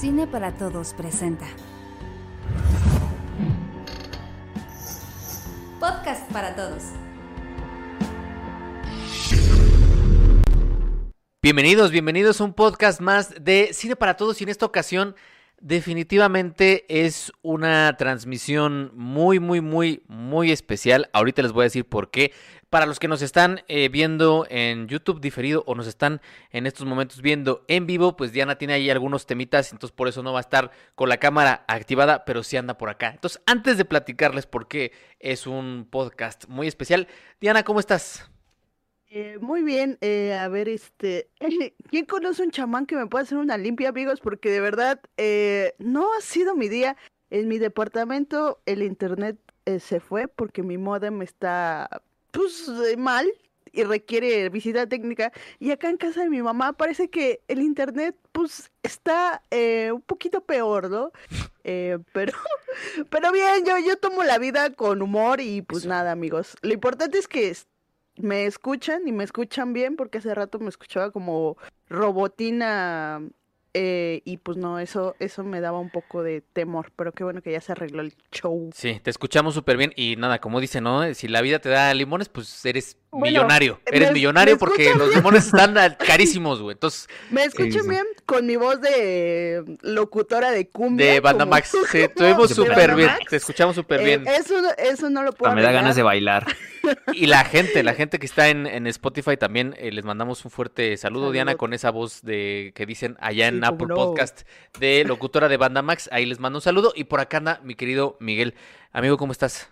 Cine para Todos presenta. Podcast para Todos. Bienvenidos, bienvenidos a un podcast más de Cine para Todos y en esta ocasión definitivamente es una transmisión muy, muy, muy, muy especial. Ahorita les voy a decir por qué. Para los que nos están eh, viendo en YouTube diferido o nos están en estos momentos viendo en vivo, pues Diana tiene ahí algunos temitas, entonces por eso no va a estar con la cámara activada, pero sí anda por acá. Entonces, antes de platicarles por qué es un podcast muy especial, Diana, ¿cómo estás? Eh, muy bien, eh, a ver, este, ¿quién conoce un chamán que me pueda hacer una limpia, amigos? Porque de verdad, no ha sido mi día. En mi departamento el internet se fue porque mi modem está, pues, eh, mal y requiere visita técnica. Y acá en casa de mi mamá parece que el internet, pues, está eh, un poquito peor, ¿no? Eh, pero, pero bien, yo, yo tomo la vida con humor y pues nada, amigos. Lo importante es que me escuchan y me escuchan bien porque hace rato me escuchaba como robotina eh, y pues no, eso, eso me daba un poco de temor, pero qué bueno que ya se arregló el show. Sí, te escuchamos súper bien y nada, como dice, ¿no? Si la vida te da limones, pues eres Bueno, millonario. Eres me millonario porque los limones están carísimos, güey. Entonces, ¿Me escuchan sí. bien? Con mi voz de locutora de cumbia. de Banda como- Max, sí, de súper bien. Te escuchamos súper Eh, bien. eso, eso no lo puedo me da ganas de bailar. Y la gente, la gente que está en, en Spotify también, eh, les mandamos un fuerte saludo, Diana, con esa voz de que dicen allá en Apple no. Podcast de locutora de Banda Max. Ahí les mando un saludo. Y por acá anda mi querido Miguel. Amigo, ¿cómo estás?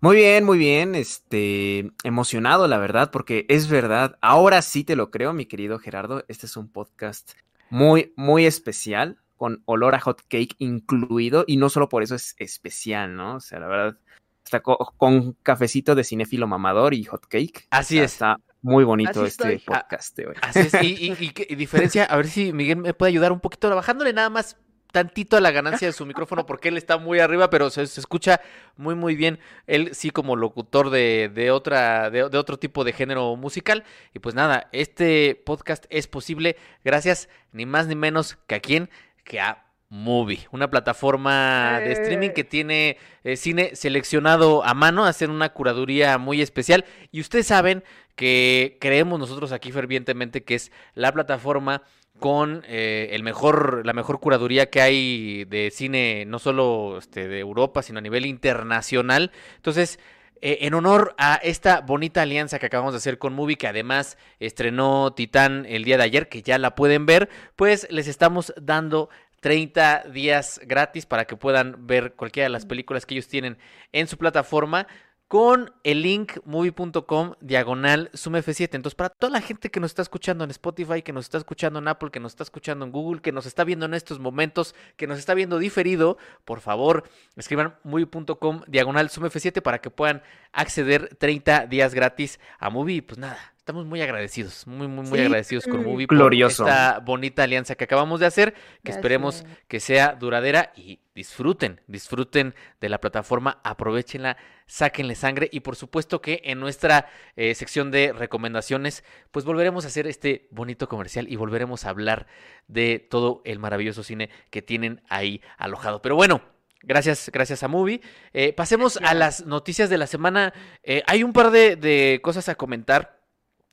Muy bien, muy bien. Este, emocionado, la verdad, porque es verdad. Ahora sí te lo creo, mi querido Gerardo. Este es un podcast muy, muy especial, con olor a hot cake incluido. Y no solo por eso es especial, ¿no? O sea, la verdad, está co- con cafecito de cinéfilo mamador y hot cake. Así O sea, es. Está muy bonito Así este estoy. podcast de hoy. Así es. Y, y- y diferencia, a ver si Miguel me puede ayudar un poquito, bajándole nada más tantito a la ganancia de su micrófono porque él está muy arriba, pero se, se escucha muy muy bien. Él sí como locutor de, de otra de, de otro tipo de género musical y pues nada, este podcast es posible gracias ni más ni menos que a quién que a Movie, una plataforma de streaming Eh. que tiene eh, cine seleccionado a mano, hacen una curaduría muy especial y ustedes saben que creemos nosotros aquí fervientemente que es la plataforma con eh, el mejor, la mejor curaduría que hay de cine, no solo este, de Europa, sino a nivel internacional. Entonces, eh, en honor a esta bonita alianza que acabamos de hacer con Movie, que además estrenó Titán el día de ayer, que ya la pueden ver, pues les estamos dando 30 días gratis para que puedan ver cualquiera de las películas que ellos tienen en su plataforma con el link movie.com diagonal sumf7. Entonces, para toda la gente que nos está escuchando en Spotify, que nos está escuchando en Apple, que nos está escuchando en Google, que nos está viendo en estos momentos, que nos está viendo diferido, por favor, escriban movie.com diagonal sumf7 para que puedan acceder 30 días gratis a Movie. Pues nada, estamos muy agradecidos, muy, muy, muy Sí. agradecidos con Movie Glorioso. por esta bonita alianza que acabamos de hacer, que esperemos Gracias. que sea duradera y disfruten, disfruten de la plataforma, aprovechenla, sáquenle sangre y por supuesto que en nuestra eh, sección de recomendaciones pues volveremos a hacer este bonito comercial y volveremos a hablar de todo el maravilloso cine que tienen ahí alojado. Pero bueno. Gracias, gracias a Movie. Eh, pasemos a las noticias de la semana. Eh, hay un par de, de cosas a comentar.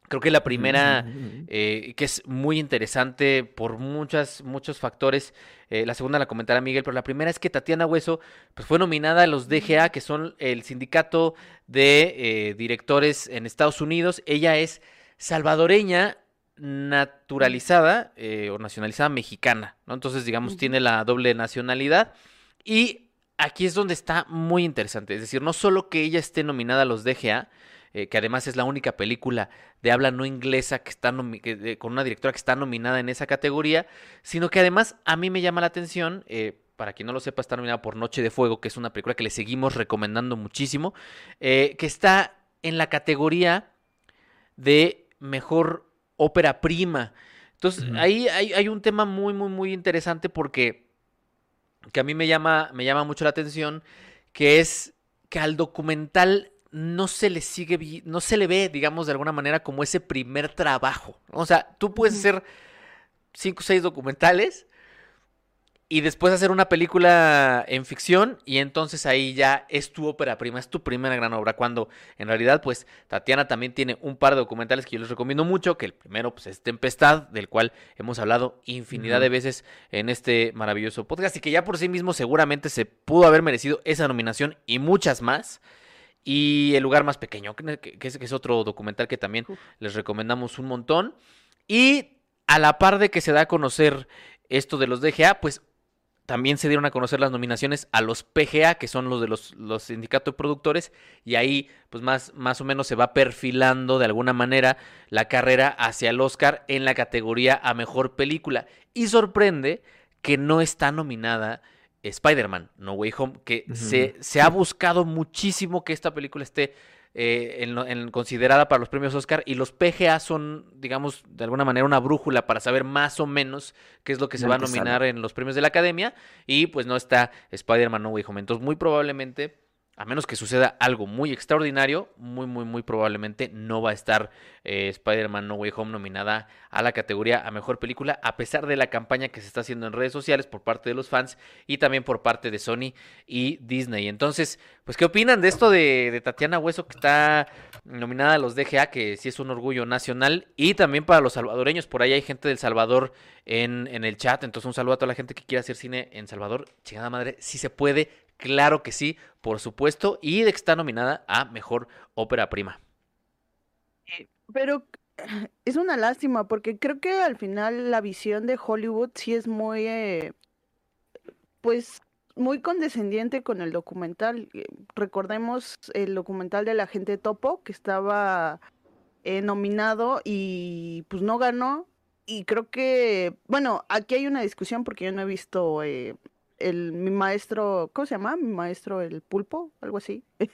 Creo que la primera eh, que es muy interesante por muchas, muchos factores. Eh, la segunda la comentará Miguel, pero la primera es que Tatiana Hueso pues, fue nominada a los DGA, que son el sindicato de eh, directores en Estados Unidos. Ella es salvadoreña naturalizada eh, o nacionalizada mexicana, ¿no? Entonces, digamos, tiene la doble nacionalidad. Y aquí es donde está muy interesante. Es decir, no solo que ella esté nominada a los DGA, eh, que además es la única película de habla no inglesa que está que, eh, con una directora que está nominada en esa categoría, sino que además a mí me llama la atención, eh, para quien no lo sepa, está nominada por Noche de Fuego, que es una película que le seguimos recomendando muchísimo, eh, que está en la categoría de mejor ópera prima. Entonces, ahí hay, hay un tema muy, muy, muy interesante porque que a mí me llama, me llama mucho la atención, que es que al documental no se le sigue, no se le ve, digamos, de alguna manera como ese primer trabajo. O sea, tú puedes hacer cinco o seis documentales, y después hacer una película en ficción y entonces ahí ya es tu ópera prima, es tu primera gran obra, cuando en realidad pues Tatiana también tiene un par de documentales que yo les recomiendo mucho, que el primero pues es Tempestad, del cual hemos hablado infinidad de veces en este maravilloso podcast y que ya por sí mismo seguramente se pudo haber merecido esa nominación y muchas más. Y El lugar más pequeño, que es, que es otro documental que también les recomendamos un montón. Y a la par de que se da a conocer esto de los DGA, pues también se dieron a conocer las nominaciones a los PGA, que son los de los, los sindicatos de productores, y ahí pues más, más o menos se va perfilando de alguna manera la carrera hacia el Oscar en la categoría a mejor película. Y sorprende que no está nominada Spider-Man, No Way Home, que se, se ha buscado muchísimo que esta película esté eh, en, considerada para los premios Oscar y los PGA son, digamos, de alguna manera una brújula para saber más o menos qué es lo que se va a nominar en los premios de la Academia y pues no está Spider-Man No Way Home. Entonces muy probablemente a menos que suceda algo muy extraordinario, muy, muy, muy probablemente no va a estar eh, Spider-Man No Way Home nominada a la categoría a mejor película, a pesar de la campaña que se está haciendo en redes sociales por parte de los fans y también por parte de Sony y Disney. Entonces, pues, ¿qué opinan de esto de, Tatiana Hueso que está nominada a los DGA, que sí es un orgullo nacional, y también para los salvadoreños? Por ahí hay gente del Salvador en, en el chat, entonces un saludo a toda la gente que quiera hacer cine en Salvador. Chingada madre, si se puede Claro que sí, por supuesto, y de que está nominada a Mejor Ópera Prima. Pero es una lástima porque creo que al final la visión de Hollywood sí es muy, eh, pues, muy condescendiente con el documental. Eh, recordemos el documental de la gente Topo que estaba eh, nominado y pues no ganó. Y creo que, bueno, aquí hay una discusión porque yo no he visto el, mi maestro, ¿cómo se llama? Mi maestro el pulpo, algo así.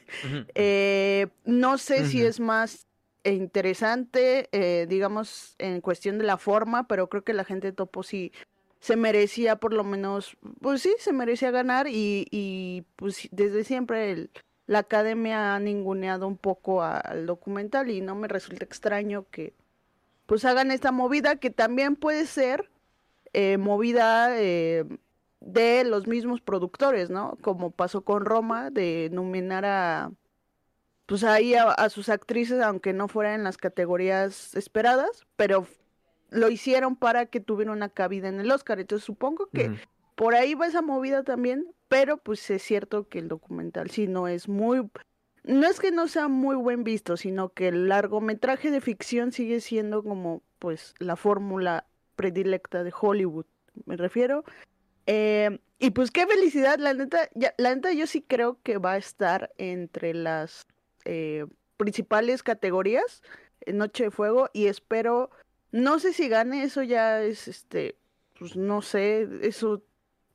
Eh, no sé si es más interesante, eh, digamos, en cuestión de la forma, pero creo que la gente de Topo sí se merecía por lo menos, pues sí, se merecía ganar y, y pues desde siempre el, la academia ha ninguneado un poco al documental y no me resulta extraño que pues hagan esta movida que también puede ser eh, movida eh, de los mismos productores, ¿no? Como pasó con Roma, de nominar a, pues ahí a, sus actrices, aunque no fueran en las categorías esperadas, pero lo hicieron para que tuviera una cabida en el Oscar. Entonces supongo que por ahí va esa movida también, pero pues es cierto que el documental sí no es muy... No es que no sea muy buen visto, sino que el largometraje de ficción sigue siendo como pues la fórmula predilecta de Hollywood. Me refiero eh, y pues qué felicidad, la neta, la neta yo sí creo que va a estar entre las eh, principales categorías en Noche de Fuego y espero, no sé si gane, eso ya es, este, pues no sé, eso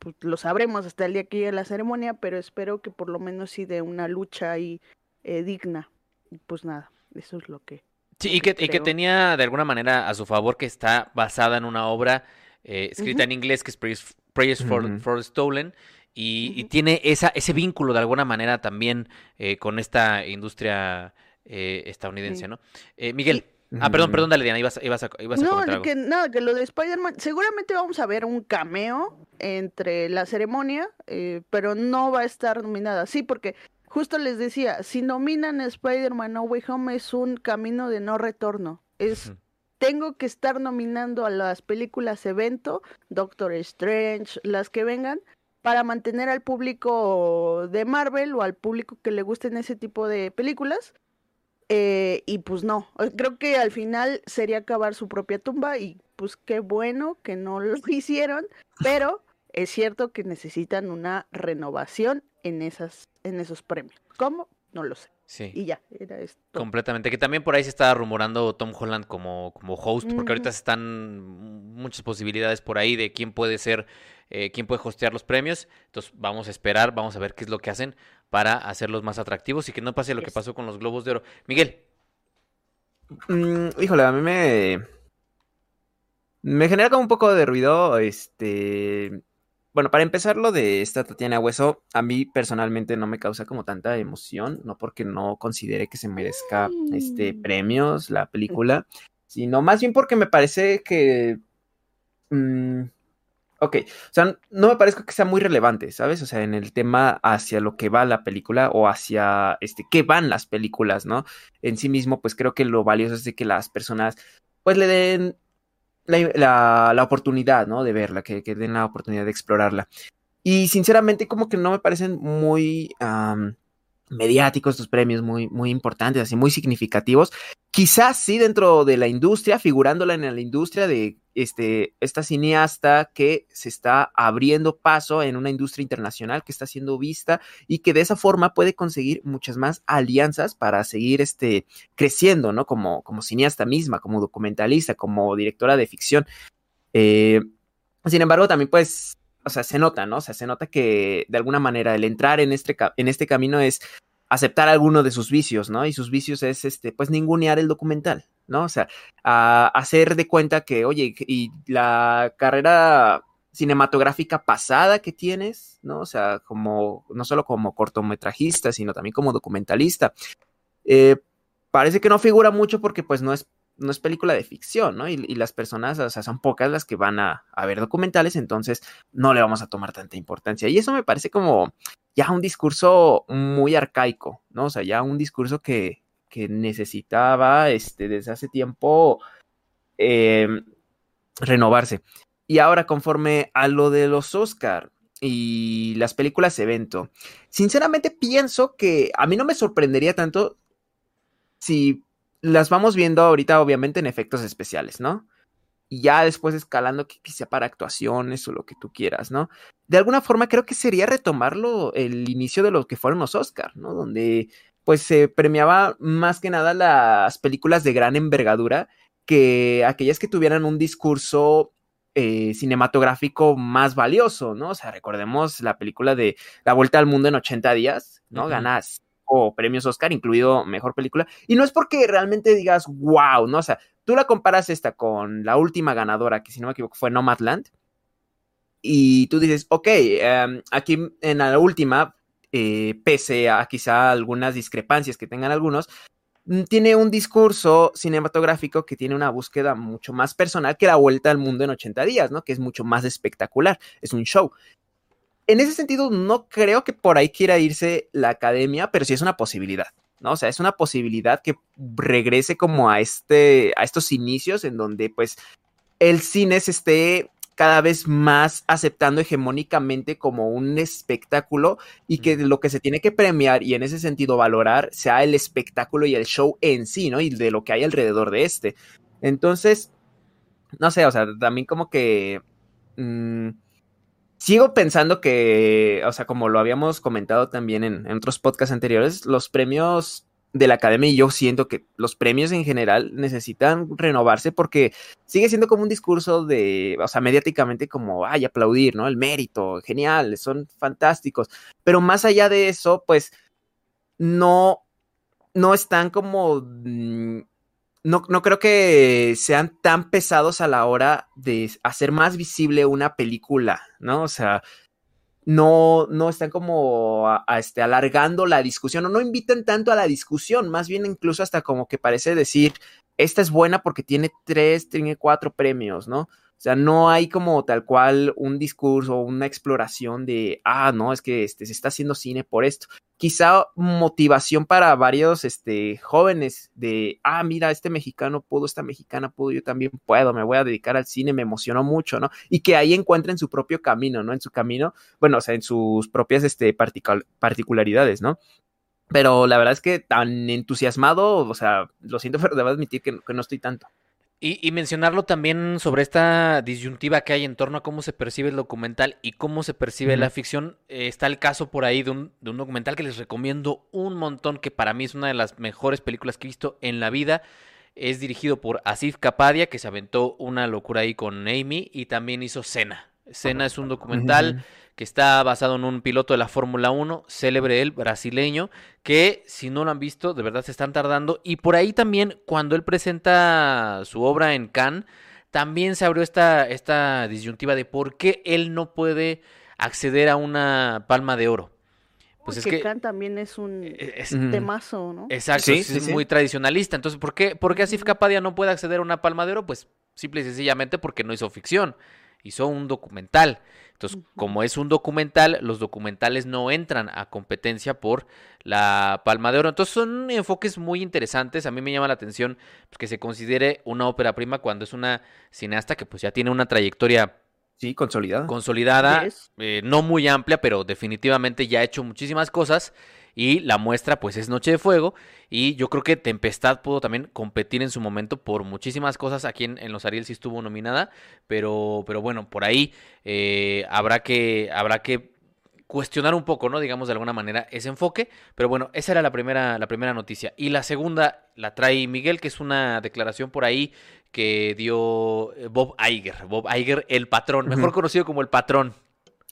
pues, lo sabremos hasta el día que llegue la ceremonia, pero espero que por lo menos sí de una lucha ahí eh, digna. Y pues nada, eso es lo que... Sí, y que, y que tenía de alguna manera a su favor que está basada en una obra escrita en inglés que es Prayers for, Stolen. Y, tiene esa, ese vínculo de alguna manera también eh, con esta industria eh, estadounidense, ¿no? Eh, Miguel. Ah, perdón, perdón, dale, Diana, ibas, ibas a, ibas no, a que nada, que lo de Spider-Man, seguramente vamos a ver un cameo entre la ceremonia, pero no va a estar nominada. Sí, porque justo les decía, si nominan a Spider-Man No Way Home es un camino de no retorno. Es tengo que estar nominando a las películas evento, Doctor Strange, las que vengan, para mantener al público de Marvel o al público que le gusten ese tipo de películas. Eh, y pues no, creo que al final sería acabar su propia tumba y pues qué bueno que no lo hicieron, pero es cierto que necesitan una renovación en, esas, en esos premios. ¿Cómo? No lo sé. Sí. Y ya, era esto. Completamente. Que también por ahí se estaba rumorando Tom Holland como, como host, porque ahorita están muchas posibilidades por ahí de quién puede ser, eh, quién puede hostear los premios. Entonces vamos a esperar, vamos a ver qué es lo que hacen para hacerlos más atractivos y que no pase lo que pasó con los Globos de Oro. Miguel. Mm, híjole, a mí me... Me genera como un poco de ruido, este... Bueno, para empezar, lo de esta Tatiana Hueso, a mí personalmente no me causa como tanta emoción, no porque no considere que se merezca este premios la película, sino más bien porque me parece que mm, Ok, o sea, no me parece que sea muy relevante, ¿sabes? O sea, en el tema hacia lo que va la película o hacia este qué van las películas, ¿no? En sí mismo, pues creo que lo valioso es de que las personas pues le den la, la, oportunidad, ¿no? De verla, que, que, den la oportunidad de explorarla. Y sinceramente, como que no me parecen muy mediáticos estos premios, muy, muy importantes, así, muy significativos. Quizás sí dentro de la industria, figurándola en la industria de este, esta cineasta que se está abriendo paso en una industria internacional que está siendo vista y que de esa forma puede conseguir muchas más alianzas para seguir este, creciendo, ¿no? Como, como cineasta misma, como documentalista, como directora de ficción. Eh, sin embargo, también pues, o sea, se nota, ¿no? O sea, se nota que de alguna manera el entrar en este, en este camino es aceptar alguno de sus vicios, ¿no? Y sus vicios es, este, pues, ningunear el documental, ¿no? O sea, a hacer de cuenta que, oye, y la carrera cinematográfica pasada que tienes, ¿no? O sea, como, no solo como cortometrajista, sino también como documentalista. Eh, parece que no figura mucho porque pues no es, no es película de ficción, ¿no? Y, las personas, o sea, son pocas las que van a, ver documentales, entonces no le vamos a tomar tanta importancia. Y eso me parece como ya un discurso muy arcaico, ¿no? O sea, ya un discurso que, que necesitaba este, desde hace tiempo eh, renovarse. Y ahora, conforme a lo de los Oscar y las películas evento, sinceramente pienso que a mí no me sorprendería tanto si las vamos viendo ahorita, obviamente, en efectos especiales, ¿no? Y ya después escalando que sea para actuaciones o lo que tú quieras, ¿no? De alguna forma creo que sería retomarlo el inicio de lo que fueron los Oscar, ¿no? Donde pues se premiaba más que nada las películas de gran envergadura que aquellas que tuvieran un discurso eh, cinematográfico más valioso, ¿no? O sea, recordemos la película de La Vuelta al Mundo en 80 días, ¿no? Uh -huh. Ganas o premios Oscar, incluido Mejor Película. Y no es porque realmente digas, wow, ¿no? O sea, tú la comparas esta con la última ganadora, que si no me equivoco fue Nomadland, y tú dices, ok, um, aquí en la última eh, pese a quizá algunas discrepancias que tengan algunos, mm, tiene un discurso cinematográfico que tiene una búsqueda mucho más personal que la vuelta al mundo en 80 días, ¿no? Que es mucho más espectacular, es un show. En ese sentido, no creo que por ahí quiera irse la academia, pero sí es una posibilidad, ¿no? O sea, es una posibilidad que regrese como a este, a estos inicios en donde, pues, el cine se esté cada vez más aceptando hegemónicamente como un espectáculo y que lo que se tiene que premiar y en ese sentido valorar sea el espectáculo y el show en sí, ¿no? Y de lo que hay alrededor de este. Entonces, no sé, o sea, también como que... Mmm, sigo pensando que, o sea, como lo habíamos comentado también en, otros podcasts anteriores, los premios de la academia y yo siento que los premios en general necesitan renovarse porque sigue siendo como un discurso de, o sea, mediáticamente como, ay, aplaudir, ¿no? El mérito, genial, son fantásticos, pero más allá de eso, pues, no, no están como, no, no creo que sean tan pesados a la hora de hacer más visible una película, ¿no? O sea, no, no están como este, alargando la discusión o no invitan tanto a la discusión, más bien incluso hasta como que parece decir, esta es buena porque tiene tres, tiene cuatro premios, ¿no? O sea, no hay como tal cual un discurso, una exploración de, ah, no, es que este, se está haciendo cine por esto. Quizá motivación para varios este, jóvenes de, ah, mira, este mexicano pudo, esta mexicana pudo, yo también puedo, me voy a dedicar al cine, me emocionó mucho, ¿no? Y que ahí encuentren su propio camino, ¿no? En su camino, bueno, o sea, en sus propias este, particularidades, ¿no? Pero la verdad es que tan entusiasmado, o sea, lo siento, pero debo admitir que, que no estoy tanto. Y, y, mencionarlo también sobre esta disyuntiva que hay en torno a cómo se percibe el documental y cómo se percibe la ficción. Eh, está el caso por ahí de un, de un, documental que les recomiendo un montón, que para mí es una de las mejores películas que he visto en la vida. Es dirigido por Asif Kapadia, que se aventó una locura ahí con Amy y también hizo Cena. Cena es un documental. Que está basado en un piloto de la Fórmula 1, célebre él, brasileño, que si no lo han visto, de verdad se están tardando. Y por ahí también, cuando él presenta su obra en Cannes, también se abrió esta, esta disyuntiva de por qué él no puede acceder a una palma de oro. Pues Porque es que Khan también es un es, temazo, ¿no? Exacto, sí, es, sí, sí. muy tradicionalista. Entonces, ¿por qué, ¿por qué Asif Kapadia no puede acceder a una palma de oro? Pues simple y sencillamente porque no hizo ficción hizo un documental. Entonces, como es un documental, los documentales no entran a competencia por la Palma de Oro. Entonces, son enfoques muy interesantes. A mí me llama la atención pues, que se considere una ópera prima cuando es una cineasta que pues ya tiene una trayectoria Sí, consolidada. consolidada, eh, no muy amplia, pero definitivamente ya ha hecho muchísimas cosas. Y la muestra, pues, es Noche de Fuego. Y yo creo que Tempestad pudo también competir en su momento por muchísimas cosas. Aquí en, en los Ariel sí estuvo nominada. Pero, pero bueno, por ahí eh, habrá que, habrá que cuestionar un poco, ¿no? Digamos de alguna manera ese enfoque. Pero bueno, esa era la primera, la primera noticia. Y la segunda la trae Miguel, que es una declaración por ahí que dio eh, Bob Iger. Bob Iger, el patrón, mejor conocido como el patrón.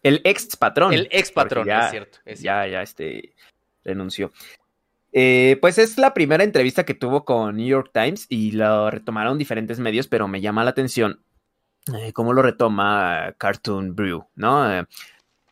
El ex patrón. El ex patrón, ya- es cierto. es cierto. ya, ya, este, renunció. Eh, pues es la primera entrevista que tuvo con New York Times y lo retomaron diferentes medios, pero me llama la atención eh, cómo lo retoma Cartoon Brew, ¿no? Eh,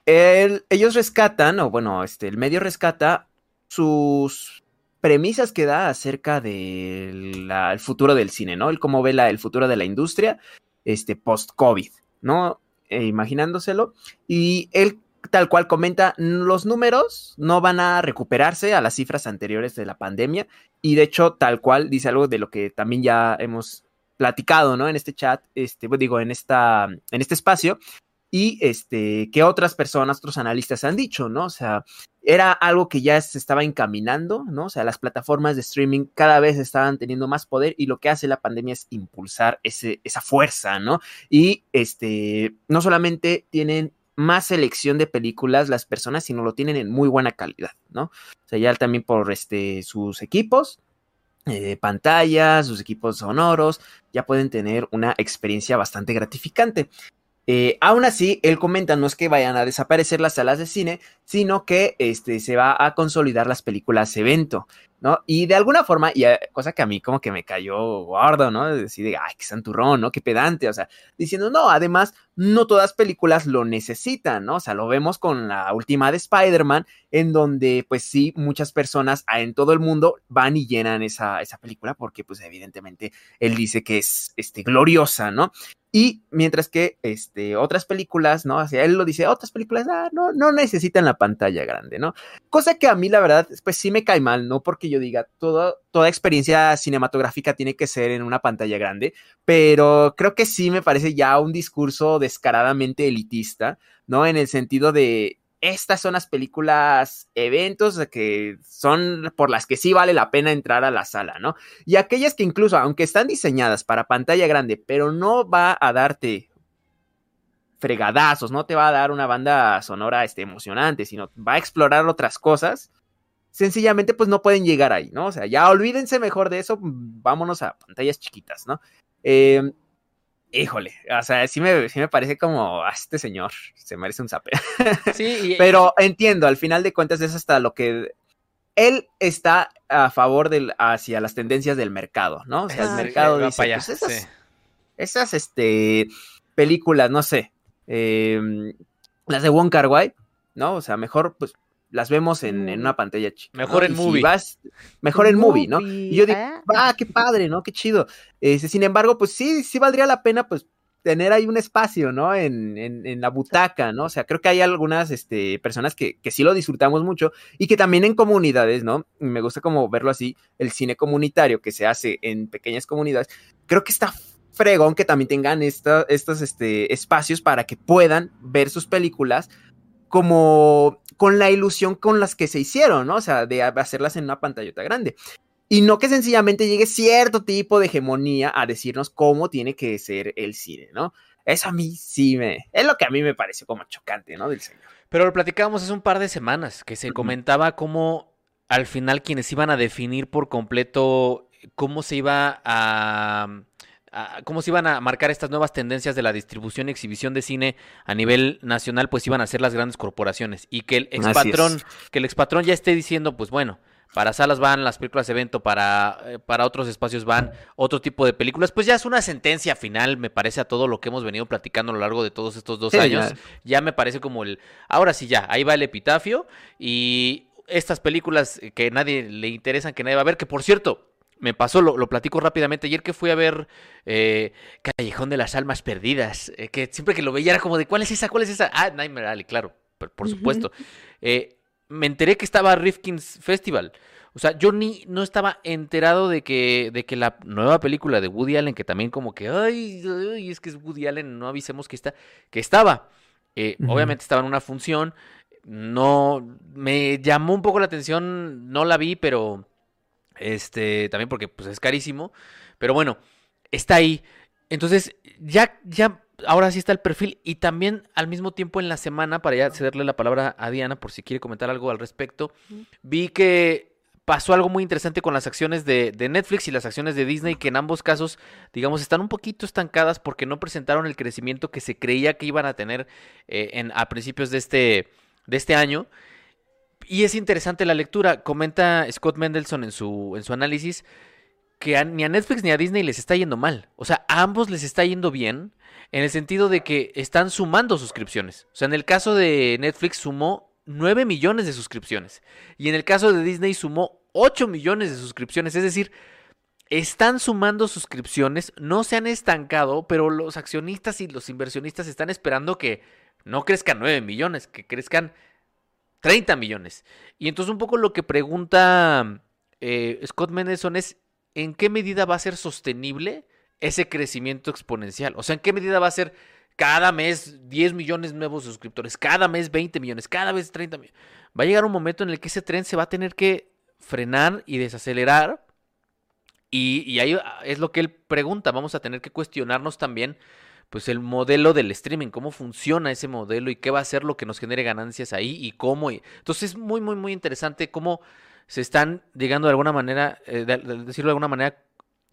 el- ellos rescatan, o bueno, este, el medio rescata sus premisas que da acerca del futuro del cine, ¿no? El cómo ve la- el futuro de la industria, este, post-COVID, ¿no? Eh, imaginándoselo. Y él tal cual comenta, los números no van a recuperarse a las cifras anteriores de la pandemia y de hecho tal cual dice algo de lo que también ya hemos platicado, ¿no? En este chat, este, digo, en esta, en este espacio y este, que otras personas, otros analistas han dicho, ¿no? O sea, era algo que ya se estaba encaminando, ¿no? O sea, las plataformas de streaming cada vez estaban teniendo más poder y lo que hace la pandemia es impulsar ese, esa fuerza, ¿no? Y este, no solamente tienen más selección de películas las personas, sino lo tienen en muy buena calidad, ¿no? O sea, ya también por este, sus equipos, eh, pantallas, sus equipos sonoros, ya pueden tener una experiencia bastante gratificante. Eh, aún así, él comenta, no es que vayan a desaparecer las salas de cine, sino que este, se va a consolidar las películas evento, ¿no? Y de alguna forma, y eh, cosa que a mí como que me cayó gordo, ¿no? De decir, ay, qué santurrón, ¿no? Qué pedante, o sea, diciendo, no, además, no todas películas lo necesitan, ¿no? O sea, lo vemos con la última de Spider-Man, en donde, pues sí, muchas personas en todo el mundo van y llenan esa, esa película, porque, pues, evidentemente, él dice que es, este, gloriosa, ¿no? Y mientras que este, otras películas, ¿no? Él lo dice, otras películas ah, no, no necesitan la pantalla grande, ¿no? Cosa que a mí, la verdad, pues sí me cae mal, no porque yo diga, todo, toda experiencia cinematográfica tiene que ser en una pantalla grande, pero creo que sí me parece ya un discurso descaradamente elitista, ¿no? En el sentido de, estas son las películas, eventos que son por las que sí vale la pena entrar a la sala, ¿no? Y aquellas que incluso, aunque están diseñadas para pantalla grande, pero no va a darte fregadazos, no te va a dar una banda sonora este, emocionante, sino va a explorar otras cosas, sencillamente pues no pueden llegar ahí, ¿no? O sea, ya olvídense mejor de eso, vámonos a pantallas chiquitas, ¿no? Eh, híjole, o sea, sí me, sí me parece como, a este señor se merece un zape. Sí, y- Pero entiendo, al final de cuentas es hasta lo que él está a favor del hacia las tendencias del mercado, ¿no? O sea, el Ah, mercado dice, para allá, pues esas, sí. esas este películas, no sé, eh, las de Wong Kar Wai, ¿no? O sea, mejor pues las vemos en, en una pantalla chica. ¿no? Mejor en Y si movie. vas- mejor en movie, ¿no? Y yo digo, ah, ah, qué padre, ¿no? Qué chido. Este, sin embargo, pues sí, sí valdría la pena, pues, tener ahí un espacio, ¿no? En, en, en la butaca, ¿no? O sea, creo que hay algunas este, personas que, que sí lo disfrutamos mucho y que también en comunidades, ¿no? Me gusta como verlo así, el cine comunitario que se hace en pequeñas comunidades. Creo que está fregón que también tengan esta- estos este, espacios para que puedan ver sus películas como con la ilusión con las que se hicieron, ¿no? O sea, de hacerlas en una pantallota grande. Y no que sencillamente llegue cierto tipo de hegemonía a decirnos cómo tiene que ser el cine, ¿no? Eso a mí sí me... Es lo que a mí me pareció como chocante, ¿no? Del señor. Pero lo platicábamos hace un par de semanas, que se comentaba cómo al final quienes iban a definir por completo cómo se iba a- cómo se iban a marcar estas nuevas tendencias de la distribución y exhibición de cine a nivel nacional, pues iban a ser las grandes corporaciones. Y que el es. expatrón, que el expatrón ya esté diciendo, pues bueno, para salas van las películas de evento, para, eh, para otros espacios van otro tipo de películas, pues ya es una sentencia final, me parece, a todo lo que hemos venido platicando a lo largo de todos estos dos Sí, años ya. ya me parece como el, ahora sí ya, ahí va el epitafio y estas películas que nadie le interesan, que nadie va a ver, que por cierto, me pasó, lo, lo, platico rápidamente. Ayer que fui a ver eh, Callejón de las Almas Perdidas, eh, que siempre que lo veía era como de, ¿cuál es esa? ¿Cuál es esa? Ah, Nightmare Alley, claro, por, por supuesto. Eh, me enteré que estaba Rifkin's Festival. O sea, yo ni no estaba enterado de que, de que la nueva película de Woody Allen, que también como que, ay, ay es que es Woody Allen, no avisemos que está, que estaba. Uh -huh. Obviamente estaba en una función. No, me llamó un poco la atención, no la vi, pero este, también porque pues es carísimo. Pero bueno, está ahí. Entonces, ya, ya, ahora sí está el perfil. Y también al mismo tiempo en la semana, para ya cederle la palabra a Diana, por si quiere comentar algo al respecto, vi que pasó algo muy interesante con las acciones de, de, Netflix y las acciones de Disney, que en ambos casos, digamos, están un poquito estancadas porque no presentaron el crecimiento que se creía que iban a tener eh, en, a principios de este, de este año. Y es interesante la lectura. Comenta Scott Mendelson en su, en su análisis que ni a Netflix ni a Disney les está yendo mal. O sea, a ambos les está yendo bien en el sentido de que están sumando suscripciones. O sea, en el caso de Netflix sumó 9 millones de suscripciones. Y en el caso de Disney sumó 8 millones de suscripciones. Es decir, están sumando suscripciones, no se han estancado, pero los accionistas y los inversionistas están esperando que no crezcan 9 millones, que crezcan 30 millones. Y entonces un poco lo que pregunta eh, Scott Mendelson es, ¿en qué medida va a ser sostenible ese crecimiento exponencial? O sea, ¿en qué medida va a ser cada mes 10 millones nuevos suscriptores, cada mes 20 millones, cada vez 30 millones? Va a llegar un momento en el que ese tren se va a tener que frenar y desacelerar. Y, y ahí es lo que él pregunta. Vamos a tener que cuestionarnos también pues el modelo del streaming, cómo funciona ese modelo y qué va a ser lo que nos genere ganancias ahí y cómo. Entonces es muy, muy, muy interesante cómo se están llegando de alguna manera, eh, de, de decirlo de alguna manera,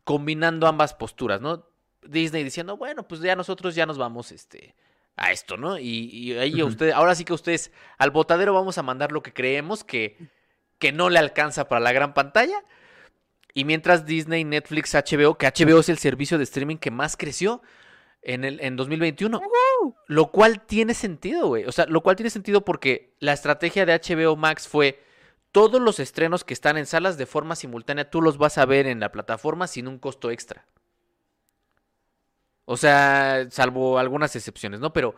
combinando ambas posturas, ¿no? Disney diciendo, bueno, pues ya nosotros ya nos vamos este, a esto, ¿no? Y, y ahí uh -huh. ustedes, ahora sí que ustedes al botadero vamos a mandar lo que creemos que, que no le alcanza para la gran pantalla. Y mientras Disney, Netflix, HBO, que HBO es el servicio de streaming que más creció, en, el, en 2021. Uh -huh. Lo cual tiene sentido, güey. O sea, lo cual tiene sentido porque la estrategia de HBO Max fue todos los estrenos que están en salas de forma simultánea, tú los vas a ver en la plataforma sin un costo extra. O sea, salvo algunas excepciones, ¿no? Pero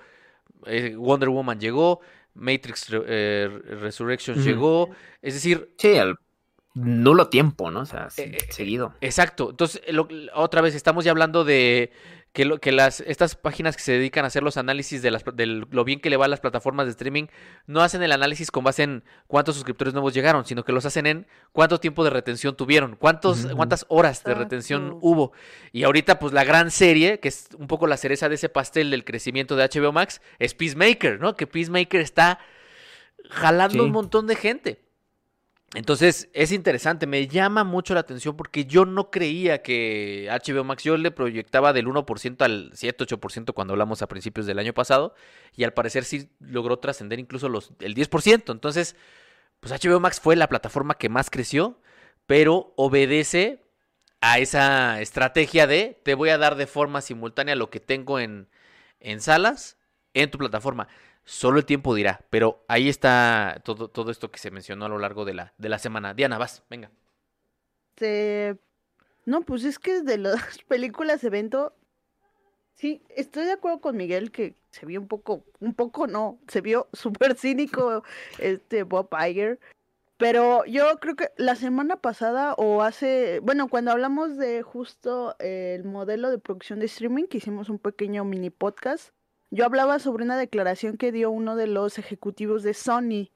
eh, Wonder Woman llegó, Matrix eh, Resurrection llegó, es decir... Sí, al nulo tiempo, ¿no? O sea, eh, seguido. Exacto. Entonces, lo, otra vez, estamos ya hablando de que, lo, que las, estas páginas que se dedican a hacer los análisis de, las, de lo bien que le va a las plataformas de streaming no hacen el análisis con base en cuántos suscriptores nuevos llegaron, sino que los hacen en cuánto tiempo de retención tuvieron, cuántos, uh -huh. cuántas horas de retención uh -huh. hubo. Y ahorita, pues la gran serie, que es un poco la cereza de ese pastel del crecimiento de HBO Max, es Peacemaker, ¿no? Que Peacemaker está jalando sí. un montón de gente. Entonces es interesante, me llama mucho la atención porque yo no creía que HBO Max, yo le proyectaba del 1% al 7-8% cuando hablamos a principios del año pasado y al parecer sí logró trascender incluso los, el 10%. Entonces, pues HBO Max fue la plataforma que más creció, pero obedece a esa estrategia de te voy a dar de forma simultánea lo que tengo en, en salas en tu plataforma. Solo el tiempo dirá, pero ahí está todo, todo esto que se mencionó a lo largo de la, de la semana. Diana, vas, venga. No, pues es que de las películas evento, sí, estoy de acuerdo con Miguel que se vio un poco, un poco no, se vio súper cínico este Bob Iger. Pero yo creo que la semana pasada o hace, bueno, cuando hablamos de justo el modelo de producción de streaming, que hicimos un pequeño mini podcast, yo hablaba sobre una declaración que dio uno de los ejecutivos de Sony,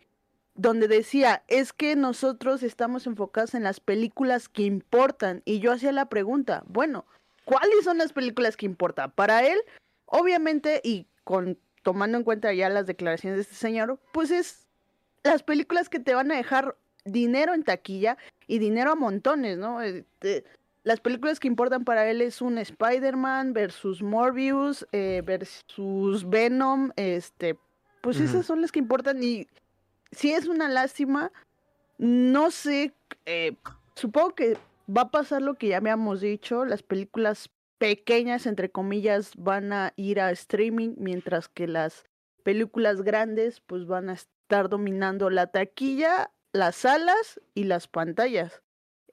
donde decía, es que nosotros estamos enfocados en las películas que importan. Y yo hacía la pregunta, bueno, ¿cuáles son las películas que importan? Para él, obviamente, y con tomando en cuenta ya las declaraciones de este señor, pues es las películas que te van a dejar dinero en taquilla y dinero a montones, ¿no? Este, las películas que importan para él es un Spider-Man versus Morbius eh, versus Venom, este, pues uh -huh. esas son las que importan y si es una lástima, no sé, eh, supongo que va a pasar lo que ya habíamos dicho, las películas pequeñas, entre comillas, van a ir a streaming, mientras que las películas grandes pues van a estar dominando la taquilla, las salas y las pantallas.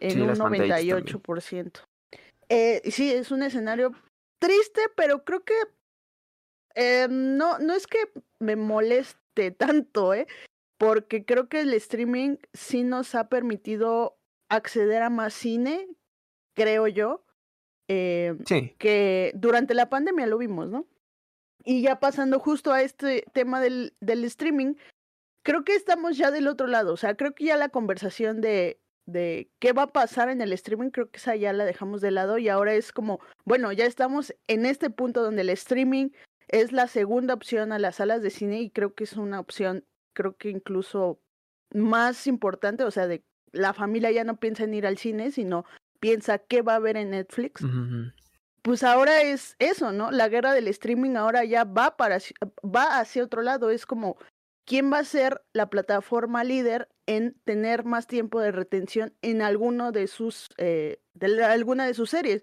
En Sí, un las pantallitas también. 98%. Eh, sí, es un escenario triste, pero creo que eh, no, no es que me moleste tanto, ¿eh? Porque creo que el streaming sí nos ha permitido acceder a más cine, creo yo. Eh, Sí. que durante la pandemia lo vimos, ¿no? Y ya pasando justo a este tema del, del streaming, creo que estamos ya del otro lado, o sea, creo que ya la conversación de, de qué va a pasar en el streaming, creo que esa ya la dejamos de lado y ahora es como, bueno, ya estamos en este punto donde el streaming es la segunda opción a las salas de cine y creo que es una opción, creo que incluso más importante, o sea, de la familia ya no piensa en ir al cine, sino piensa qué va a ver en Netflix pues ahora es eso, ¿no? La guerra del streaming ahora ya va para va hacia otro lado, es como quién va a ser la plataforma líder en tener más tiempo de retención en alguno de sus eh, de la- alguna de sus series.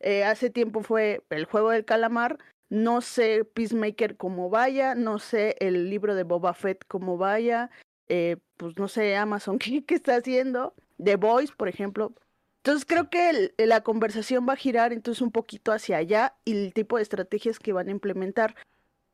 Eh, hace tiempo fue el juego del calamar, no sé Peacemaker cómo vaya, no sé el libro de Boba Fett cómo vaya, eh, pues no sé Amazon qué, qué está haciendo, The Voice, por ejemplo, entonces creo que el- la conversación va a girar entonces un poquito hacia allá y el tipo de estrategias que van a implementar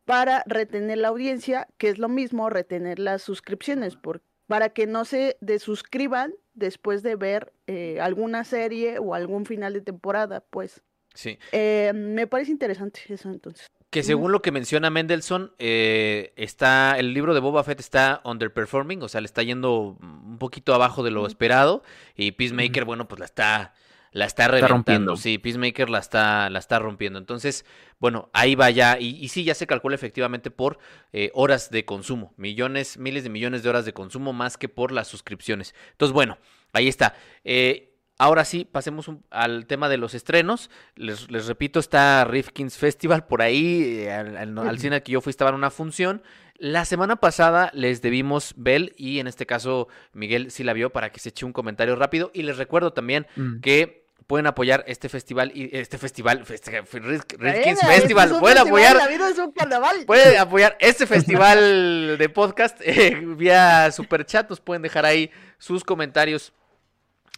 para retener la audiencia, que es lo mismo retener las suscripciones, por, para que no se desuscriban después de ver eh, alguna serie o algún final de temporada, pues. Sí. Eh, me parece interesante eso entonces. Que según lo que menciona Mendelssohn, eh, está el libro de Boba Fett está underperforming, o sea, le está yendo un poquito abajo de lo esperado y Peacemaker, bueno, pues la está la está reventando. rompiendo. Sí, Peacemaker la está la está rompiendo. Entonces, bueno, ahí va ya y, y sí ya se calcula efectivamente por eh, horas de consumo, millones, miles de millones de horas de consumo más que por las suscripciones. Entonces, bueno, ahí está. Eh, Ahora sí, pasemos un- al tema de los estrenos. Les, les repito, está Rifkin's Festival por ahí, eh, al, al- al cine al que yo fui estaba en una función. La semana pasada les debimos Bell y en este caso Miguel sí la vio para que se eche un comentario rápido. Y les recuerdo también Mm. que pueden apoyar este festival y este festival, Bueno, Festival, es pueden festival, apoyar La vida es un carnaval. Puede apoyar este festival de podcast eh, vía super chat. Nos pueden dejar ahí sus comentarios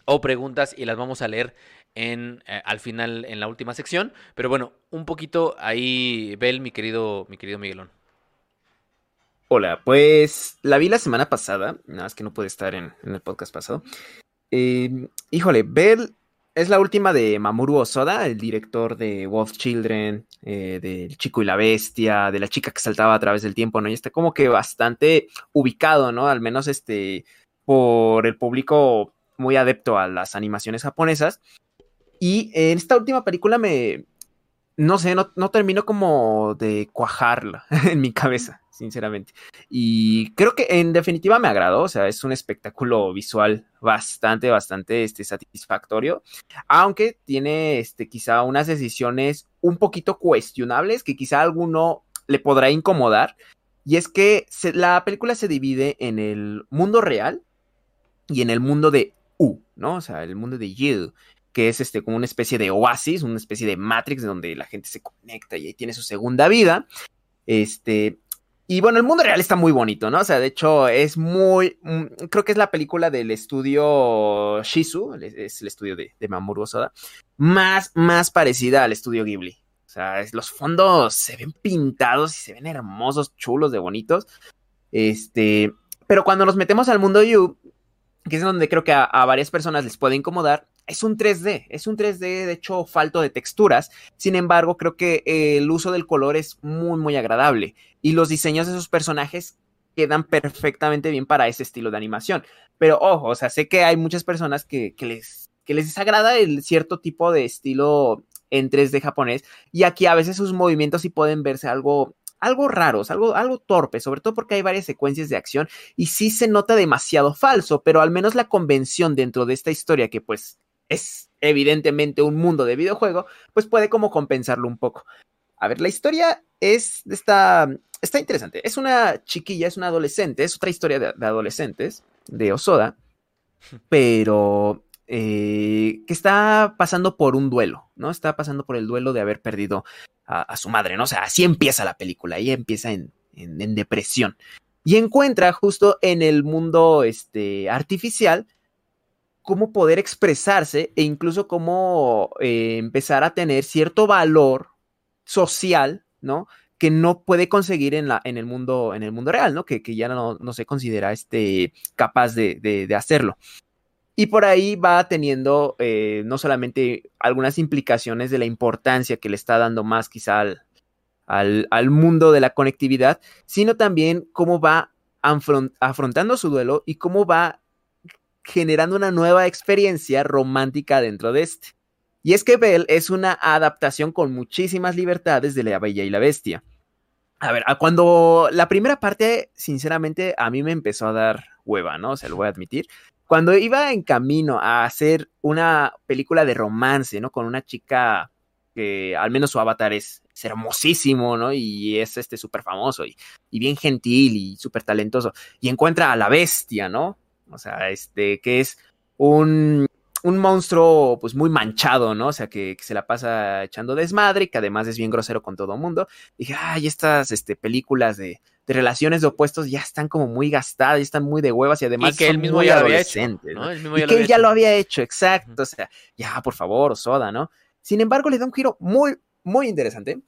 o preguntas y las vamos a leer en eh, al final en la última sección. Pero bueno, un poquito ahí, Bel, mi querido, mi querido Miguelón. Hola, pues la vi la semana pasada, nada más que no pude estar en, en el podcast pasado. Eh, híjole, Bell es la última de Mamoru Osoda, el director de Wolf Children, eh, del Chico y la Bestia, de la chica que saltaba a través del tiempo, ¿no? Y está como que bastante ubicado, ¿no? Al menos este, por el público muy adepto a las animaciones japonesas. Y en esta última película me, no sé, no, no termino como de cuajarla en mi cabeza, sinceramente. Y creo que en definitiva me agradó, o sea, es un espectáculo visual bastante, bastante este, satisfactorio, aunque tiene este, quizá unas decisiones un poquito cuestionables que quizá a alguno le podrá incomodar. Y es que se- la película se divide en el mundo real y en el mundo de U, ¿no? O sea, el mundo de You que es este como una especie de oasis, una especie de Matrix donde la gente se conecta y ahí tiene su segunda vida. Este, y bueno, el mundo real está muy bonito, ¿no? O sea, de hecho es muy, mm, creo que es la película del estudio Shizu, es el estudio de, de Mamoru Osoda, más, más parecida al estudio Ghibli. O sea, los fondos se ven pintados y se ven hermosos, chulos, de bonitos. Este, pero cuando nos metemos al mundo You, que es donde creo que a varias personas les puede incomodar, es un 3D, es un 3D de hecho falto de texturas, sin embargo creo que eh, el uso del color es muy muy agradable. Y los diseños de esos personajes quedan perfectamente bien para ese estilo de animación, pero ojo, o sea, sé que hay muchas personas que, que les, que les desagrada el cierto tipo de estilo en 3D japonés. Y aquí a veces sus movimientos sí pueden verse algo algo raros, algo, algo torpe, sobre todo porque hay varias secuencias de acción. Y sí se nota demasiado falso, pero al menos la convención dentro de esta historia que pues es evidentemente un mundo de videojuego, pues puede como compensarlo un poco. A ver, la historia es de esta está interesante. Es una chiquilla, es una adolescente, es otra historia de, adolescentes de Osoda, pero eh, que está pasando por un duelo, ¿no? Está pasando por el duelo de haber perdido a, a su madre, ¿no? O sea, así empieza la película, ella empieza en, en, en depresión y encuentra justo en el mundo este, artificial cómo poder expresarse e incluso cómo eh, empezar a tener cierto valor social, ¿no? Que no puede conseguir en, la, en, el, mundo, en el mundo real, ¿no? Que, que ya no, no, se considera este, capaz de, de, hacerlo. Y por ahí va teniendo eh, no solamente algunas implicaciones de la importancia que le está dando más quizá al, al, al mundo de la conectividad, sino también cómo va afrontando su duelo y cómo va generando una nueva experiencia romántica dentro de este. Y es que Belle es una adaptación con muchísimas libertades de La Bella y la Bestia. A ver, cuando la primera parte, sinceramente, a mí me empezó a dar hueva, ¿no? Se lo voy a admitir. Cuando iba en camino a hacer una película de romance, ¿no? Con una chica que al menos su avatar es, hermosísimo, ¿no? Y es este súper famoso y, y, bien gentil y súper talentoso. Y encuentra a la bestia, ¿no? O sea, este, que es un, un monstruo pues muy manchado, ¿no? O sea, que, se la pasa echando desmadre y que además es bien grosero con todo el mundo. Y dije, ay, estas este, películas de, de, relaciones de opuestos ya están como muy gastadas, ya están muy de huevas y además que él mismo ya lo había hecho, ¿no? y que él ya lo había hecho, exacto. O sea, ya, por favor, Soda, ¿no? Sin embargo, le da un giro muy, muy interesante,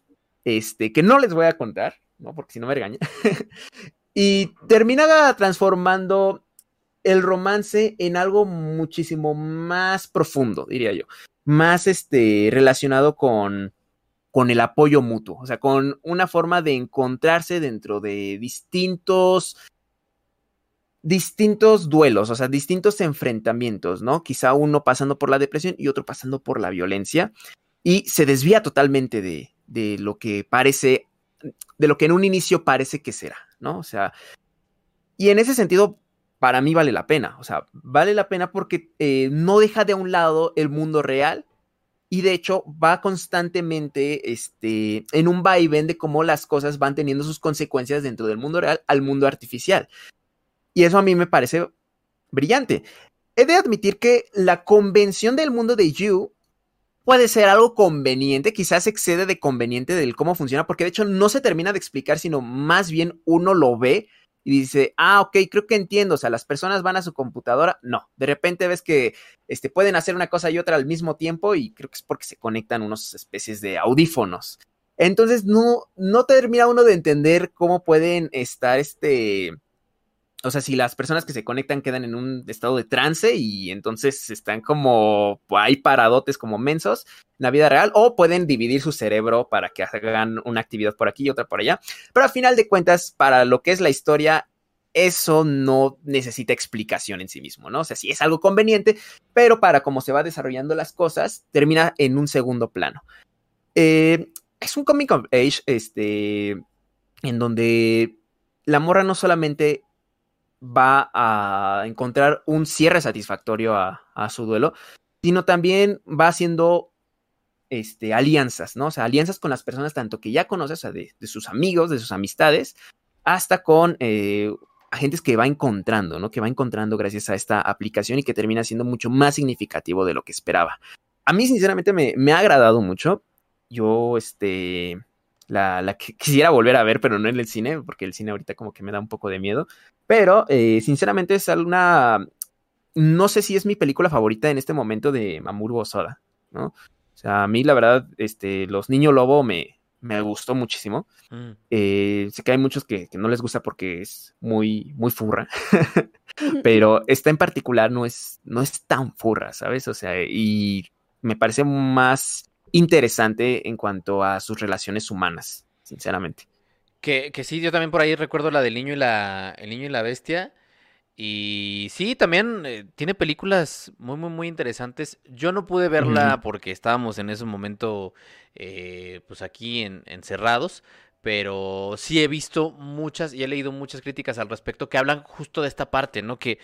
este, que no les voy a contar, ¿no? Porque si no me regaña. y termina transformando el romance en algo muchísimo más profundo, diría yo, más este, relacionado con, con el apoyo mutuo, o sea, con una forma de encontrarse dentro de distintos distintos duelos, o sea, distintos enfrentamientos, ¿no? Quizá uno pasando por la depresión y otro pasando por la violencia y se desvía totalmente de, de lo que parece, de lo que en un inicio parece que será, ¿no? O sea, y en ese sentido, para mí vale la pena. O sea, vale la pena porque eh, no deja de un lado el mundo real y de hecho va constantemente este, en un vaivén de cómo las cosas van teniendo sus consecuencias dentro del mundo real al mundo artificial. Y eso a mí me parece brillante. He de admitir que la convención del mundo de You puede ser algo conveniente, quizás excede de conveniente del cómo funciona, porque de hecho no se termina de explicar, sino más bien uno lo ve y dice, ah, ok, creo que entiendo, o sea, las personas van a su computadora, no, de repente ves que este, pueden hacer una cosa y otra al mismo tiempo y creo que es porque se conectan unas especies de audífonos. Entonces no, no termina uno de entender cómo pueden estar este, o sea, si las personas que se conectan quedan en un estado de trance y entonces están como ahí paradotes como mensos en la vida real, o pueden dividir su cerebro para que hagan una actividad por aquí y otra por allá. Pero a final de cuentas, para lo que es la historia, eso no necesita explicación en sí mismo, ¿no? O sea, sí es algo conveniente, pero para cómo se va desarrollando las cosas, termina en un segundo plano. Eh, es un comic of age, este, en donde la morra no solamente va a encontrar un cierre satisfactorio a, su duelo, sino también va haciendo este, alianzas, ¿no? O sea, alianzas con las personas tanto que ya conoces, o sea, de, sus amigos, de sus amistades, hasta con eh, agentes que va encontrando, ¿no? Que va encontrando gracias a esta aplicación y que termina siendo mucho más significativo de lo que esperaba. A mí, sinceramente, me, me ha agradado mucho. Yo, este, la, que quisiera volver a ver, pero no en el cine, porque el cine ahorita como que me da un poco de miedo. Pero, eh, sinceramente, es una... No sé si es mi película favorita en este momento de Mamoru Osoda, ¿no? O sea, a mí la verdad, este, Los Niños Lobo me, me gustó muchísimo. Mm. Eh, sé que hay muchos que, que, no les gusta porque es muy, muy furra. pero esta en particular no es, no es tan furra, ¿sabes? O sea, y me parece más interesante en cuanto a sus relaciones humanas, sinceramente. Que, que sí, yo también por ahí recuerdo la del niño y la, el niño y la bestia. Y sí, también eh, tiene películas muy, muy, muy interesantes. Yo no pude verla porque estábamos en ese momento, eh, pues aquí en, encerrados. Pero sí he visto muchas y he leído muchas críticas al respecto que hablan justo de esta parte, ¿no? Que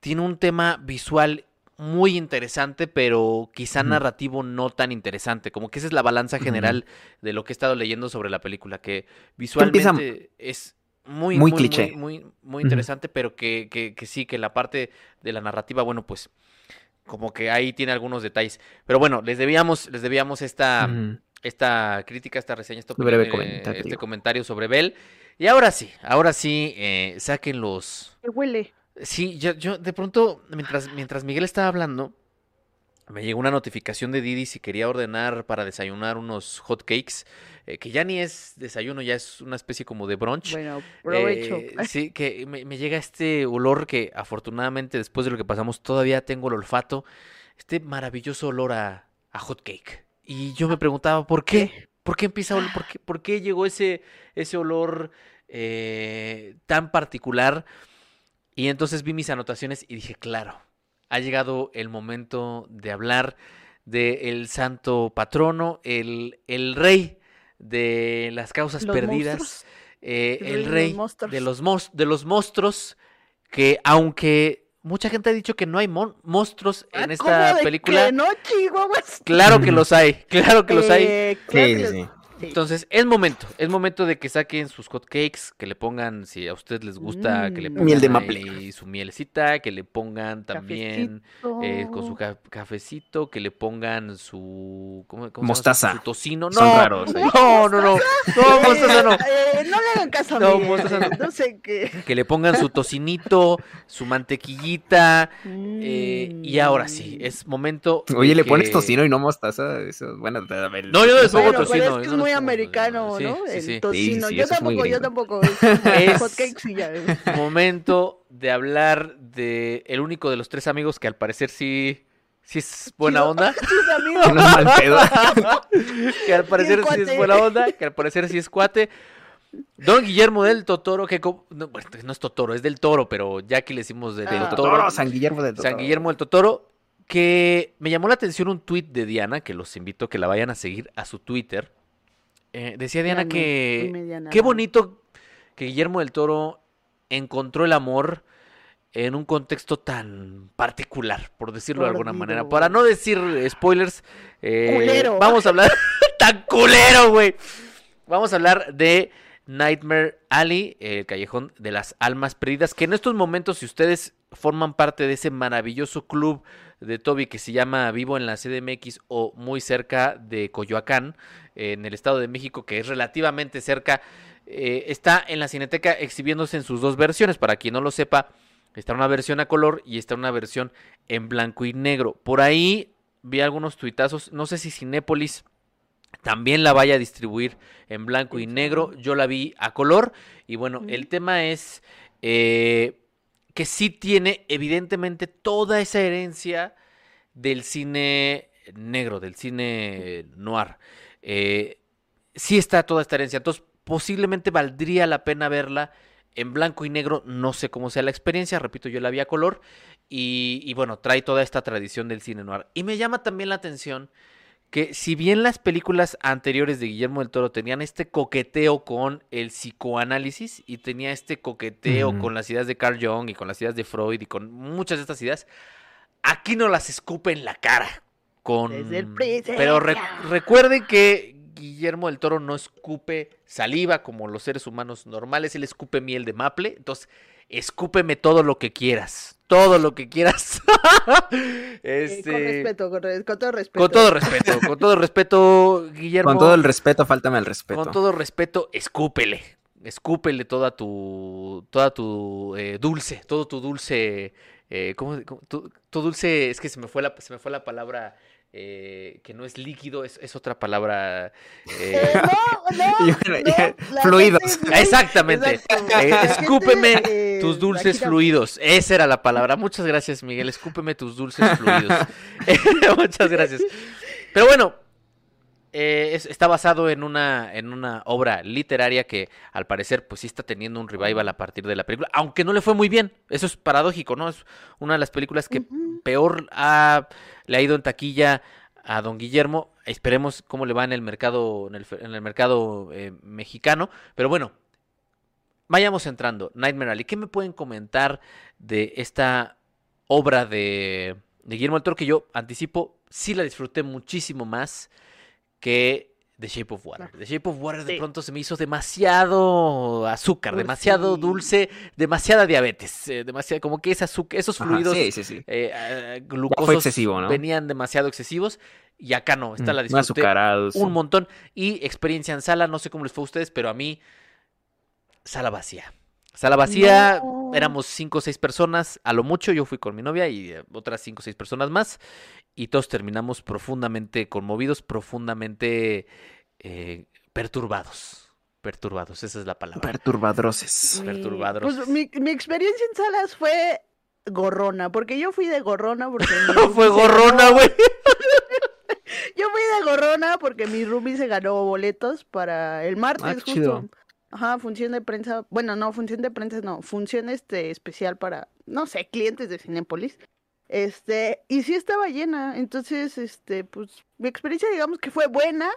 tiene un tema visual muy interesante, pero quizá narrativo no tan interesante. Como que esa es la balanza general de lo que he estado leyendo sobre la película, que visualmente es muy, muy, cliché. Muy, muy, interesante, pero que, que, que, sí, que la parte de la narrativa, bueno, pues como que ahí tiene algunos detalles. Pero bueno, les debíamos, les debíamos esta, esta crítica, esta reseña, este, este comentario sobre Bell. Y ahora sí, ahora sí, eh, saquen los... huele? Sí, yo, yo de pronto, mientras, mientras Miguel estaba hablando, me llegó una notificación de Didi si quería ordenar para desayunar unos hot cakes, eh, que ya ni es desayuno, ya es una especie como de brunch. Bueno, provecho. Eh, sí, que me, me llega este olor que afortunadamente después de lo que pasamos todavía tengo el olfato, este maravilloso olor a, a hot cake. Y yo me preguntaba, ¿por qué? ¿Por qué empieza a por qué, por qué llegó ese, ese olor eh, tan particular? Y entonces vi mis anotaciones y dije, claro, ha llegado el momento de hablar del santo patrono, el, el rey de las causas Los perdidas, eh, El rey de los monstruos. de los, mos- de los monstruos, que aunque mucha gente ha dicho que no hay mon- monstruos Ah, en ¿cómo esta de película, que no, chihuahuas? claro que los hay, claro que los hay. Eh, claro Sí, que sí, los- sí. Entonces, es momento, es momento de que saquen sus hotcakes, que le pongan, si a ustedes les gusta, que le Mm. pongan Miel de maple. ahí su mielecita, que le pongan también eh, con su ca- cafecito, que le pongan su Mostaza. su, tocino. No, Son raros, ahí. no, no, no, no, mostaza no. Eh, no le hagan caso a No, mí. mostaza no. no sé qué. Que le pongan su tocinito, su mantequillita. eh, y ahora sí, es momento. Oye, le pones tocino y no mostaza. Eso, bueno, a ver, No, yo no le pongo Bueno, tocino. es que es no muy americano. ¿no? Sí, el sí, tocino. Sí, sí, yo tampoco, yo tampoco. Es- y ya. momento de hablar de el único de los tres amigos que al parecer sí, sí es buena Chido. onda. Amigos. Que no es mal pedo. que al parecer sí, es buena onda, que al parecer sí es cuate. Don Guillermo del Totoro, que no, bueno, no es Totoro, es del Toro, pero ya aquí le decimos de, del Ah. Totoro. Totoro, San Guillermo del Totoro. San Guillermo del Totoro, que me llamó la atención un tuit de Diana, que los invito a que la vayan a seguir a su Twitter. Eh, decía Diana que Diana, qué bonito que Guillermo del Toro encontró el amor en un contexto tan particular, por decirlo de alguna manera. Para no decir spoilers, eh, Culero. vamos a hablar tan culero, güey. Vamos a hablar de Nightmare Alley, el callejón de las almas perdidas, que en estos momentos, si ustedes forman parte de ese maravilloso club de Toby que se llama Vivo en la CDMX o muy cerca de Coyoacán, en el Estado de México, que es relativamente cerca, eh, está en la Cineteca exhibiéndose en sus dos versiones. Para quien no lo sepa, está una versión a color y está una versión en blanco y negro. Por ahí vi algunos tuitazos, no sé si Cinépolis también la vaya a distribuir en blanco y negro. Yo la vi a color. Y bueno, el tema es eh, que sí tiene evidentemente toda esa herencia del cine negro, del cine noir. Eh, sí está toda esta herencia. Entonces, posiblemente valdría la pena verla en blanco y negro. No sé cómo sea la experiencia. Repito, yo la vi a color. Y, y bueno, trae toda esta tradición del cine noir. Y me llama también la atención que si bien las películas anteriores de Guillermo del Toro tenían este coqueteo con el psicoanálisis y tenía este coqueteo con las ideas de Carl Jung y con las ideas de Freud y con muchas de estas ideas, aquí no las escupe en la cara. Con... Desde el principio. Pero re- recuerden que Guillermo del Toro no escupe saliva como los seres humanos normales, él escupe miel de maple, entonces escúpeme todo lo que quieras, todo lo que quieras. Eh, Este, Con respeto, con, re- con todo respeto. con todo respeto, con todo respeto, Guillermo. Con todo el respeto, fáltame el respeto. Con todo respeto, escúpele. Escúpele toda tu. toda tu eh, dulce. Todo tu dulce. eh, ¿cómo, cómo- tu, tu dulce. Es que se me fue la, se me fue la palabra. Eh, que no es líquido, es, es otra palabra. Eh, eh, no, no, fluidos. Exactamente. Eh, gente, escúpeme tus dulces fluidos. Esa era la palabra. Muchas gracias, Miguel. Escúpeme tus dulces fluidos. Muchas gracias. Pero bueno, eh, es- está basado en una, en una obra literaria que al parecer pues sí está teniendo un revival a partir de la película, aunque no le fue muy bien. Eso es paradójico, ¿no? Es una de las películas que. Peor le ha ido en taquilla a don Guillermo. Esperemos cómo le va en el mercado, en el, mercado eh, mexicano. Pero bueno, vayamos entrando. Nightmare Alley, ¿qué me pueden comentar de esta obra de, Guillermo del que yo anticipo, sí la disfruté muchísimo más que The Shape of Water. The Shape of Water de Sí. pronto se me hizo demasiado azúcar, Uy, demasiado sí. dulce, demasiada diabetes, eh, demasiado, como que ese azúcar, esos Ajá, fluidos sí, sí, sí. eh, eh, glucosos excesivo, ¿no? venían demasiado excesivos y acá no, esta Mm, la disfruté azucarados. un montón y experiencia en sala, no sé cómo les fue a ustedes, pero a mí sala vacía. Sala vacía, No. éramos cinco o seis personas, a lo mucho, yo fui con mi novia y eh, otras cinco o seis personas más, y todos terminamos profundamente conmovidos, profundamente eh, perturbados. Perturbados, esa es la palabra. Perturbadroses. Mi- Perturbadros. Pues mi, mi experiencia en salas fue gorrona, porque yo fui de gorrona porque mi Fue gorrona, ganó- güey. Yo fui de gorrona porque mi roomie se ganó boletos para el martes, Ah, justo. chido. Ajá, función de prensa. Bueno, no, función de prensa no, función este especial para, no sé, clientes de Cinépolis. Este, y sí estaba llena, entonces, este, pues, mi experiencia digamos que fue buena,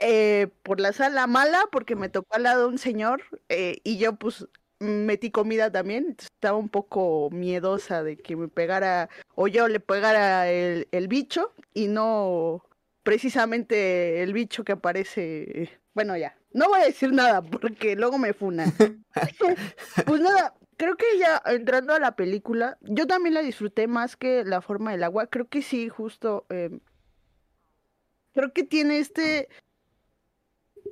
eh, por la sala mala, porque me tocó al lado un señor, eh, y yo, pues, metí comida también, estaba un poco miedosa de que me pegara, o yo le pegara el bicho, y no precisamente el bicho que aparece, bueno, ya, no voy a decir nada, porque luego me funan. Pues nada, creo que ya entrando a la película, yo también la disfruté más que La forma del agua. Creo que sí, justo. eh, creo que tiene este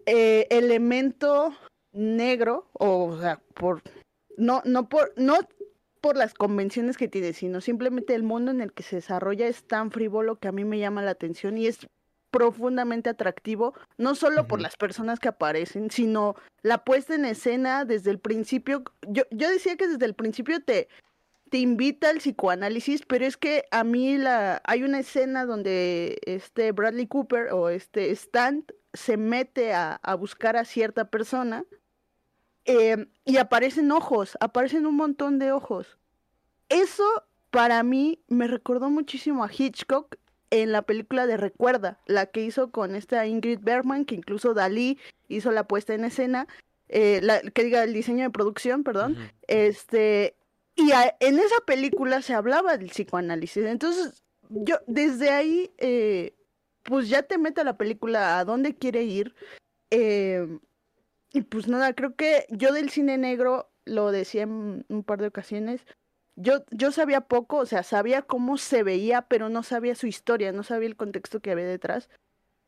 eh, elemento negro, o, o sea, por no, no por, no por las convenciones que tiene, sino simplemente el mundo en el que se desarrolla es tan frívolo que a mí me llama la atención y es profundamente atractivo, no solo por las personas que aparecen, sino la puesta en escena desde el principio. Yo, yo decía que desde el principio te, te invita al psicoanálisis, pero es que a mí la, hay una escena donde este Bradley Cooper o este Stan se mete a, a buscar a cierta persona eh, y aparecen ojos, aparecen un montón de ojos. Eso para mí me recordó muchísimo a Hitchcock en la película de Recuerda, la que hizo con esta Ingrid Bergman, que incluso Dalí hizo la puesta en escena, eh, la, que diga el diseño de producción, perdón. Este, y a- en esa película se hablaba del psicoanálisis. Entonces, yo desde ahí, eh, pues ya te mete a la película a dónde quiere ir. eh, y pues nada, creo que yo del cine negro, lo decía en un par de ocasiones, yo, yo sabía poco, o sea, sabía cómo se veía, pero no sabía su historia, no sabía el contexto que había detrás.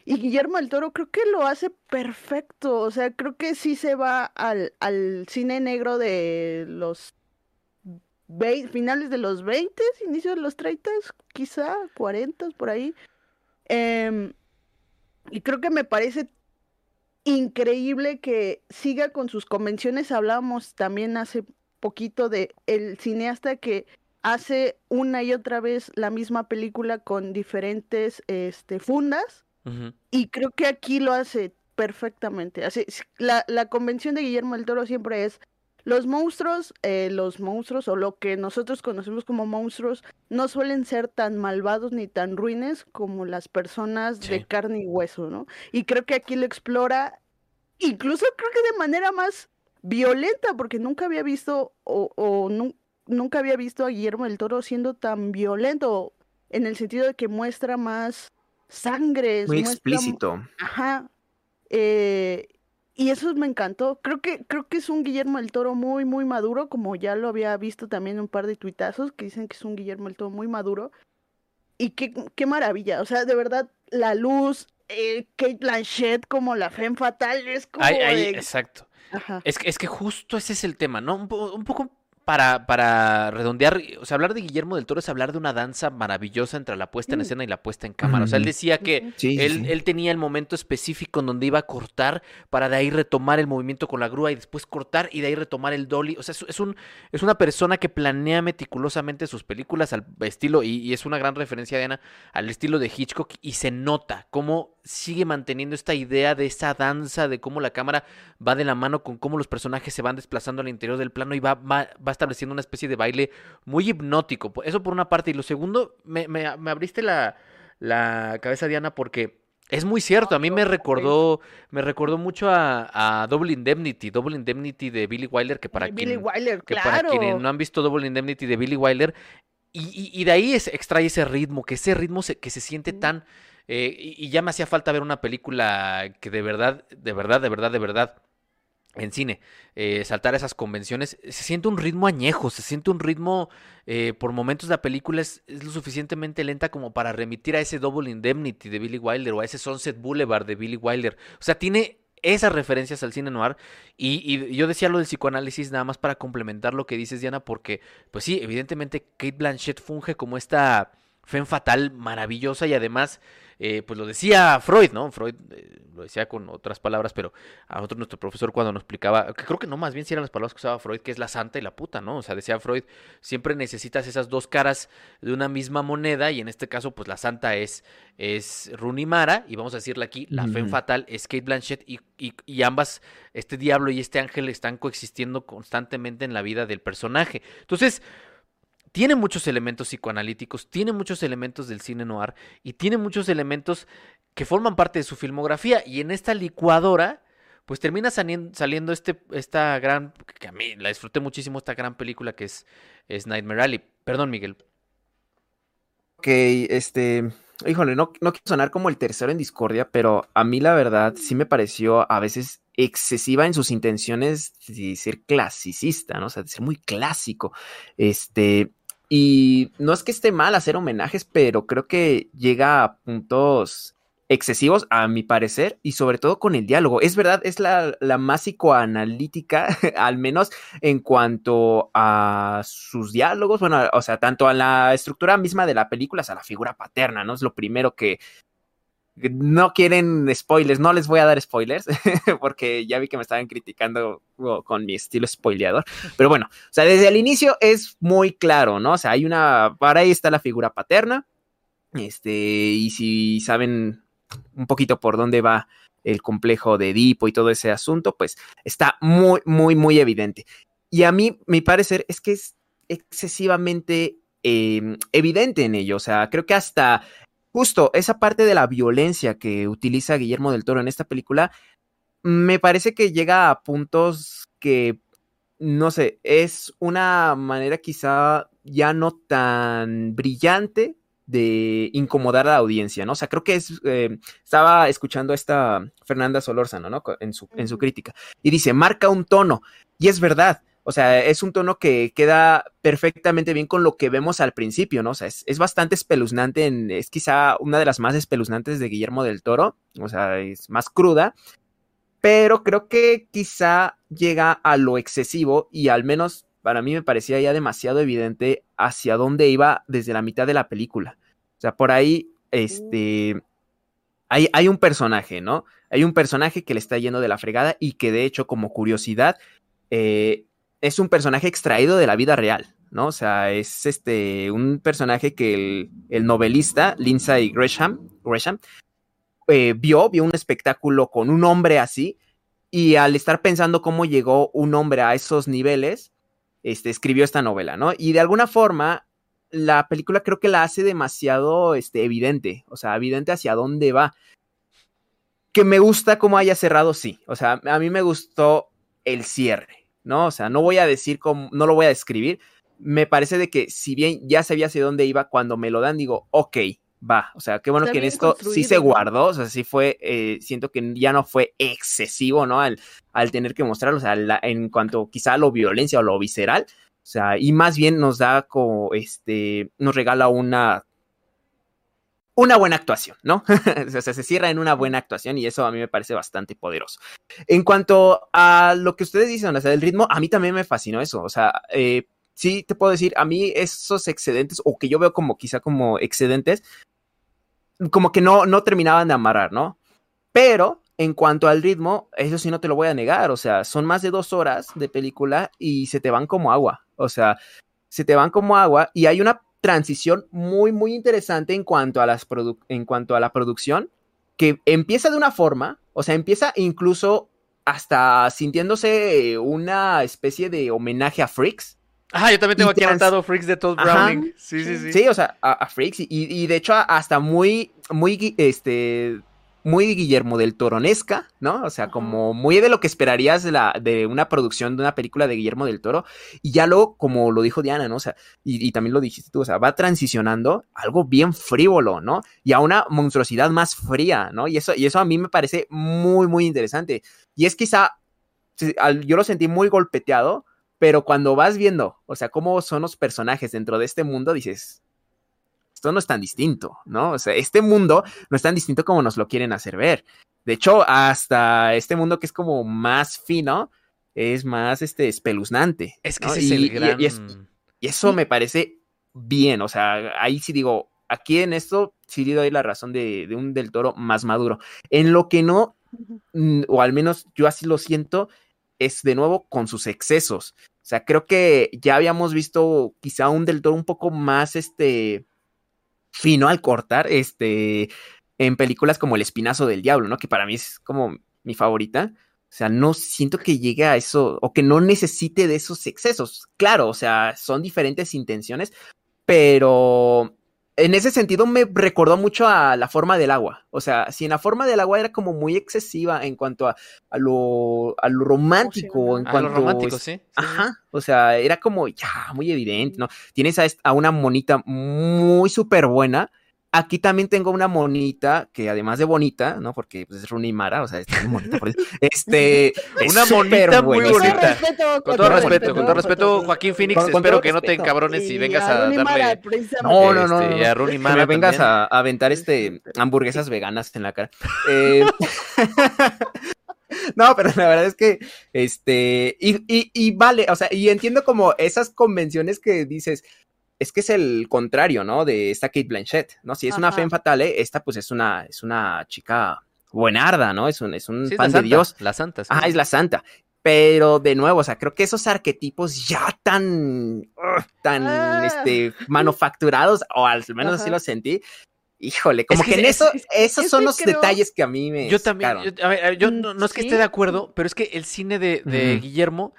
Y Guillermo del Toro creo que lo hace perfecto, o sea, creo que sí se va al, al cine negro de los finales de los 20, inicios de los 30, quizá 40 por ahí. Em, y creo que me parece increíble que siga con sus convenciones. Hablábamos también hace poquito de el cineasta que hace una y otra vez la misma película con diferentes este, fundas. Y creo que aquí lo hace perfectamente. Así, la, la convención de Guillermo del Toro siempre es los monstruos, eh, los monstruos o lo que nosotros conocemos como monstruos no suelen ser tan malvados ni tan ruines como las personas Sí. de carne y hueso, ¿no? Y creo que aquí lo explora, incluso creo que de manera más violenta, porque nunca había visto o, o nu- nunca había visto a Guillermo del Toro siendo tan violento en el sentido de que muestra más sangre, Muy muestra explícito. Ajá. Eh, y eso me encantó. Creo que, creo que es un Guillermo del Toro muy, muy maduro, como ya lo había visto también en un par de tuitazos que dicen que es un Guillermo del Toro muy maduro. Y qué, qué maravilla. O sea, de verdad, la luz, eh, Kate Blanchett como la femme fatal, es como de- exacto. Ajá. Es que, es que justo ese es el tema, ¿no? Un, po- un poco para, para redondear, o sea, hablar de Guillermo del Toro es hablar de una danza maravillosa entre la puesta en Mm. escena y la puesta en cámara. O sea, él decía que sí, él, sí. él tenía el momento específico en donde iba a cortar para de ahí retomar el movimiento con la grúa y después cortar y de ahí retomar el dolly. O sea, es, es un, es una persona que planea meticulosamente sus películas al estilo, y, y es una gran referencia, Diana, al estilo de Hitchcock y se nota cómo sigue manteniendo esta idea de esa danza, de cómo la cámara va de la mano con cómo los personajes se van desplazando al interior del plano y va, va, va estableciendo una especie de baile muy hipnótico. Eso por una parte. Y lo segundo, me, me- me abriste la, la cabeza, Diana, porque es muy cierto. A mí me recordó, me recordó mucho a, a Double Indemnity, Double Indemnity de Billy Wilder, que para Billy quien, Wilder, que claro. para quienes no han visto Double Indemnity de Billy Wilder, y, y- y de ahí es- extrae ese ritmo, que ese ritmo se- que se siente tan... eh, y, ya me hacía falta ver una película que de verdad, de verdad, de verdad, de verdad, en cine, eh, saltar esas convenciones, se siente un ritmo añejo, se siente un ritmo, eh, por momentos la película es, es lo suficientemente lenta como para remitir a ese Double Indemnity de Billy Wilder o a ese Sunset Boulevard de Billy Wilder. O sea, tiene esas referencias al cine noir. Y, y, yo decía lo del psicoanálisis nada más para complementar lo que dices, Diana, porque, pues sí, evidentemente Kate Blanchett funge como esta fen fatal maravillosa y además eh, pues lo decía Freud, ¿no? Freud eh, lo decía con otras palabras, pero a nosotros nuestro profesor cuando nos explicaba, que creo que no, más bien si eran las palabras que usaba Freud, que es la santa y la puta, ¿no? O sea, decía Freud, siempre necesitas esas dos caras de una misma moneda y en este caso, pues la santa es, es Runimara y vamos a decirle aquí, la fe fatal es Kate Blanchett y, y, y ambas, este diablo y este ángel están coexistiendo constantemente en la vida del personaje. Entonces, tiene muchos elementos psicoanalíticos, tiene muchos elementos del cine noir y tiene muchos elementos que forman parte de su filmografía. Y en esta licuadora, pues termina saliendo este, esta gran, que a mí la disfruté muchísimo, esta gran película que es, Nightmare Alley. Perdón, Miguel. Ok, este, híjole, no, no quiero sonar como el tercero en discordia, pero a mí la verdad sí me pareció a veces excesiva en sus intenciones de ser clasicista, ¿no? O sea, de ser muy clásico. Este, y no es que esté mal hacer homenajes, pero creo que llega a puntos excesivos, a mi parecer, y sobre todo con el diálogo. Es verdad, es la, la más psicoanalítica, al menos en cuanto a sus diálogos, bueno, o sea, tanto a la estructura misma de la película, a la figura paterna, ¿no? Es lo primero que, no quieren spoilers, no les voy a dar spoilers, porque ya vi que me estaban criticando con mi estilo spoileador. Pero bueno, o sea, desde el inicio es muy claro, ¿no? O sea, hay una. Para ahí está la figura paterna. Este, y si saben un poquito por dónde va el complejo de Edipo y todo ese asunto, pues está muy, muy, muy evidente. Y a mí, mi parecer es que es excesivamente em, evidente en ello. O sea, creo que hasta justo esa parte de la violencia que utiliza Guillermo del Toro en esta película, me parece que llega a puntos que, no sé, es una manera quizá ya no tan brillante de incomodar a la audiencia, ¿no? O sea, creo que es, eh, estaba escuchando a esta Fernanda Solórzano, ¿no? En su, en su crítica, y dice, marca un tono, y es verdad, o sea, es un tono que queda perfectamente bien con lo que vemos al principio, ¿no? O sea, es, bastante espeluznante, es quizá una de las más espeluznantes de Guillermo del Toro, o sea, es más cruda, pero creo que quizá llega a lo excesivo y al menos para mí me parecía ya demasiado evidente hacia dónde iba desde la mitad de la película. O sea, por ahí, este, hay, hay un personaje, ¿no? Hay un personaje que le está yendo de la fregada y que de hecho, como curiosidad, eh, es un personaje extraído de la vida real, ¿no? O sea, es este, un personaje que el, novelista Lindsay Gresham, eh, vio, vio un espectáculo con un hombre así, y al estar pensando cómo llegó un hombre a esos niveles, este, escribió esta novela, ¿no? Y de alguna forma, la película creo que la hace demasiado este, evidente, o sea, evidente hacia dónde va. Que me gusta cómo haya cerrado, sí. O sea, a mí me gustó el cierre. ¿No? O sea, no voy a decir cómo, no lo voy a describir. Me parece de que si bien ya sabía hacia dónde iba, cuando me lo dan digo, ok, va. O sea, qué bueno que en esto sí se guardó, o sea, sí fue, eh, siento que ya no fue excesivo, ¿no? Al, al tener que mostrarlo, o sea, en cuanto quizá a lo violencia o lo visceral, o sea, y más bien nos da como, este, nos regala una una buena actuación, ¿no? o sea, se cierra en una buena actuación y eso a mí me parece bastante poderoso. En cuanto a lo que ustedes dicen, o sea, ritmo, a mí también me fascinó eso. O sea, eh, sí te puedo decir, a mí esos excedentes, o que yo veo como quizá como excedentes, como que no, no terminaban de amarrar, ¿no? Pero en cuanto al ritmo, eso sí no te lo voy a negar. O sea, son más de dos horas de película y se te van como agua. O sea, se te van como agua y hay una transición muy, muy interesante en cuanto a, las en cuanto a la producción, que empieza de una forma, o sea, empieza incluso hasta sintiéndose una especie de homenaje a Freaks. Ah, yo también tengo aquí anotado Freaks de Todd Browning. Sí, sí, sí. Sí, o sea, a, Freaks. Y, y, de hecho, hasta muy, muy, este, muy Guillermo del Toronesca, ¿no? O sea, como muy de lo que esperarías de, la, de una producción de una película de Guillermo del Toro. Y ya luego, como lo dijo Diana, ¿no? O sea, y, también lo dijiste tú, o sea, va transicionando algo bien frívolo, ¿no? Y a una monstruosidad más fría, ¿no? Y eso, y eso a mí me parece muy, muy interesante. Y es quizá, yo lo sentí muy golpeteado, pero cuando vas viendo, o sea, cómo son los personajes dentro de este mundo, dices, esto no es tan distinto, ¿no? O sea, este mundo no es tan distinto como nos lo quieren hacer ver. De hecho, hasta este mundo que es como más fino, es más este espeluznante. Es que ¿no? ese es Y- el y- gran... y es- y eso me parece bien, o sea, ahí sí digo, aquí en esto sí le doy la razón de, de un del toro más maduro. En lo que no, mm, o al menos yo así lo siento, es de nuevo con sus excesos. O sea, creo que ya habíamos visto quizá un del toro un poco más, este, fino al cortar, este, en películas como El Espinazo del Diablo, ¿no? Que para mí es como mi favorita. O sea, no siento que llegue a eso o que no necesite de esos excesos. Claro, o sea, son diferentes intenciones, pero en ese sentido me recordó mucho a la forma del agua. O sea, si en la forma del agua era como muy excesiva en cuanto a, a lo, a lo romántico, en Ah, cuanto lo romántico, sí. sí. Ajá, o sea, era como ya muy evidente, ¿no? Tienes a, a una monita muy súper buena. Aquí también tengo una monita que además de bonita, ¿no? Porque pues, es Rooney Mara, o sea, es muy bonita por eso. Este, es Una monita muy bonita. respeto, Con todo respeto, con todo respeto, Joaquín Phoenix, Con- con espero que no te encabrones y Sí, vengas a a darle precisamente. No, no, no, este, no, a Rooney que Mara me vengas a, a aventar este hamburguesas veganas en la cara. Eh, no, pero la verdad es que, este, y, y, y vale, o sea, y entiendo como esas convenciones que dices, es que es el contrario, ¿no? De esta Kate Blanchett, ¿no? Si es una femme fatale, esta pues es una, es una chica buenarda, ¿no? Es un, es un Sí, es fan de Dios. La santa, sí. Ah, es la santa. Pero de nuevo, o sea, creo que esos arquetipos ya tan, tan, Ah. este, manufacturados, o al menos así lo sentí. Híjole, como que que, en es- eso, es- esos es son los creo- detalles que a mí me. Yo también, yo, a ver, yo no, no es que sí. esté de acuerdo, pero es que el cine de, de. Guillermo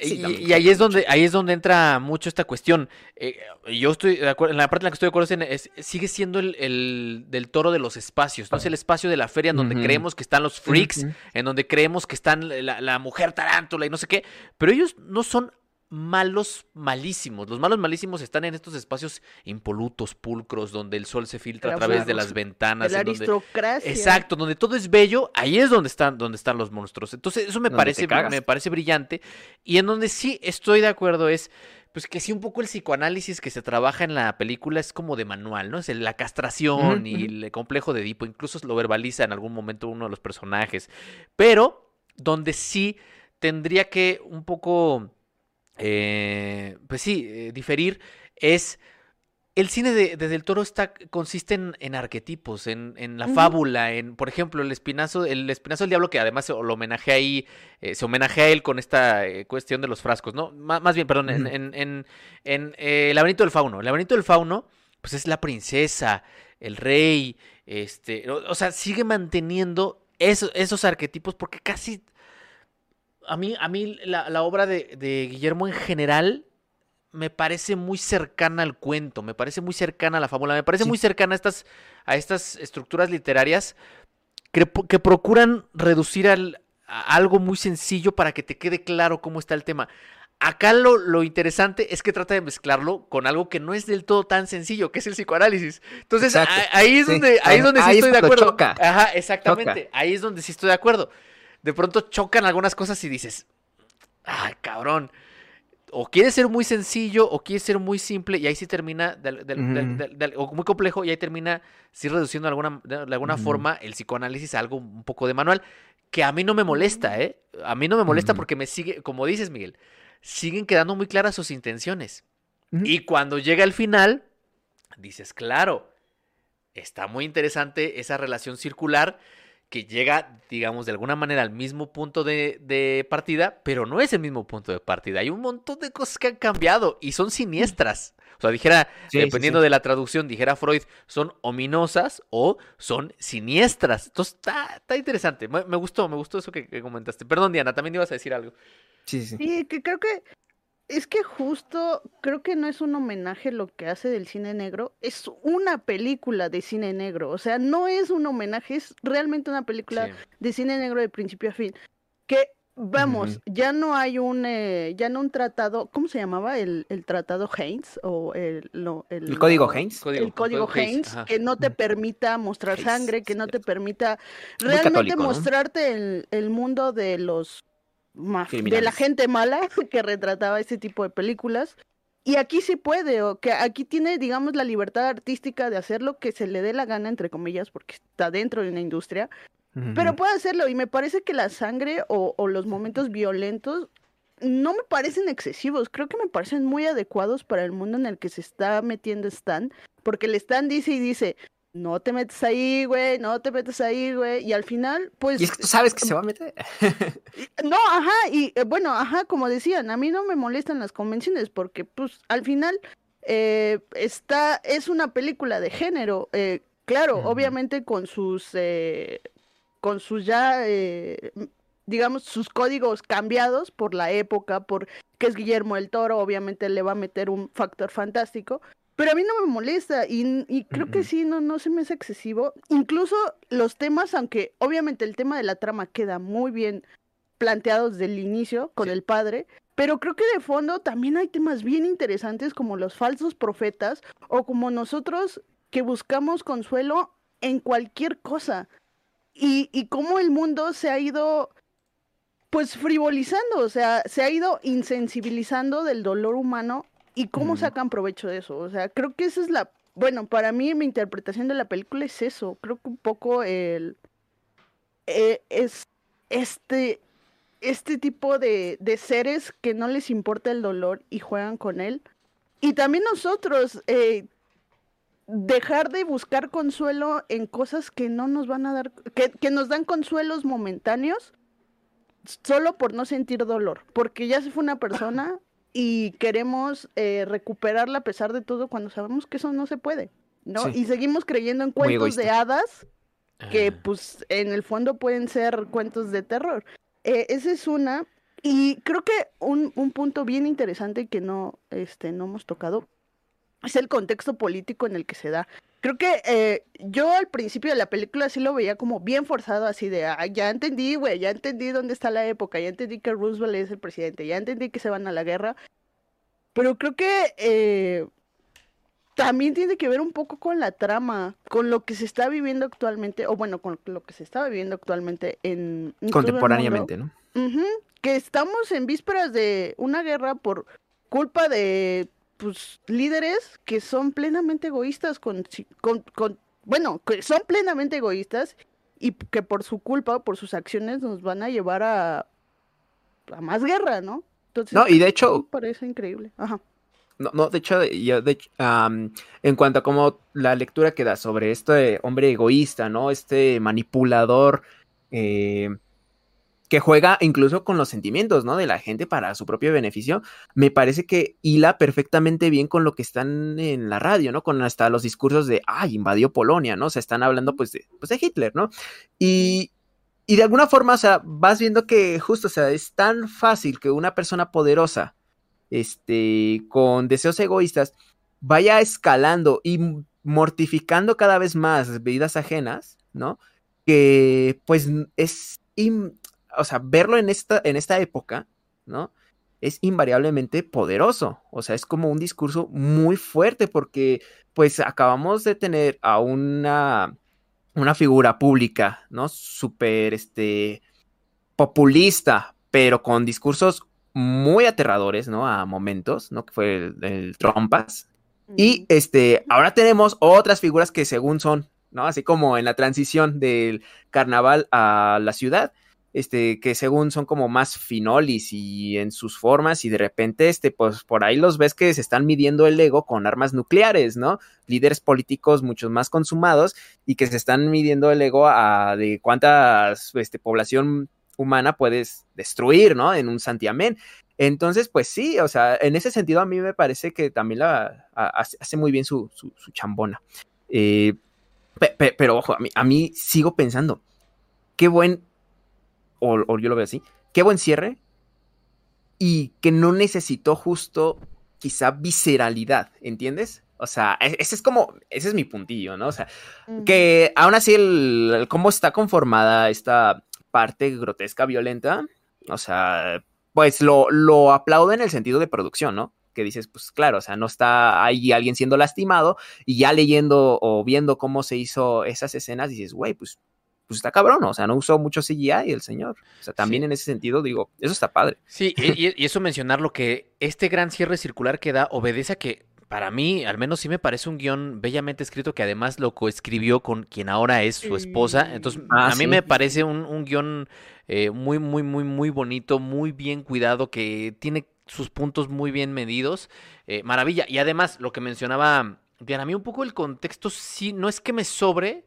Sí, y, ahí es donde ahí es donde entra mucho esta cuestión. Eh, yo estoy de acuerdo, en la parte en la que estoy de acuerdo es, en- es- sigue siendo el, el del toro de los espacios, no es el espacio de la feria en donde creemos que están los freaks, en donde creemos que están la, la mujer tarántula y no sé qué, pero ellos no son malos malísimos. Los malos malísimos están en estos espacios impolutos, pulcros, donde el sol se filtra a través de las ventanas. La en donde- aristocracia. Exacto, donde todo es bello, ahí es donde están, donde están los monstruos. Entonces, eso me Donde parece, me parece brillante. Y en donde sí estoy de acuerdo es, pues que sí, un poco el psicoanálisis que se trabaja en la película es como de manual, ¿no? Es el- la castración y el complejo de Edipo, incluso lo verbaliza en algún momento uno de los personajes. Pero, donde sí tendría que un poco, eh, pues sí, eh, diferir, es el cine de, de Del Toro está, consiste en, en arquetipos, en, en la fábula, en, por ejemplo, el espinazo, el espinazo del diablo, que además se lo homenajea ahí, eh, se homenajea a él con esta eh, cuestión de los frascos, ¿no? Má- más bien, perdón, en, Ujú. en, en, en, eh, el laberinto del fauno. El laberinto del fauno, pues es la princesa, el rey, este, o, o sea, sigue manteniendo esos, esos arquetipos porque casi a mí, a mí la, la obra de, de Guillermo en general me parece muy cercana al cuento, me parece muy cercana a la fábula, me parece Sí. muy cercana a estas, a estas estructuras literarias que, que procuran reducir al- a algo muy sencillo para que te quede claro cómo está el tema. Acá lo, lo interesante es que trata de mezclarlo con algo que no es del todo tan sencillo, que es el psicoanálisis. Entonces, a- ahí es Sí. donde, ahí es donde sí ahí es estoy de acuerdo. choca. Ajá, exactamente. Choca. Ahí es donde sí estoy de acuerdo. De pronto chocan algunas cosas y dices, ay, cabrón. O quiere ser muy sencillo o quiere ser muy simple y ahí sí termina, de- de- de- Ujú. de- de- o muy complejo y ahí termina sí reduciendo de alguna, de, de alguna forma el psicoanálisis a algo un poco de manual, que a mí no me molesta, ¿eh? A mí no me molesta porque me sigue, como dices Miguel, siguen quedando muy claras sus intenciones. Y cuando llega el final, dices, claro, está muy interesante esa relación circular que llega, digamos, de alguna manera al mismo punto de, de partida, pero no es el mismo punto de partida. Hay un montón de cosas que han cambiado y son siniestras. O sea, dijera, Sí, sí, dependiendo sí. de la traducción, dijera Freud, son ominosas o son siniestras. Entonces, está, está interesante. Me, me gustó, me gustó eso que, que comentaste. Perdón, Diana, también ibas a decir algo. Sí, sí. Sí, que creo que es que justo creo que no es un homenaje lo que hace del cine negro, es una película de cine negro, o sea, no es un homenaje, es realmente una película Sí. de cine negro de principio a fin. Que vamos, ya no hay un eh, ya no un tratado, ¿cómo se llamaba? El, el tratado Haynes o el no, el, El código Haynes. el código Haynes, que no te permita mostrar Haynes, sangre, que no te permita realmente católico, ¿no? mostrarte el, el mundo de los de la gente mala que retrataba ese tipo de películas. y aquí sí puede, o que aquí tiene, digamos, la libertad artística de hacer lo que se le dé la gana, entre comillas, porque está dentro de una industria, pero puede hacerlo. Y me parece que la sangre o, o los momentos violentos no me parecen excesivos, creo que me parecen muy adecuados para el mundo en el que se está metiendo Stan, porque el Stan dice y dice, no te metes ahí, güey, no te metes ahí, güey, y al final, pues... Y es que tú sabes que se va a meter. no, ajá, y eh, bueno, ajá, como decían, a mí no me molestan las convenciones, porque pues al final eh, está, es una película de género, eh, claro, obviamente con sus... con sus ya digamos, sus códigos cambiados por la época, por que es Guillermo el Toro, obviamente le va a meter un factor fantástico, pero a mí no me molesta y, creo que sí, no, no se me hace excesivo. Incluso los temas, aunque obviamente el tema de la trama queda muy bien planteado desde el inicio con el padre, pero creo que de fondo también hay temas bien interesantes como los falsos profetas o como nosotros que buscamos consuelo en cualquier cosa. Y, y cómo el mundo se ha ido pues frivolizando, o sea, se ha ido insensibilizando del dolor humano y cómo sacan provecho de eso. O sea, creo que esa es la, bueno, para mí mi interpretación de la película es eso. Creo que un poco el eh, es este este tipo de, de, seres que no les importa el dolor y juegan con él. Y también nosotros, eh, dejar de buscar consuelo en cosas que no nos van a dar, que, que nos dan consuelos momentáneos solo por no sentir dolor, porque ya se fue una persona y queremos eh, recuperarla a pesar de todo cuando sabemos que eso no se puede, ¿no? Y seguimos creyendo en cuentos de hadas que ah. pues en el fondo pueden ser cuentos de terror. Eh, esa es una. Y creo que un, un punto bien interesante que no, este, no hemos tocado es el contexto político en el que se da. Creo que eh, yo al principio de la película sí lo veía como bien forzado, así de, ah, ya entendí, güey, ya entendí dónde está la época, ya entendí que Roosevelt es el presidente, ya entendí que se van a la guerra. Pero creo que eh, también tiene que ver un poco con la trama, con lo que se está viviendo actualmente, o bueno, con lo que se está viviendo actualmente en... Contemporáneamente, ¿no? que estamos en vísperas de una guerra por culpa de pues, líderes que son plenamente egoístas con, con, bueno, que son plenamente egoístas y que por su culpa, por sus acciones nos van a llevar a, a más guerra, ¿no? Entonces, no, y de hecho... Parece increíble. Ajá. No, no, de hecho, yo, de, en cuanto a cómo la lectura que da sobre este hombre egoísta, ¿no? Este manipulador eh, que juega incluso con los sentimientos, ¿no? De la gente para su propio beneficio, me parece que hila perfectamente bien con lo que están en la radio, ¿no? Con hasta los discursos de, ay, invadió Polonia, ¿no? O sea, están hablando pues de, pues de Hitler, ¿no? Y, y de alguna forma, o sea, vas viendo que justo, o sea, es tan fácil que una persona poderosa, este, con deseos egoístas, vaya escalando y mortificando cada vez más vidas ajenas, ¿no? Que pues es o sea, verlo en esta, en esta época, ¿no? Es invariablemente poderoso. O sea, es como un discurso muy fuerte porque, pues, acabamos de tener a una, una figura pública, ¿no? Súper, este, populista, pero con discursos muy aterradores, ¿no? A momentos, ¿no? Que fue el, el Trompas. Y, este, ahora tenemos otras figuras que según son, ¿no? Así como en la transición del carnaval a la ciudad, este, que según son como más finolis y en sus formas y de repente, este, pues por ahí los ves que se están midiendo el ego con armas nucleares, ¿no? Líderes políticos muchos más consumados y que se están midiendo el ego a de cuánta este, población humana puedes destruir, ¿no? En un santiamén. Entonces, pues sí, o sea, en ese sentido a mí me parece que también la hace muy bien su, su, chambona. Eh, pero ojo, a mí, a mí sigo pensando, qué buen o, yo lo veo así, qué buen cierre y que no necesitó justo quizá visceralidad, ¿entiendes? O sea, e, ese es como, ese es mi puntillo, ¿no? O sea, que aún así el, cómo está conformada esta parte grotesca, violenta, o sea, pues lo, lo aplaudo en el sentido de producción, ¿no? Que dices, pues claro, o sea, no está ahí alguien siendo lastimado y ya leyendo o viendo cómo se hizo esas escenas, dices, güey, pues pues está cabrón, o sea, no usó mucho CGI el señor. O sea, también Sí. en ese sentido, digo, eso está padre. Sí, y, eso mencionar lo que este gran cierre circular que da obedece a que, para mí, al menos sí me parece un guion bellamente escrito que además lo coescribió con quien ahora es su esposa. Entonces, Ah, a mí sí. me parece un, un guion eh, muy, muy, muy, muy bonito, muy bien cuidado, que tiene sus puntos muy bien medidos. Eh, maravilla. Y además, lo que mencionaba Diana, a mí un poco el contexto sí, no es que me sobre,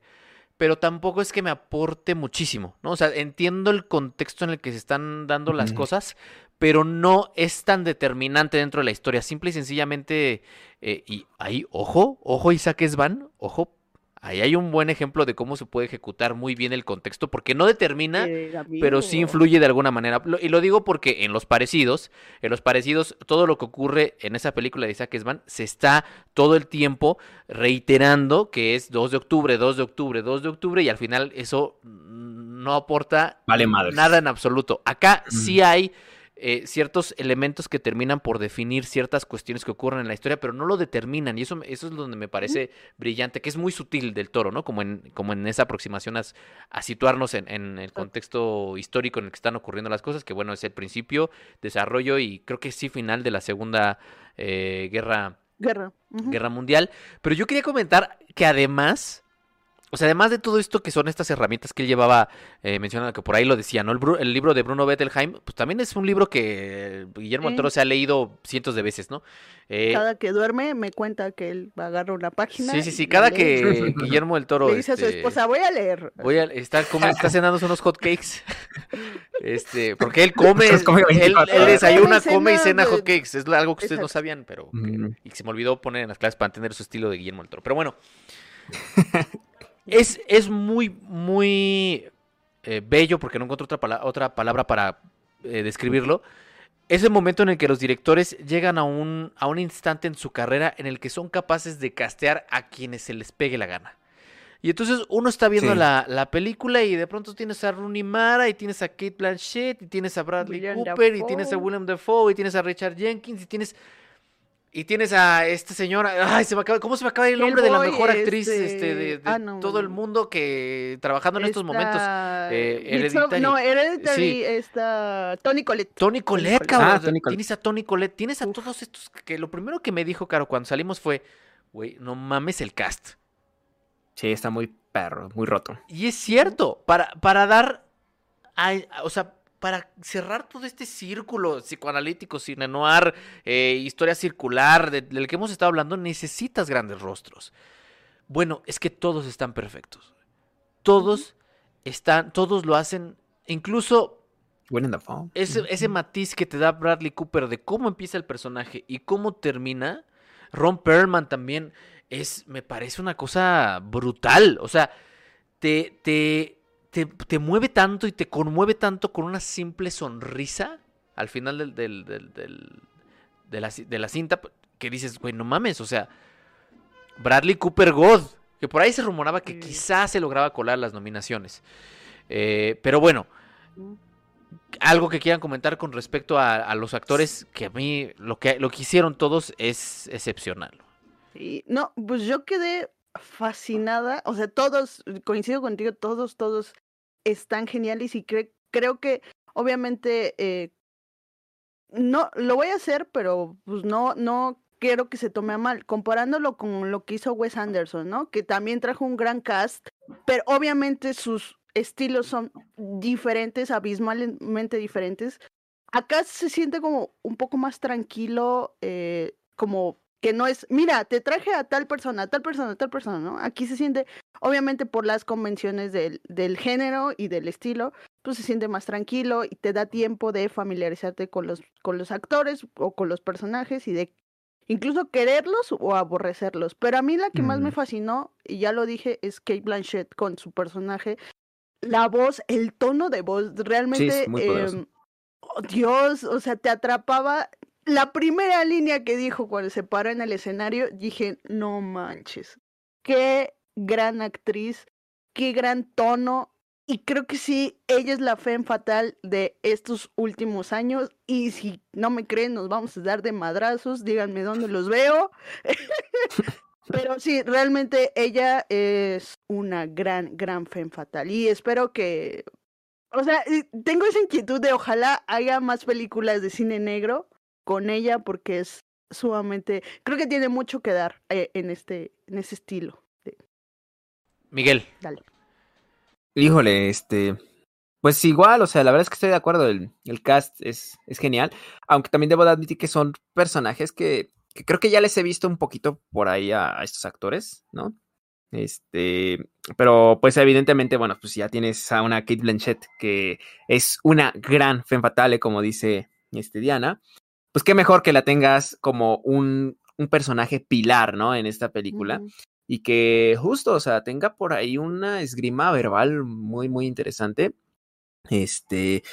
pero tampoco es que me aporte muchísimo, ¿no? O sea, entiendo el contexto en el que se están dando las cosas, pero no es tan determinante dentro de la historia. Simple y sencillamente, eh, y ahí, ojo, ojo Isaac Svan, ojo, ahí hay un buen ejemplo de cómo se puede ejecutar muy bien el contexto, porque no determina, Eh, pero sí influye de alguna manera. Lo- Y lo digo porque en los parecidos, en los parecidos, todo lo que ocurre en esa película de Isaac Svan se está todo el tiempo reiterando que es 2 de octubre, 2 de octubre, 2 de octubre, y al final eso no aporta Vale nada en absoluto. Acá sí hay eh, ciertos elementos que terminan por definir ciertas cuestiones que ocurren en la historia, pero no lo determinan. Y eso, eso es donde me parece brillante, que es muy sutil del toro, ¿no? Como en, como en esa aproximación a, situarnos en, en el contexto histórico en el que están ocurriendo las cosas, que bueno, es el principio, desarrollo y creo que sí final de la Segunda eh, Guerra Guerra. Guerra Mundial. Pero yo quería comentar que además, o sea, además de todo esto que son estas herramientas que él llevaba eh, mencionando, que por ahí lo decía, ¿no? El, el libro de Bruno Bettelheim, pues también es un libro que Guillermo. Toro se ha leído cientos de veces, ¿no? Eh, Cada que duerme me cuenta que él agarra una página. sí, sí, sí, cada lee. que Guillermo del Toro... Le dice a su este, esposa, voy a leer. Voy a está, come- está cenándose unos hot cakes. Este, porque él come, Pues él, 24 él horas. desayuna, Come y cena cena de- hot cakes. Es algo que ustedes no sabían, pero que- y que se me olvidó poner en las clases para entender su estilo de Guillermo del Toro. Pero bueno, es, es muy, muy eh, bello, porque no encuentro otra, pala- otra palabra para eh, describirlo. Es el momento en el que los directores llegan a un, a un instante en su carrera en el que son capaces de castear a quienes se les pegue la gana. Y entonces uno está viendo Sí. la, la película y de pronto tienes a Rooney Mara y tienes a Kate Blanchett y tienes a Bradley William Cooper y tienes a. William Dafoe y tienes a Richard Jenkins y tienes y tienes a esta señora, ay, se me acaba, ¿cómo se me acaba el nombre de la mejor actriz este, este, de, de ah, no, todo el mundo que trabajando en estos momentos? Eh, Hereditary. No, Hereditary Sí. está Tony Collette. Tony Colette, Collette. cabrón. Ah. Tienes a Tony Colette, tienes a Uf. todos estos que lo primero que me dijo, Caro, cuando salimos fue, güey, no mames el cast. Sí, está muy perro, muy roto. Y es cierto, para, para dar, a- a- o sea, para cerrar todo este círculo psicoanalítico, cine noir, eh, historia circular de- del que hemos estado hablando, necesitas grandes rostros. Bueno, es que todos están perfectos. Todos están, todos lo hacen, incluso ese, ese matiz que te da Bradley Cooper de cómo empieza el personaje y cómo termina, Ron Perlman también es, me parece una cosa brutal. O sea, te, te, te, te mueve tanto y te conmueve tanto con una simple sonrisa al final del, del- del- del- de, la, ci- de la cinta que dices, güey, no mames, o sea, Bradley Cooper God, que por ahí se rumoraba que quizás se lograba colar las nominaciones. Eh, pero bueno, algo que quieran comentar con respecto a, a los actores, que a mí lo que, lo que hicieron todos es excepcional. Sí, no, pues yo quedé fascinada, o sea, todos, coincido contigo, todos, todos están geniales y cre- creo que obviamente eh, no lo voy a hacer, pero pues no, no quiero que se tome a mal, comparándolo con lo que hizo Wes Anderson, ¿no? Que también trajo un gran cast, pero obviamente sus estilos son diferentes, abismalmente diferentes. Acá se siente como un poco más tranquilo, eh, como que no es, mira, te traje a tal persona, a tal persona, a tal persona, ¿no? Aquí se siente, obviamente por las convenciones del, del género y del estilo, pues se siente más tranquilo y te da tiempo de familiarizarte con los, con los actores o con los personajes y de incluso quererlos o aborrecerlos. Pero a mí la que más me Mm. fascinó, y ya lo dije, es Kate Blanchett con su personaje. La voz, el tono de voz, realmente, muy poderoso. em, oh, Dios, o sea, te atrapaba. La primera línea que dijo cuando se paró en el escenario, dije, no manches, qué gran actriz, qué gran tono. Y creo que sí, ella es la fe fatal de estos últimos años. Y si no me creen, nos vamos a dar de madrazos. Díganme dónde los veo. Pero sí, realmente ella es una gran, gran fan fatal. Y espero que. O sea, tengo esa inquietud de ojalá haya más películas de cine negro con ella porque es sumamente. Creo que tiene mucho que dar eh, en este, en ese estilo. Miguel. Dale. Híjole, este. Pues igual, o sea, la verdad es que estoy de acuerdo. El, el cast es, es genial. Aunque también debo admitir que son personajes que, que creo que ya les he visto un poquito por ahí a, a, estos actores, ¿no? Este, pero pues evidentemente, bueno, pues ya tienes a una Kate Blanchett que es una gran femme fatale, como dice este, Diana. Pues qué mejor que la tengas como un, un personaje pilar, ¿no? En esta película. Uh -huh y que justo, o sea, tenga por ahí una esgrima verbal muy, muy interesante. Este,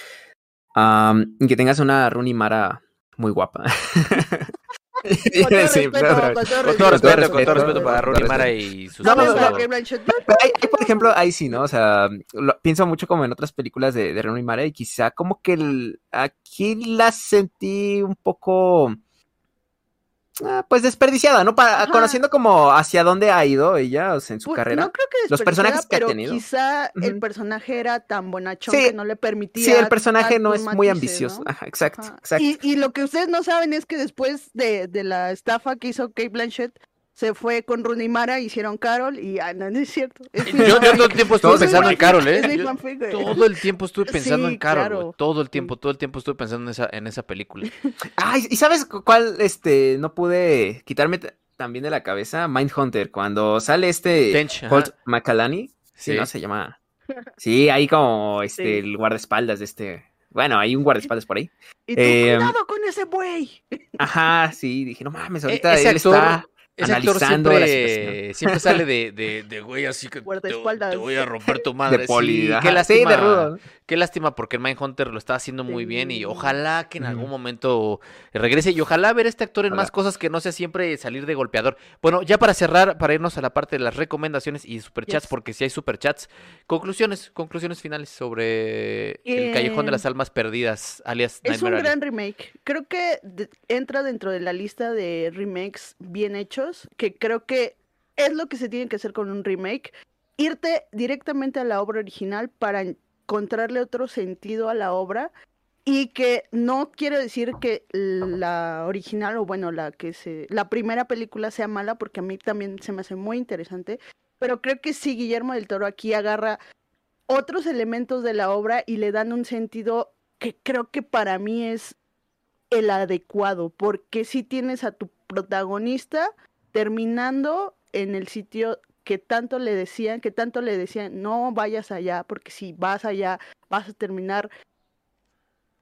um, y que tengas una Rooney Mara muy guapa. con todo respeto, para Rooney Mara y sus no, no, no, ahí, por ejemplo, ahí sí, ¿no? O sea, lo, pienso mucho como en otras películas de, de Rooney Mara y quizá como que el, aquí la sentí un poco Ah, pues desperdiciada, ¿no? Para, conociendo como hacia dónde ha ido ella o sea, en su pues, carrera. No creo que los personajes que pero ha tenido. Quizá uh -huh. el personaje era tan bonachón sí, que no le permitía. Sí, el personaje no es muy ambicioso. ¿no? Ajá, exacto, Ajá. exacto. Y, y, lo que ustedes no saben es que después de, de la estafa que hizo Kate Blanchett, se fue con Rooney Mara, hicieron Carol y ah, no, no es cierto. Es yo, yo, todo el tiempo estuve pensando en Carol, ¿eh? Yo, todo el tiempo estuve pensando sí, en Carol, claro. todo el tiempo, todo el tiempo estuve pensando en esa, en esa película. Ay, ¿y sabes cuál este no pude quitarme también de la cabeza? Mindhunter, cuando sale este Tench, Holt McCallany, sí. sí, no se llama. Sí, ahí como este Sí. el guardaespaldas de este. Bueno, hay un guardaespaldas por ahí. Y tú, Eh, cuidado con ese güey. Ajá, sí, dije, no mames, ahorita E-, ese él actor- está Ese actor la siempre, siempre sale de, de, de güey así que te, voy a romper tu madre. de poli. sí, qué Sí, lástima, de rudo. ¿no? qué lástima porque el Mindhunter lo está haciendo muy bien y Sí. ojalá que en algún momento regrese y ojalá ver a este actor en Ojalá. más cosas que no sea siempre salir de golpeador. Bueno, ya para cerrar, para irnos a la parte de las recomendaciones y superchats, Yes. porque si hay superchats, conclusiones, conclusiones finales sobre el Eh, Callejón de las Almas Perdidas, alias Es un Nightmare gran remake. Creo que de- entra dentro de la lista de remakes bien hechos, que creo que es lo que se tiene que hacer con un remake. Irte directamente a la obra original para encontrarle otro sentido a la obra y que no quiero decir que la original o bueno, la que se la primera película sea mala porque a mí también se me hace muy interesante, pero creo que sí Guillermo del Toro aquí agarra otros elementos de la obra y le dan un sentido que creo que para mí es el adecuado, porque si tienes a tu protagonista terminando en el sitio que tanto le decían, que tanto le decían, no vayas allá, porque si vas allá vas a terminar,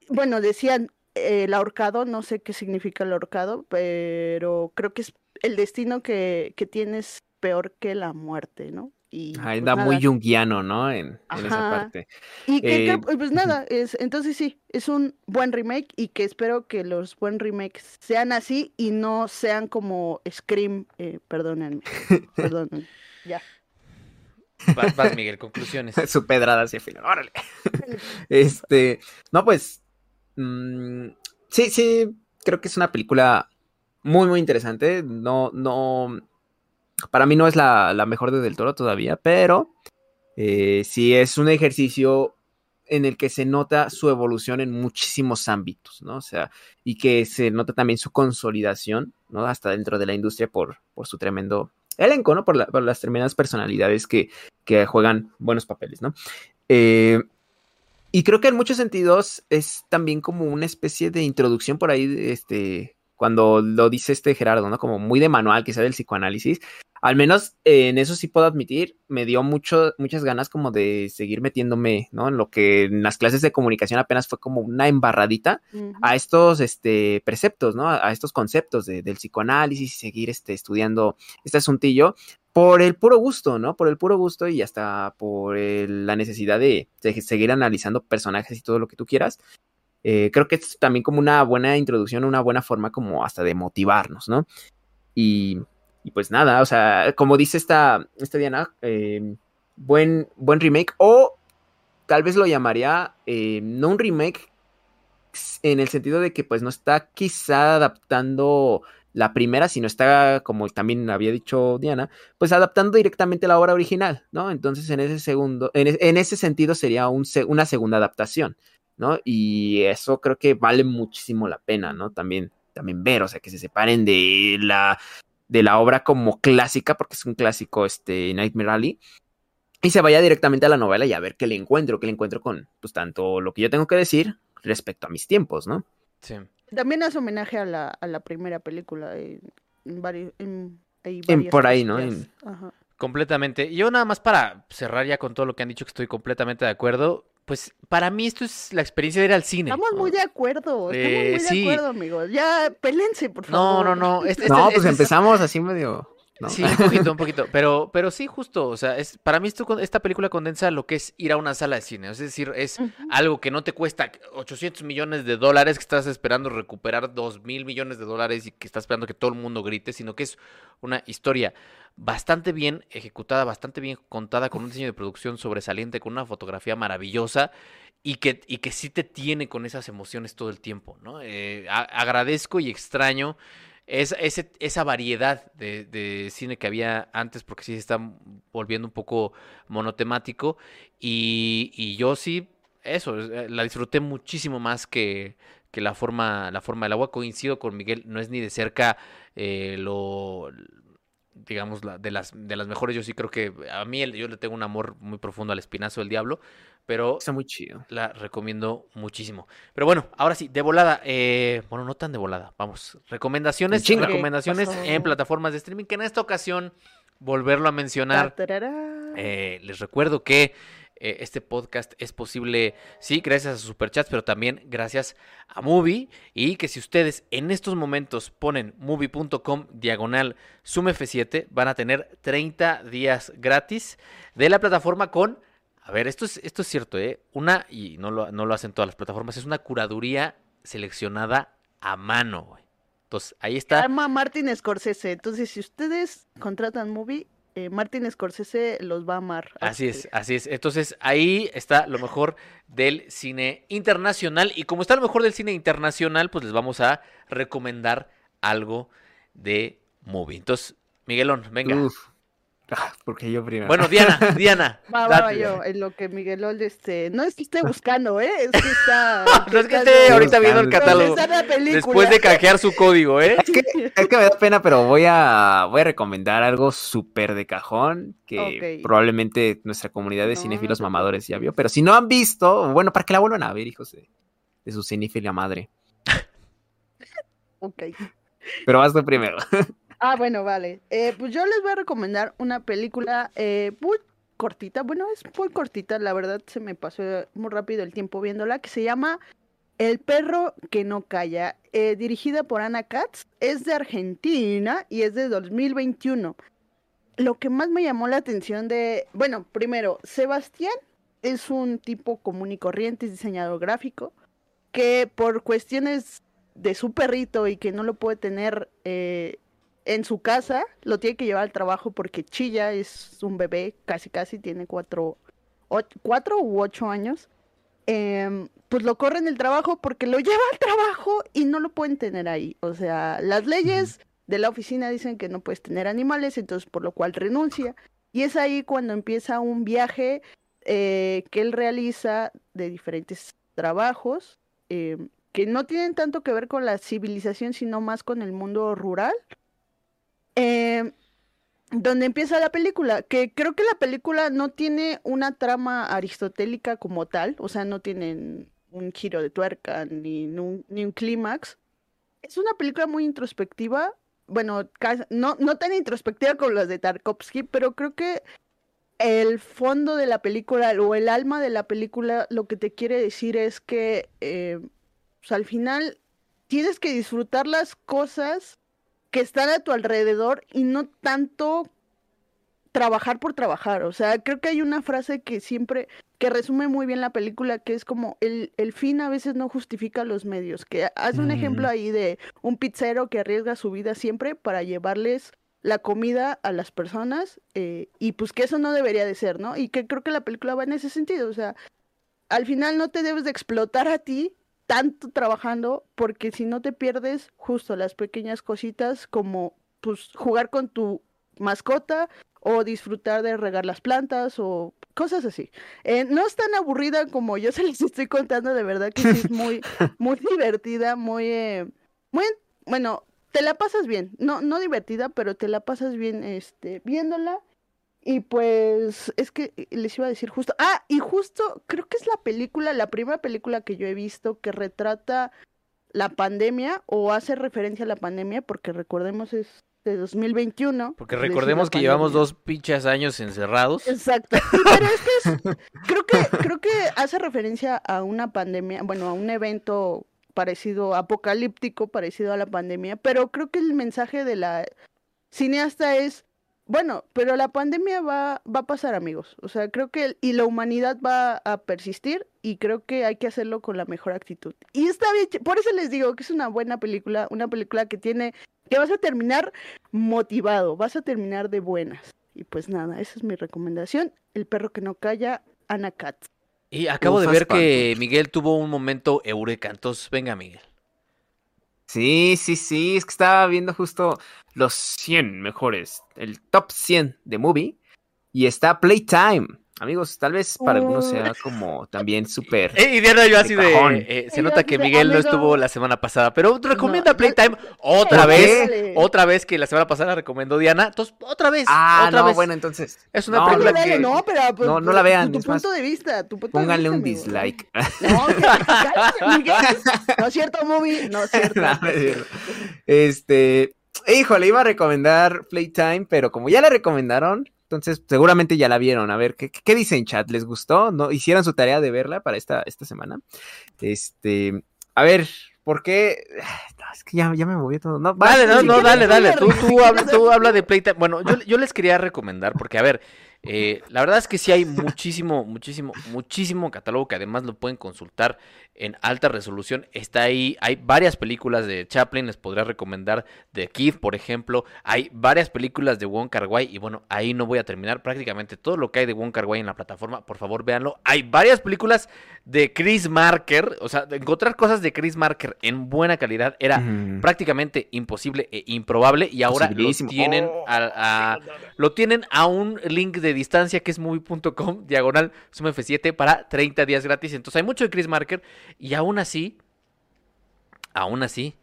bueno, decían eh, el ahorcado, no sé qué significa el ahorcado, pero creo que es el destino que, que tienes peor que la muerte, ¿no? Y Ajá, pues anda muy junguiano, ¿no? En, en esa parte. Y que, Eh, que, pues nada, es, entonces sí, es un buen remake y que espero que los buen remakes sean así y no sean como Scream, eh, perdónenme, perdónenme. Ya. Vas, vas, Miguel, conclusiones. Su pedrada hacia el final. Órale. este. No, pues. mm, sí, sí. Creo que es una película muy, muy interesante. No, no. Para mí no es la, la mejor de Del Toro todavía, pero eh, sí es un ejercicio en el que se nota su evolución en muchísimos ámbitos, ¿no? O sea, y que se nota también su consolidación, ¿no? Hasta dentro de la industria por, por su tremendo elenco, ¿no? Por, la- por las tremendas personalidades que, que juegan buenos papeles, ¿no? Eh, y creo que en muchos sentidos es también como una especie de introducción por ahí, este, cuando lo dice este Gerardo, ¿no? Como muy de manual, quizá del psicoanálisis. Al menos eh, en eso sí puedo admitir, me dio mucho, muchas ganas como de seguir metiéndome, ¿no? En lo que en las clases de comunicación apenas fue como una embarradita Ujú. a estos este, preceptos, ¿no? A, a estos conceptos de- del psicoanálisis y seguir este, estudiando este asuntillo por el puro gusto, ¿no? Por el puro gusto y hasta por el- la necesidad de, de seguir analizando personajes y todo lo que tú quieras. Eh, creo que es también como una buena introducción, una buena forma como hasta de motivarnos, ¿no? Y, pues nada, o sea, como dice esta, esta Diana, eh, buen, buen remake o tal vez lo llamaría eh, no un remake en el sentido de que pues no está quizá adaptando la primera, sino está, como también había dicho Diana, pues adaptando directamente la obra original, ¿no? Entonces, en ese segundo, en, en ese sentido sería un, una segunda adaptación, ¿no? Y eso creo que vale muchísimo la pena, ¿no? También, también ver, o sea, que se separen de la, de la obra como clásica, porque es un clásico, este, Nightmare Alley, y se vaya directamente a la novela y a ver qué le encuentro, qué le encuentro con, pues, tanto lo que yo tengo que decir respecto a mis tiempos, ¿no? Sí. También hace homenaje a la, a la primera película. En, varios, en, En- por ahí, ¿no? Ajá. Completamente. Yo nada más para cerrar ya con todo lo que han dicho, que estoy completamente de acuerdo. Pues para mí esto es la experiencia de ir al cine. Estamos ¿no? muy de acuerdo, estamos Eh, muy sí. de acuerdo, amigos. Ya, pelense, por No, favor. no, no. Este, no, este- pues este es- empezamos así medio. ¿No? Sí, un poquito, un poquito. Pero, pero sí, justo. O sea, es, para mí esto, esta película condensa lo que es ir a una sala de cine. Es decir, es algo que no te cuesta 800 millones de dólares, que estás esperando recuperar 2 mil millones de dólares y que estás esperando que todo el mundo grite, sino que es una historia bastante bien ejecutada, bastante bien contada, con un diseño de producción sobresaliente, con una fotografía maravillosa y que, y que sí te tiene con esas emociones todo el tiempo, ¿no? Eh, a- agradezco y extraño es, ese- esa variedad de, de cine que había antes, porque sí se está volviendo un poco monotemático. Y, yo sí, eso, eh, la disfruté muchísimo más que, que la forma, la forma del agua. Coincido con Miguel, no es ni de cerca eh, lo digamos la- de las de las mejores yo sí creo que a mí el- yo le tengo un amor muy profundo al espinazo del diablo pero Está muy chido. la recomiendo muchísimo. Pero bueno, ahora sí, de volada. eh, bueno, no tan de volada. Vamos. Recomendaciones, recomendaciones Pasó. en plataformas de streaming. Que en esta ocasión, volverlo a mencionar. Eh, les recuerdo que eh, este podcast es posible, sí, gracias a sus superchats, pero también gracias a Movie. Y que si ustedes en estos momentos ponen movie.com diagonal SumF7, van a tener 30 días gratis de la plataforma con. A ver, esto es, esto es cierto, ¿eh? Una, y no lo, no lo hacen todas las plataformas, es una curaduría seleccionada a mano, güey. Entonces, ahí está. Ama Martin Scorsese. Entonces, si ustedes contratan Movie, eh, Martin Scorsese los va a amar. Así es, así es. Entonces ahí está lo mejor del cine internacional. Y como está lo mejor del cine internacional, pues les vamos a recomendar algo de movie. Entonces, Miguelón, venga. Uf. Ah, porque yo primero. Bueno, Diana, Diana. Va, va, va, yo, en lo que Miguelol, este, no es que esté buscando, ¿eh? Es que está... No es que esté ahorita viendo el catálogo. Después de canjear su código, ¿eh? Es que, es que me da pena, pero voy a, voy a recomendar algo súper de cajón que probablemente nuestra comunidad de No, cinéfilos mamadores ya vio. Pero si no han visto, bueno, para que la vuelvan a ver, hijos de, de su cinéfila madre. Ok. Pero vas tú primero. Ah, bueno, vale. Eh, pues yo les voy a recomendar una película eh, muy cortita. Bueno, es muy cortita, la verdad se me pasó muy rápido el tiempo viéndola, que se llama El perro que no calla, eh, dirigida por Ana Katz. Es de Argentina y es de 2021. Lo que más me llamó la atención de, bueno, primero, Sebastián es un tipo común y corriente, es diseñador gráfico, que por cuestiones de su perrito y que no lo puede tener eh, en su casa, lo tiene que llevar al trabajo porque chilla, es un bebé, casi casi tiene cuatro, cuatro u ocho años. Em, pues lo corren el trabajo porque lo lleva al trabajo y no lo pueden tener ahí. O sea, las leyes de la oficina dicen que no puedes tener animales, entonces por lo cual renuncia. Y es ahí cuando empieza un viaje eh, que él realiza de diferentes trabajos em, que no tienen tanto que ver con la civilización, sino más con el mundo rural. Em, donde empieza la película, que creo que la película no tiene una trama aristotélica como tal, o sea, no tienen un giro de tuerca ni un, clímax. Es una película muy introspectiva, bueno, no, no tan introspectiva como las de Tarkovsky, pero creo que el fondo de la película o el alma de la película lo que te quiere decir es que eh, pues, al final tienes que disfrutar las cosas que están a tu alrededor y no tanto trabajar por trabajar. O sea, creo que hay una frase que siempre, que resume muy bien la película, que es como el, el fin a veces no justifica los medios. Que haz un ejemplo ahí de un pizzero que arriesga su vida siempre para llevarles la comida a las personas eh, y pues que eso no debería de ser, ¿no? Y que creo que la película va en ese sentido, o sea, al final no te debes de explotar a ti tanto trabajando, porque si no te pierdes justo las pequeñas cositas como pues jugar con tu mascota o disfrutar de regar las plantas o cosas así. Eh, no es tan aburrida como yo se les estoy contando, de verdad que sí es muy, muy divertida, muy, eh, muy, bueno, te la pasas bien, no, no divertida, pero te la pasas bien, este, viéndola. Y pues es que les iba a decir justo, ah, y justo creo que es la película, la primera película que yo he visto que retrata la pandemia o hace referencia a la pandemia, porque recordemos es de 2021. Porque recordemos que llevamos dos pinches años encerrados. Exacto. Pero es que es, creo que creo que hace referencia a una pandemia, bueno, a un evento parecido apocalíptico, parecido a la pandemia, pero creo que el mensaje de la cineasta es bueno, pero la pandemia va, va a pasar, amigos. O sea, creo que y la humanidad va a persistir y creo que hay que hacerlo con la mejor actitud. Y está bien, por eso les digo que es una buena película, una película que tiene, que vas a terminar motivado, vas a terminar de buenas. Y pues nada, esa es mi recomendación. El perro que no calla, Ana Katz. Y acabo de ver que Miguel tuvo un momento eureka, entonces venga Miguel. Sí, sí, sí, es que estaba viendo justo los 100 mejores, el top 100 de movie, y está Playtime. Amigos, tal vez para algunos sea como también súper. Eh, y Diana, yo así de. Eh, se nota que Miguel no estuvo la semana pasada, pero recomienda Playtime otra vez. Otra vez que la semana pasada recomendó Diana. Entonces, otra vez. Ah, otra no, vez. bueno, entonces. Es una película que. No, pero. Pues, no, no la vean. Tu, punto de vista. Tu punto pónganle de un vista, dislike. No, que, Miguel. No es cierto, movie. No es cierto. No, no es cierto. Este. Híjole, iba a recomendar Playtime, pero como ya le recomendaron, entonces, seguramente ya la vieron. A ver, ¿qué, qué dicen, chat? ¿Les gustó? ¿No? ¿Hicieron su tarea de verla para esta, esta semana? Este, a ver, ¿por qué? No, es que ya, ya me moví todo. No, Dale, no, no, dale, dale. tú, Tú, habla, tú habla de Playtime. Bueno, yo, yo les quería recomendar, porque, a ver, eh, la verdad es que sí hay muchísimo, muchísimo, muchísimo catálogo que además lo pueden consultar en alta resolución. Está ahí, hay varias películas de Chaplin, les podría recomendar de Kid, por ejemplo. Hay varias películas de Wong Kar Wai y bueno, ahí no voy a terminar prácticamente todo lo que hay de Wong Kar Wai en la plataforma. Por favor, véanlo. Hay varias películas de Chris Marker, o sea, encontrar cosas de Chris Marker en buena calidad era prácticamente imposible e improbable y ahora lo tienen Oh, a, a- lo tienen a un link de distancia que es movie.com diagonal suma F7 para 30 días gratis. Entonces hay mucho de Chris Marker y aún así, aún así,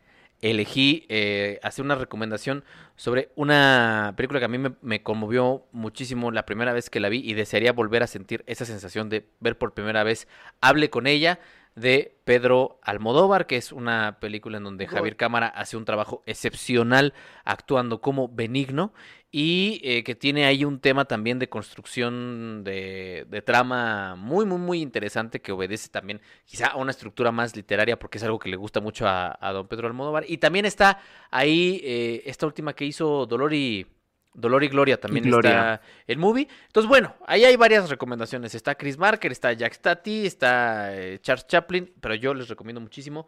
elegí eh, hacer una recomendación sobre una película que a mí me, me conmovió muchísimo la primera vez que la vi y desearía volver a sentir esa sensación de ver por primera vez Hable con ella de Pedro Almodóvar, que es una película en donde Javier Cámara hace un trabajo excepcional actuando como benigno y eh, que tiene ahí un tema también de construcción de, de trama muy, muy, muy interesante que obedece también quizá a una estructura más literaria porque es algo que le gusta mucho a, a don Pedro Almodóvar. Y también está ahí eh, esta última que hizo Dolor y... Dolor y Gloria también Gloria. está el movie. Entonces, bueno, ahí hay varias recomendaciones. Está Chris Marker, está Jack Stati, está eh, Charles Chaplin, pero yo les recomiendo muchísimo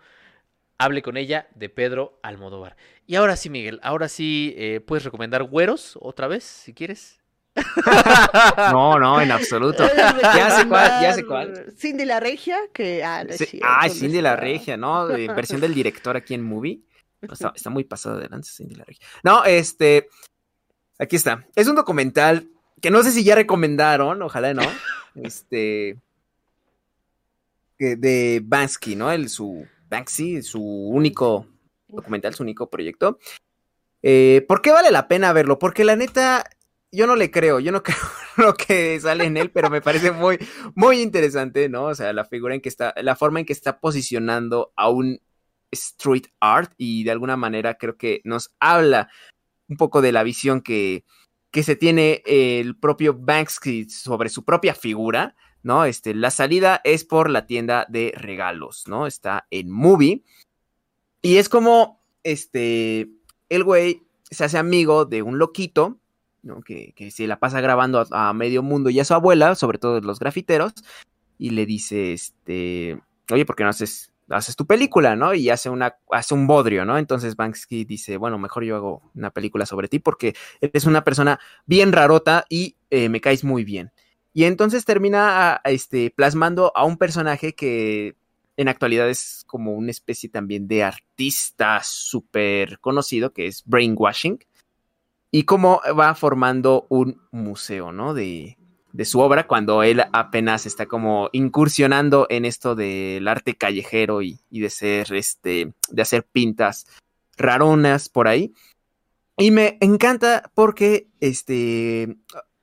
Hable con ella de Pedro Almodóvar. Y ahora sí, Miguel, ahora sí eh, puedes recomendar Güeros otra vez, si quieres. No, no, en absoluto. Ya sé cuál, ya sé cuál. Cindy la Regia, que. Ah, no Sí, Cindy la. Regia, ¿no? De versión del director aquí en Movie. No, Está, está muy pasado de lanza Cindy la Regia. No, este. Aquí está. Es un documental que no sé si ya recomendaron, ojalá no. Este. De Bansky, ¿no? El, su Banksy, su único documental, su único proyecto. Eh, ¿Por qué vale la pena verlo? Porque la neta, yo no le creo, yo no creo lo que sale en él, pero me parece muy, muy interesante, ¿no? O sea, la figura en que está, la forma en que está posicionando a un street art y de alguna manera creo que nos habla un poco de la visión que, que se tiene el propio Banksy sobre su propia figura, ¿no? Este, la salida es por la tienda de regalos, ¿no? Está en Movie. Y es como, este, el güey se hace amigo de un loquito, ¿no? Que, que se la pasa grabando a, medio mundo y a su abuela, sobre todo los grafiteros, y le dice, este, oye, ¿por qué no haces, haces tu película, no? Y hace, una, hace un bodrio, ¿no? Entonces Banksy dice, bueno, mejor yo hago una película sobre ti porque eres una persona bien rarota y eh, me caes muy bien. Y entonces termina este, plasmando a un personaje que en actualidad es como una especie también de artista súper conocido que es Brainwashing y cómo va formando un museo, ¿no? De, de su obra cuando él apenas está como incursionando en esto del arte callejero y, y, de ser este de hacer pintas raronas por ahí y me encanta porque este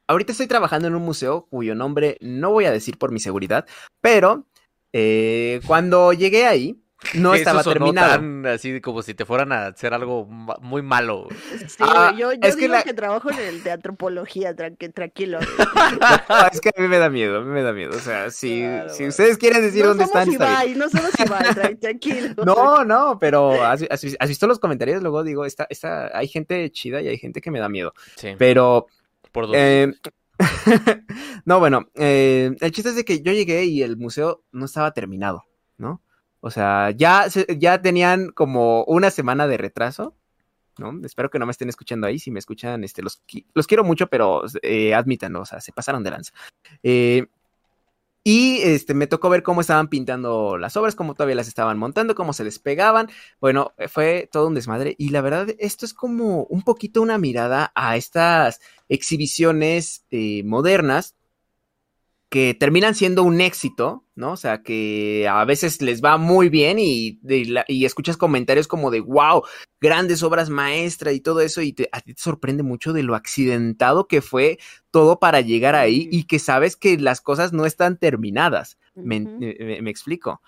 ahorita estoy trabajando en un museo cuyo nombre no voy a decir por mi seguridad pero eh, cuando llegué ahí no estaba Eso terminado. tan así como si te fueran a hacer algo ma- muy malo. Sí, Ah, yo, yo es que la- que trabajo en el de antropología, tranqui- tranquilo. No, es que a mí me da miedo, a mí me da miedo. O sea, si, Claro, si ustedes quieren decir no dónde somos están, está bien. Ibai, no somos Ibai, tranquilo. No, no, pero ¿has, has- has visto los comentarios? Luego digo, esta, esta, hay gente chida y hay gente que me da miedo. Sí, Pero por. Eh, no, bueno, eh, el chiste es de que yo llegué y el museo no estaba terminado, ¿no? O sea, ya, ya tenían como una semana de retraso, ¿no? Espero que no me estén escuchando ahí. Si me escuchan, este, los, los quiero mucho, pero eh, admítanlo, o sea, se pasaron de lanza. Eh, y este, me tocó ver cómo estaban pintando las obras, cómo todavía las estaban montando, cómo se despegaban. Bueno, eh, fue todo un desmadre. Y la verdad, esto es como un poquito una mirada a estas exhibiciones eh, modernas que terminan siendo un éxito, ¿no? O sea, que a veces les va muy bien y, de y escuchas comentarios como de, wow, grandes obras maestras y todo eso, y te- a ti te sorprende mucho de lo accidentado que fue todo para llegar ahí y que sabes que las cosas no están terminadas. Me, me- me explico.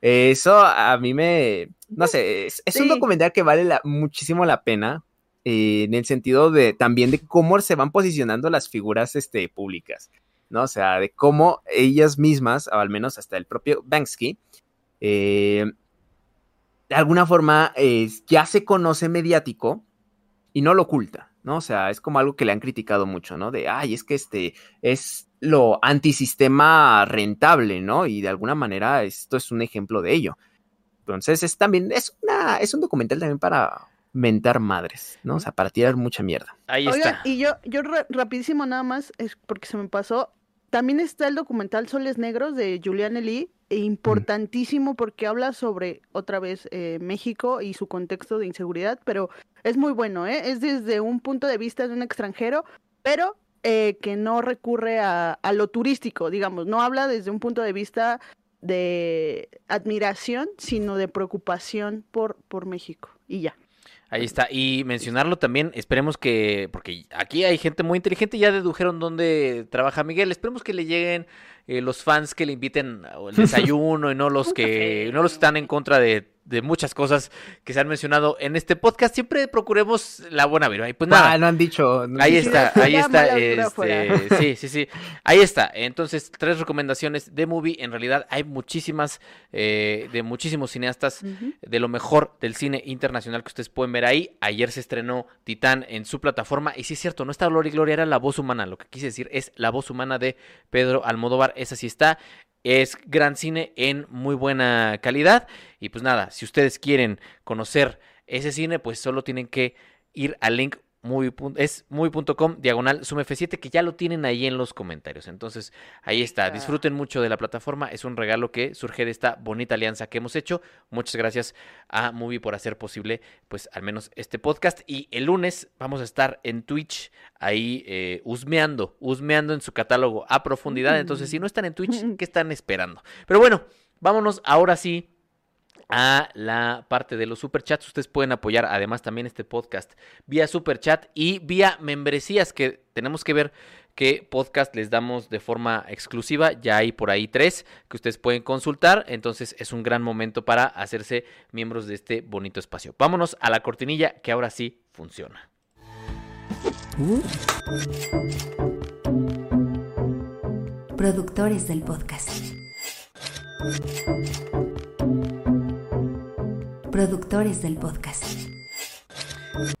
Eso a mí me, no sé, es, es un documental que vale la- muchísimo la pena eh, en el sentido de también de cómo se van posicionando las figuras este, públicas, ¿no? O sea, de cómo ellas mismas, o al menos hasta el propio Banksy, eh, de alguna forma eh, ya se conoce mediático y no lo oculta, ¿no? O sea, es como algo que le han criticado mucho, ¿no? De, ay, es que este es lo antisistema rentable, ¿no? Y de alguna manera esto es un ejemplo de ello. Entonces, es también, es una, es un documental también para mentar madres, ¿no? O sea, para tirar mucha mierda. Ahí Oigan, está. y yo, yo ra- rapidísimo nada más, es porque se me pasó. También está el documental Soles Negros de Julian Lee, e importantísimo porque habla sobre, otra vez, eh, México y su contexto de inseguridad, pero es muy bueno, ¿eh? Es desde un punto de vista de un extranjero, pero eh, que no recurre a, a lo turístico, digamos, no habla desde un punto de vista de admiración, sino de preocupación por, por México. Y ya. Ahí está. Y mencionarlo también, esperemos que, porque aquí hay gente muy inteligente, ya dedujeron dónde trabaja Miguel, esperemos que le lleguen eh, los fans que le inviten al desayuno y no los que no los que están en contra de, de muchas cosas que se han mencionado en este podcast. Siempre procuremos la buena vibra. Y pues nada. Ah, no han dicho. no Ahí está, ahí está. Este, sí, sí, sí. Ahí está. Entonces, tres recomendaciones de movie. En realidad hay muchísimas, eh, de muchísimos cineastas de lo mejor del cine internacional que ustedes pueden ver ahí. Ayer se estrenó Titán en su plataforma. Y sí es cierto, no está Gloria y Gloria, era la voz humana. Lo que quise decir es la voz humana de Pedro Almodóvar. Esa sí está. Es gran cine en muy buena calidad. Y pues nada, si ustedes quieren conocer ese cine, pues solo tienen que ir al link muy es muy.com diagonal sumf7 que ya lo tienen ahí en los comentarios. Entonces, ahí está. Disfruten mucho de la plataforma. Es un regalo que surge de esta bonita alianza que hemos hecho. Muchas gracias a Movie por hacer posible, pues, al menos este podcast. Y el lunes vamos a estar en Twitch ahí eh, husmeando, husmeando en su catálogo a profundidad. Entonces, si no están en Twitch, ¿qué están esperando? Pero bueno, vámonos ahora sí a la parte de los superchats. Ustedes pueden apoyar además también este podcast vía superchat y vía membresías que tenemos que ver qué podcast les damos de forma exclusiva. Ya hay por ahí tres que ustedes pueden consultar. Entonces es un gran momento para hacerse miembros de este bonito espacio. Vámonos a la cortinilla que ahora sí funciona. Productores del podcast. Productores del podcast.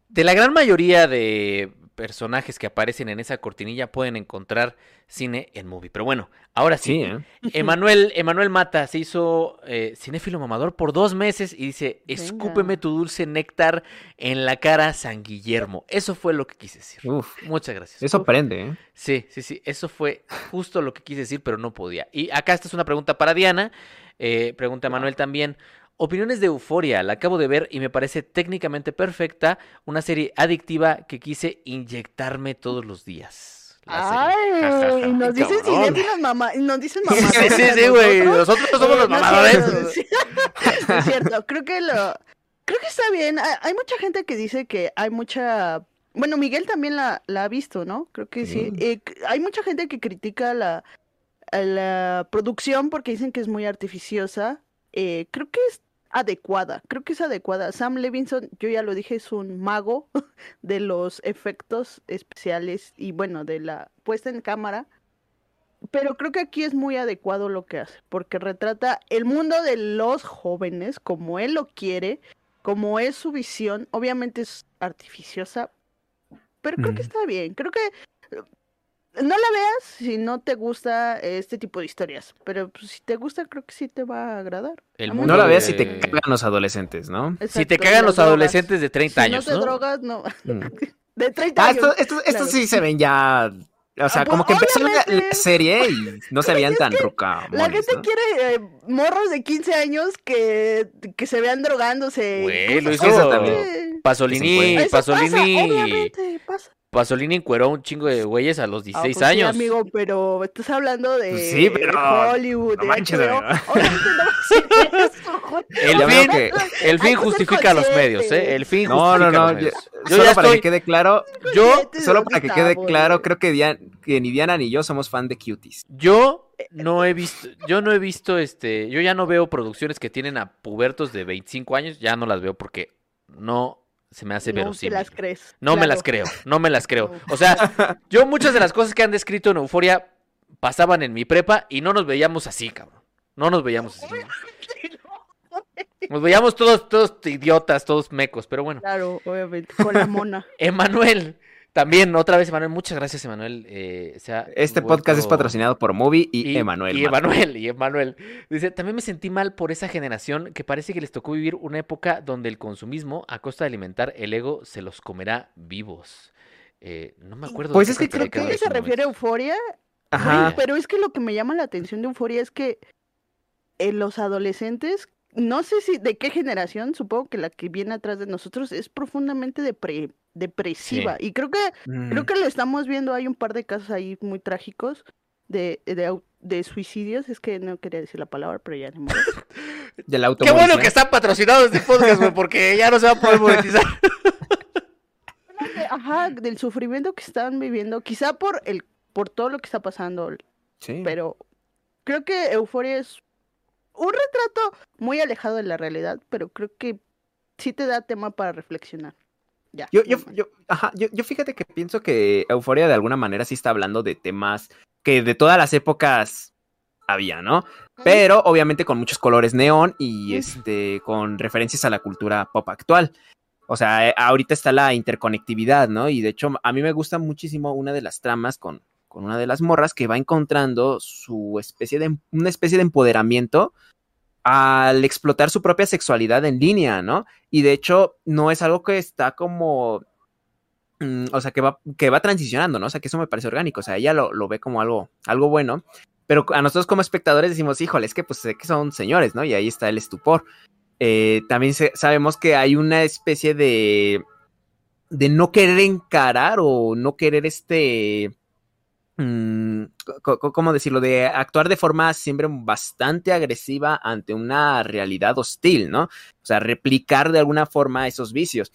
De la gran mayoría de personajes que aparecen en esa cortinilla pueden encontrar cine en movie. Pero bueno, ahora sí. Sí, ¿eh? Emanuel, Emanuel Mata se hizo eh, cinéfilo mamador por dos meses y dice, escúpeme Venga. tu dulce néctar en la cara San Guillermo. Eso fue lo que quise decir. Uf, Muchas gracias. eso prende, ¿eh? Sí, sí, sí, eso fue justo lo que quise decir, pero no podía. Y acá esta es una pregunta para Diana. Eh, pregunta Manuel también. Opiniones de Euforia, la acabo de ver y me parece técnicamente perfecta, una serie adictiva que quise inyectarme todos los días. Ay, nos dicen cinéfilos mamá, nos dicen mamá. Sí, sí, sí, güey. Nosotros somos los mamadores. es cierto, creo que lo creo que está bien. Hay, mucha gente que dice que hay mucha bueno, Miguel también la, la ha visto, ¿no? Creo que sí. Sí. Eh, c- hay mucha gente que critica la, la producción porque dicen que es muy artificiosa. Eh, creo que es adecuada, creo que es adecuada. Sam Levinson, yo ya lo dije, es un mago de los efectos especiales y bueno, de la puesta en cámara. Pero creo que aquí es muy adecuado lo que hace, porque retrata el mundo de los jóvenes como él lo quiere, como es su visión. Obviamente es artificiosa, pero creo que está bien. Creo que no la veas si no te gusta este tipo de historias, pero pues, si te gusta, creo que sí te va a agradar. El mundo No la de- veas si te cagan los adolescentes, ¿no? Si te Exacto, cagan los drogas. adolescentes de 30 Si años, no te ¿no? drogas, no. Mm. De 30 Ah, años. estos, estos, estos claro. sí se ven ya. O sea, Ah, como pues, que empezó la, la serie y no se veían tan La rucamones, gente ¿no? quiere eh, morros de 15 años que, que se vean drogándose. Güey, lo hizo. Pasolini, Eso pasa, Pasolini, obviamente, pasa. Pasolini encueró un chingo de güeyes a los Ah, 16 pues sí, años. amigo, pero estás hablando de, Pues sí, pero de Hollywood, no de manches, HBO. no a joder. El fin, que- el fin justifica los medios. ¿eh? El fin No, justifica no, no. los yo- medios. Yo solo ya para estoy, que quede claro, yo, de solo para que quede claro, creo que, Dian- que ni Diana ni yo somos fan de cuties. yo no he visto, yo no he visto este, yo ya no veo producciones que tienen a pubertos de 25 años, ya no las veo porque no se me hace No verosímil. las crees. No me las creo, no me las creo. No. O sea, yo muchas de las cosas que han descrito en Euforia pasaban en mi prepa y no nos veíamos así, cabrón. No nos veíamos así. Nos veíamos todos, todos idiotas, todos mecos, pero bueno. Claro, obviamente, con la mona. Emanuel, también, otra vez, Emanuel, muchas gracias, Emanuel. eh, Este podcast es patrocinado por Movie y, Emanuel. Y. Emanuel, y Emanuel. Dice, también me sentí mal por esa generación que parece que les tocó vivir una época donde el consumismo, a costa de alimentar el ego, se los comerá vivos. Eh, no me acuerdo. Pues es que creo ¿A quedó qué en se ese refiere a. Euforia? Ajá. Pero es que lo que me llama la atención de Euforia es que en los adolescentes, no sé si de qué generación, supongo que la que viene atrás de nosotros es profundamente depre- depresiva. Y creo que Mm. creo que lo estamos viendo, hay un par de casos ahí muy trágicos de, de, de suicidios, es que no quería decir la palabra, pero ya ni modo. Del Qué bueno ¿no? que está patrocinado este podcast, güey, porque ya no se va a poder monetizar. Ajá, del sufrimiento que están viviendo, quizá por el por todo lo que está pasando, Sí. pero creo que Euforia es un retrato muy alejado de la realidad, pero creo que sí te da tema para reflexionar. Ya. Yo, yo, yo, ajá, yo, yo fíjate que pienso que Euforia de alguna manera sí está hablando de temas que de todas las épocas había, ¿no? Pero obviamente con muchos colores neón y este con referencias a la cultura pop actual. O sea, eh, ahorita está la interconectividad, ¿no? Y de hecho a mí me gusta muchísimo una de las tramas con, con una de las morras que va encontrando su especie de una especie de empoderamiento al explotar su propia sexualidad en línea, ¿no? Y de hecho no es algo que está como mm, o sea, que va, que va transicionando, ¿no? O sea, que eso me parece orgánico. O sea, ella lo, lo ve como algo, algo bueno. Pero a nosotros como espectadores decimos, híjole, es que pues sé que son señores, ¿no? Y ahí está el estupor. Eh, también sabemos que hay una especie de, de no querer encarar o no querer este... mm, ¿Cómo decirlo? De actuar de forma siempre bastante agresiva ante una realidad hostil, ¿no? O sea, replicar de alguna forma esos vicios.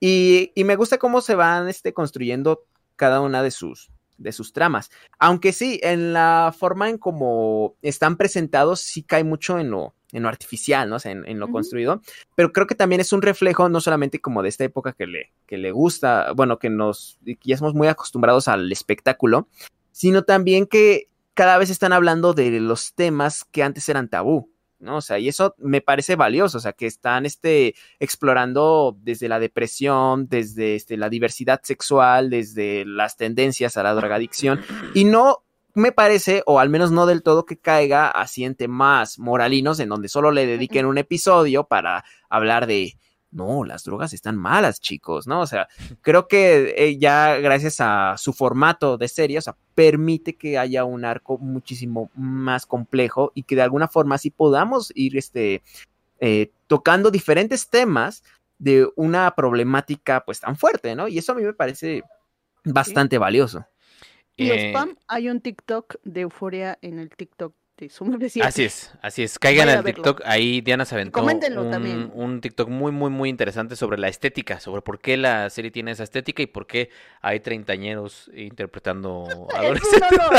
Y, y me gusta cómo se van este, construyendo cada una de sus, de sus tramas. Aunque sí, en la forma en cómo están presentados, sí cae mucho en lo, en lo artificial, ¿no? O sea, en, en lo construido. Pero creo que también es un reflejo, no solamente como de esta época que le, que le gusta, bueno, que nos, que ya somos muy acostumbrados al espectáculo, sino también que cada vez están hablando de los temas que antes eran tabú. ¿No? O sea, y eso me parece valioso, o sea, que están este, explorando desde la depresión, desde este, la diversidad sexual, desde las tendencias a la drogadicción, y no me parece, o al menos no del todo, que caiga así en temas moralinos, en donde solo le dediquen un episodio para hablar de, no, las drogas están malas, chicos, ¿no? O sea, creo que eh, ya gracias a su formato de serie, o sea, permite que haya un arco muchísimo más complejo y que de alguna forma así podamos ir este, eh, tocando diferentes temas de una problemática pues tan fuerte, ¿no? Y eso a mí me parece bastante valioso. Y Eh, spam, hay un TikTok de euforia en el TikTok FC. Así es, así es. Caigan al. TikTok. Ahí Diana se aventó Coméntenlo un, también. un TikTok muy, muy, muy interesante sobre la estética, sobre por qué la serie tiene esa estética y por qué hay treintañeros interpretando Eso adolescentes. no, lo-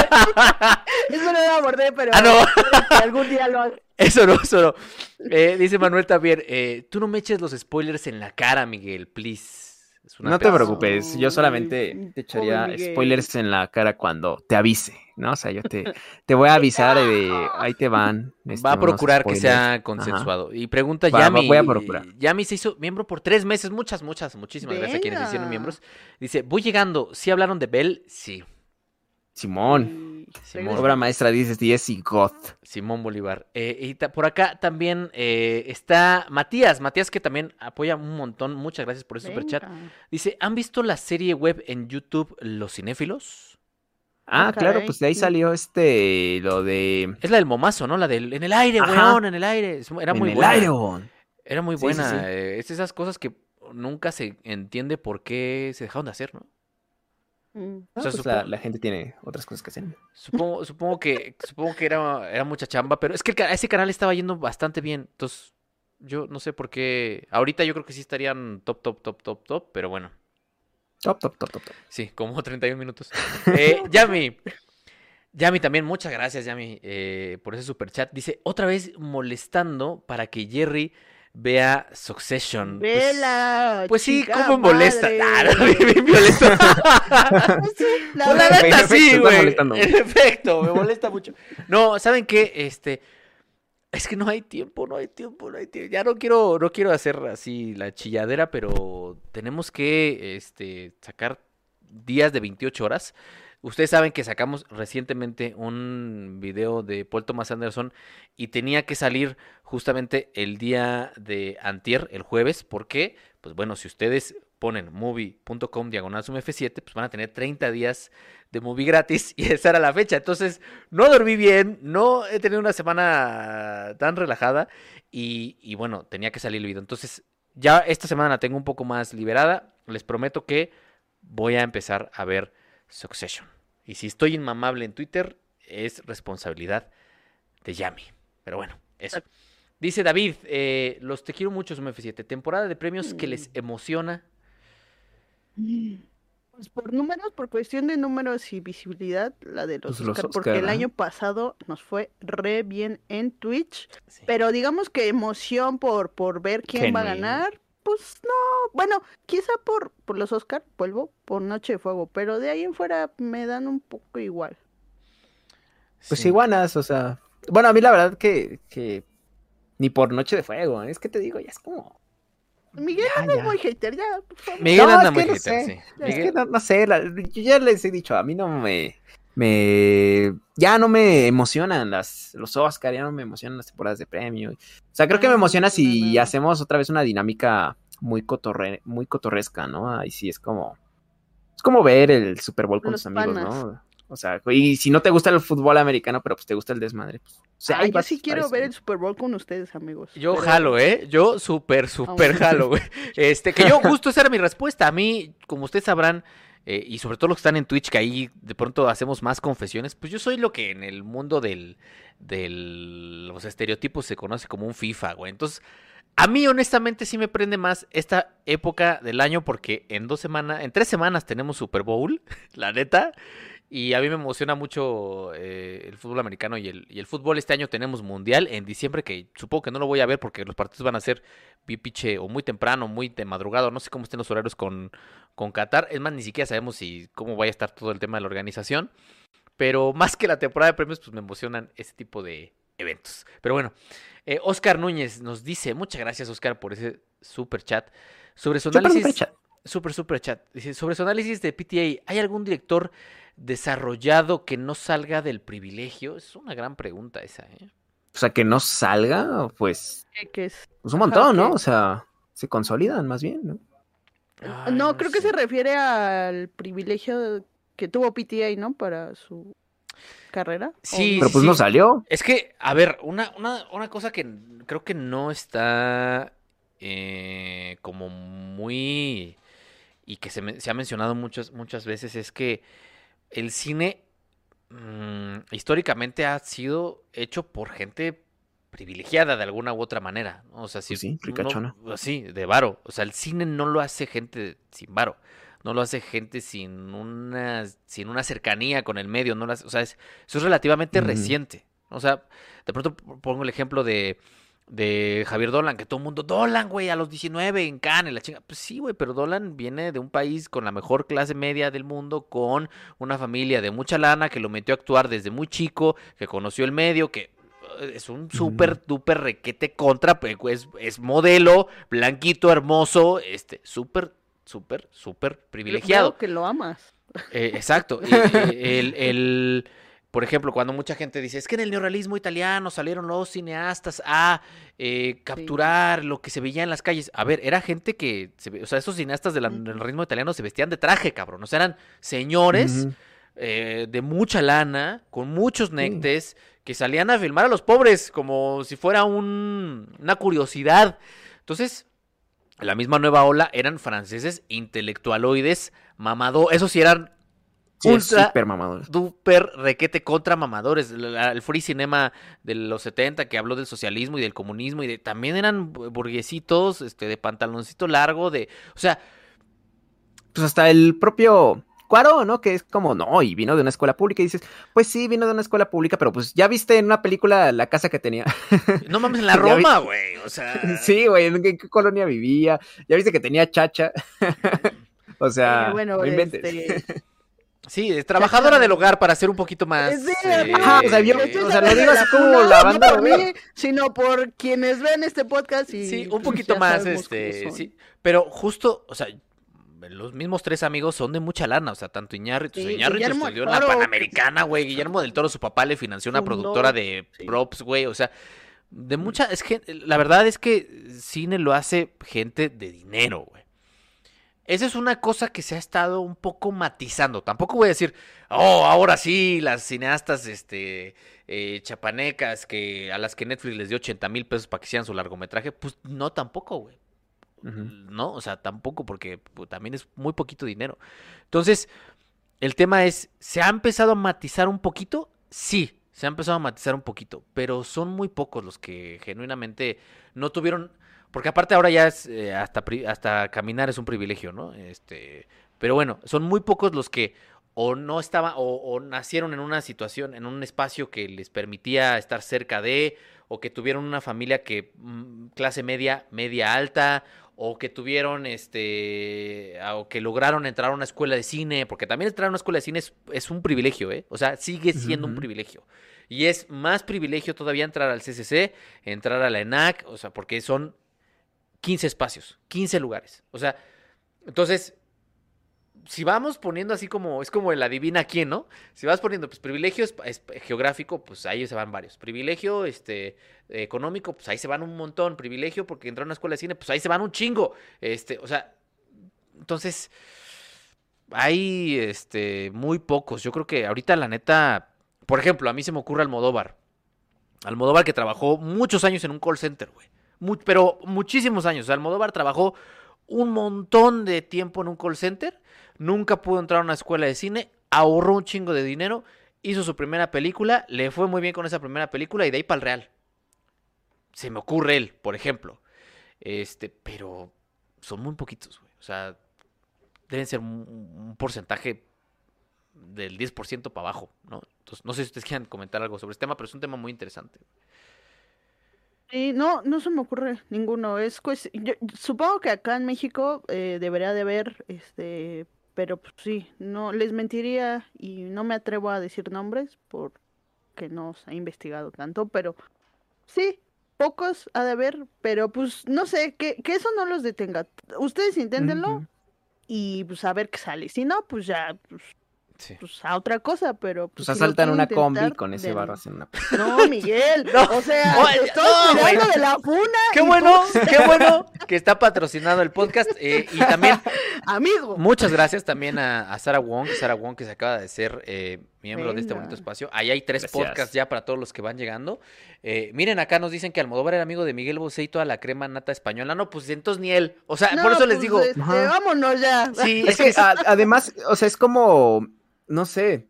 eso no lo abordé, pero Ah, no. algún día lo. Eso no, eso no. Eh, dice Manuel también, eh, tú no me eches los spoilers en la cara, Miguel, please. Es una No te preocupes, yo solamente te echaría spoilers en la cara cuando te avise, ¿no? O sea, yo te, te voy a avisar de ahí te van. este, Va a procurar que sea consensuado. Y pregunta Va- va- Yami. voy a procurar. Yami se hizo miembro por tres meses. Muchas, muchas, muchísimas gracias a quienes hicieron miembros. Dice, voy llegando. ¿Sí hablaron de Bell? Sí. Simón, obra maestra dices 10 y Goth. Simón Bolívar. Eh, y ta- por acá también eh, está Matías. Matías que también apoya un montón. Muchas gracias por ese superchat. Dice, ¿han visto la serie web en YouTube Los Cinéfilos? Ah, Ah, claro, pues de ahí salió este, lo de... Es la del momazo, ¿no? La del en el aire, Ajá. weón, en el aire. Era en muy el buena. aire, weón. Era muy Sí, sí, buena. sí. eh, es esas cosas que nunca se entiende por qué se dejaron de hacer, ¿no? Mm. O sea, Ah, pues la, supongo- la gente tiene otras cosas que hacer. Supongo, supongo que, supongo que era, era mucha chamba, pero es que el ese canal estaba yendo bastante bien. Entonces, yo no sé por qué. Ahorita yo creo que sí estarían top, top, top, top, top, pero bueno. Top, top, top, top, top. Sí, como 31 minutos. Eh, Yami. Yami también, muchas gracias, Yami, eh, por ese super chat. Dice, otra vez molestando para que Jerry vea Succession. Pues- Vela, Pues, sí, chica ¿cómo molesta? madre. Ah, no, bien, bien violento. Pues sí, la Pues verdad. neta sí, güey. En efecto, me molesta mucho. No, ¿saben qué? Este, es que no hay tiempo, no hay tiempo, no hay tiempo. Ya no quiero, no quiero hacer así la chilladera, pero tenemos que, este, sacar días de 28 horas. Ustedes saben que sacamos recientemente un video de Paul Thomas Anderson y tenía que salir justamente el día de antier, el jueves. ¿Por qué? Pues bueno, si ustedes ponen movie.com diagonal sum F7, pues van a tener 30 días de movie gratis y esa era la fecha. Entonces, no dormí bien, no he tenido una semana tan relajada y, y bueno, tenía que salir el video. Entonces, ya esta semana la tengo un poco más liberada. Les prometo que voy a empezar a ver Succession. Y si estoy inmamable en Twitter, es responsabilidad de Yami. Pero bueno, eso. Dice David, eh, los te quiero mucho, Sum F7. Temporada de premios que les emociona. Pues por números, por cuestión de números y visibilidad, la de los Pues los Oscar, porque el año pasado nos fue re bien en Twitch, Sí. pero digamos que emoción por, por ver quién va a ganar, pues no, bueno, quizá por, por los Oscar, vuelvo, por Noche de Fuego, pero de ahí en fuera me dan un poco igual. Pues Sí. iguanas, o sea. Bueno, a mí la verdad que, que ni por Noche de Fuego, es que te digo, ya es como. Miguel Ya, anda ya. muy hater, ya, por favor. Miguel No, anda es muy que no hater, sé. sí. Es Es Miguel- que no, no sé, la- yo ya les he dicho, a mí no me. Me ya no me emocionan las, los Oscar, ya no me emocionan las temporadas de premio. O sea, creo que me Ah, emociona si hacemos otra vez una dinámica muy, cotorre, muy cotorresca, ¿no? Ahí sí es como. Es como ver el Super Bowl con Los tus amigos, panas. ¿no? O sea, y si no te gusta el fútbol americano, pero pues te gusta el desmadre. Pues, o sea, ahí yo vas sí quiero eso. ver el Super Bowl con ustedes, amigos. Yo pero- jalo, ¿eh? Yo súper, súper jalo, güey. Este, que yo justo esa era mi respuesta. A mí, como ustedes sabrán, eh, y sobre todo los que están en Twitch, que ahí de pronto hacemos más confesiones, pues yo soy lo que en el mundo del, del los estereotipos se conoce como un FIFA, güey. Entonces, a mí honestamente sí me prende más esta época del año porque en dos semanas, en tres semanas tenemos Super Bowl, la neta. Y a mí me emociona mucho eh, el fútbol americano y el, y el fútbol. Este año tenemos mundial en diciembre, que supongo que no lo voy a ver porque los partidos van a ser piche o muy temprano, muy de madrugada. No sé cómo estén los horarios con, con Qatar. Es más, ni siquiera sabemos si cómo vaya a estar todo el tema de la organización. Pero más que la temporada de premios, pues me emocionan ese tipo de eventos. Pero bueno, eh, Oscar Núñez nos dice, muchas gracias Oscar por ese super chat. Sobre su análisis... chat. Super, super chat. Dice, sobre su análisis de PTA, ¿hay algún director desarrollado que no salga del privilegio? Es una gran pregunta esa, ¿eh? O sea, que no salga, pues. ¿Qué- qué es? Pues un Ajá, montón, ¿no? O sea, se consolidan más bien, ¿no? Ay, no, creo que se refiere al privilegio que tuvo PTA, ¿no? Para su carrera. ¿o Sí, Pero pues no salió. Es que, a ver, una, una, una cosa que creo que no está eh, como muy... y que se, me- se ha mencionado muchas, muchas veces es que el cine mm, históricamente ha sido hecho por gente privilegiada de alguna u otra manera. O sea, si Pues sí, no- ricachona. sí, de varo. O sea, el cine no lo hace gente sin varo. No lo hace gente sin una, sin una cercanía con el medio. No lo hace- o sea, es- eso es relativamente reciente. O sea, de pronto pongo el ejemplo de, de Javier Dolan, que todo el mundo, Dolan, güey, a los 19 en Cannes, la chinga. Pues sí, güey, pero Dolan viene de un país con la mejor clase media del mundo, con una familia de mucha lana, que lo metió a actuar desde muy chico, que conoció el medio, que es un súper, duper requete contra, pues, es, es modelo, blanquito, hermoso, este, súper, súper, súper privilegiado. Que lo amas. Eh, exacto. y, eh, el, el- por ejemplo, cuando mucha gente dice, es que en el neorrealismo italiano salieron los cineastas a eh, capturar lo que se veía en las calles. A ver, era gente que, se o sea, esos cineastas del neorrealismo italiano se vestían de traje, cabrón. O sea, eran señores. Eh, de mucha lana, con muchos nectes, que salían a filmar a los pobres como si fuera un- una curiosidad. Entonces, la misma nueva ola eran franceses intelectualoides, mamado, esos sí eran Sí, ultra súper mamador. duper requete contra mamadores. El free cinema de los 70 que habló del socialismo y del comunismo y de también eran bu- burguesitos, este, de pantaloncito largo, de, o sea, Pues hasta el propio Cuaro, ¿no? Que es como, no, y vino de una escuela pública y dices, pues sí, vino de una escuela pública, pero pues ya viste en una película la casa que tenía. no mames en la Roma, güey, o sea, sí, güey, ¿en qué, qué colonia vivía? Ya viste que tenía chacha. o sea, Eh, bueno, no inventes. este, Sí, es trabajadora del hogar para ser un poquito más. Es de- eh, Ajá, o sea, vio- estoy o sea, lo sacando digo así como funa, la no banda por mí, sino por quienes ven este podcast y Sí, un pues, poquito más, este, sí. Pero justo, o sea, los mismos tres amigos son de mucha lana, o sea, tanto Iñárritu, Sí, Iñárritu estudió en la Panamericana, güey, Guillermo del Toro, su papá le financió una productora de props, güey, o sea, de mucha, es que, la verdad es que cine lo hace gente de dinero, güey. Esa es una cosa que se ha estado un poco matizando. Tampoco voy a decir, oh, ahora sí, las cineastas este, eh, chapanecas que, a las que Netflix les dio 80 mil pesos para que hicieran su largometraje. Pues no, tampoco, güey. No, o sea, tampoco porque pues, también es muy poquito dinero. Entonces, el tema es, ¿se ha empezado a matizar un poquito? Sí, se ha empezado a matizar un poquito, pero son muy pocos los que genuinamente no tuvieron, porque aparte ahora ya eh, hasta, hasta caminar es un privilegio, ¿no? Este, pero bueno, son muy pocos los que o no estaban, o, o nacieron en una situación, en un espacio que les permitía estar cerca de, o que tuvieron una familia que, mm, clase media, media alta, o que tuvieron, este, o que lograron entrar a una escuela de cine, porque también entrar a una escuela de cine es, es un privilegio, ¿eh? O sea, sigue siendo un privilegio. Y es más privilegio todavía entrar al CCC, entrar a la ENAC, o sea, porque son 15 espacios, 15 lugares. O sea, entonces, si vamos poniendo así como, es como el adivina quién, ¿no? Si vas poniendo, pues, privilegio geográfico, pues ahí se van varios. Privilegio, este, económico, pues ahí se van un montón. Privilegio porque entró a una escuela de cine, pues ahí se van un chingo. Este, o sea, entonces, hay, este, muy pocos. Yo creo que ahorita, la neta, por ejemplo, a mí se me ocurre Almodóvar. Almodóvar que trabajó muchos años en un call center, güey. Pero muchísimos años. Almodóvar trabajó un montón de tiempo en un call center. Nunca pudo entrar a una escuela de cine. Ahorró un chingo de dinero. Hizo su primera película. Le fue muy bien con esa primera película. Y de ahí para el real. Se me ocurre él, por ejemplo. Este, pero son muy poquitos, güey. O sea, deben ser un, porcentaje del 10% para abajo, ¿no? Entonces, no sé si ustedes quieran comentar algo sobre este tema, pero es un tema muy interesante. Sí, no, no se me ocurre ninguno. Es yo supongo que acá en México eh, debería de haber, este, pero pues sí, no les mentiría y no me atrevo a decir nombres porque no se ha investigado tanto, pero sí, pocos ha de haber, pero pues no sé, que, que eso no los detenga. Ustedes inténtenlo y pues a ver qué sale. Si no, pues ya, pues, Sí. pues a otra cosa, pero Pues pues, si asaltan una combi con ese denle. barro hacen una... No, Miguel, No. o sea, No, estoy no, güey. de la funa. Qué bueno, tú, qué bueno que está patrocinado el podcast. eh, y también amigo. muchas gracias también a, a Sara Wong, Sara Wong que se acaba de ser eh, miembro de este bonito espacio. Ahí hay tres Gracias. podcasts ya para todos los que van llegando. Eh, miren, acá nos dicen que Almodóvar era amigo de Miguel Bosé y toda la crema nata española. No, pues entonces ni él. O sea, No, por eso les pues, digo. este, vámonos ya. Sí, Es que a- además, o sea, es como, no sé,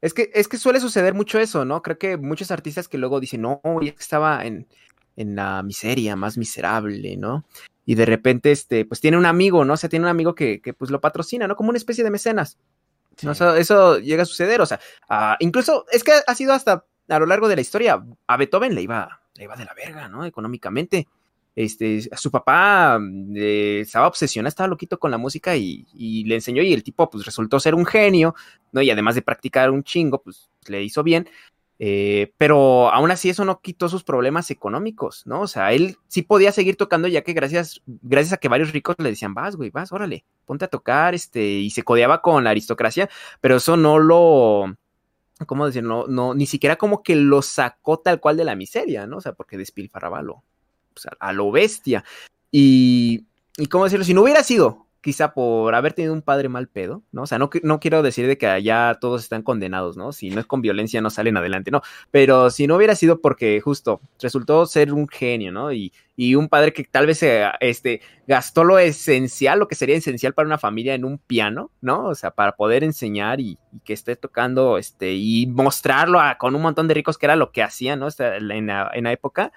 es que, es que suele suceder mucho eso, ¿no? Creo que muchos artistas que luego dicen, no, que estaba en, en la miseria más miserable, ¿no? Y de repente, este, pues tiene un amigo, ¿no? O sea, tiene un amigo que, que pues lo patrocina, ¿no? Como una especie de mecenas. ¿no? Eso llega a suceder, o sea, ah, incluso es que ha sido hasta a lo largo de la historia, a Beethoven le iba, le iba de la verga, ¿no? Económicamente. Este, su papá eh, estaba obsesionado, estaba loquito con la música y, y le enseñó y el tipo pues resultó ser un genio, ¿no? Y además de practicar un chingo, pues le hizo bien. Eh, pero aún así eso no quitó sus problemas económicos, ¿no? O sea, él sí podía seguir tocando ya que gracias, gracias a que varios ricos le decían, vas, güey, vas, órale, ponte a tocar, este, y se codeaba con la aristocracia, pero eso no lo, ¿cómo decir? No, no, ni siquiera como que lo sacó tal cual de la miseria, ¿no? O sea, porque despilfarraba lo, pues, a, lo bestia. Y, y, ¿cómo decirlo? Si no hubiera sido quizá por haber tenido un padre mal pedo, ¿no? O sea, no, no quiero decir de que allá todos están condenados, ¿no? Si no es con violencia no salen adelante, no. Pero si no hubiera sido porque justo resultó ser un genio, ¿no? Y, y un padre que tal vez este, gastó lo esencial, lo que sería esencial para una familia en un piano, ¿no? O sea, para poder enseñar y, que esté tocando, este, y mostrarlo con un montón de ricos que era lo que hacían, ¿no? En, en la época,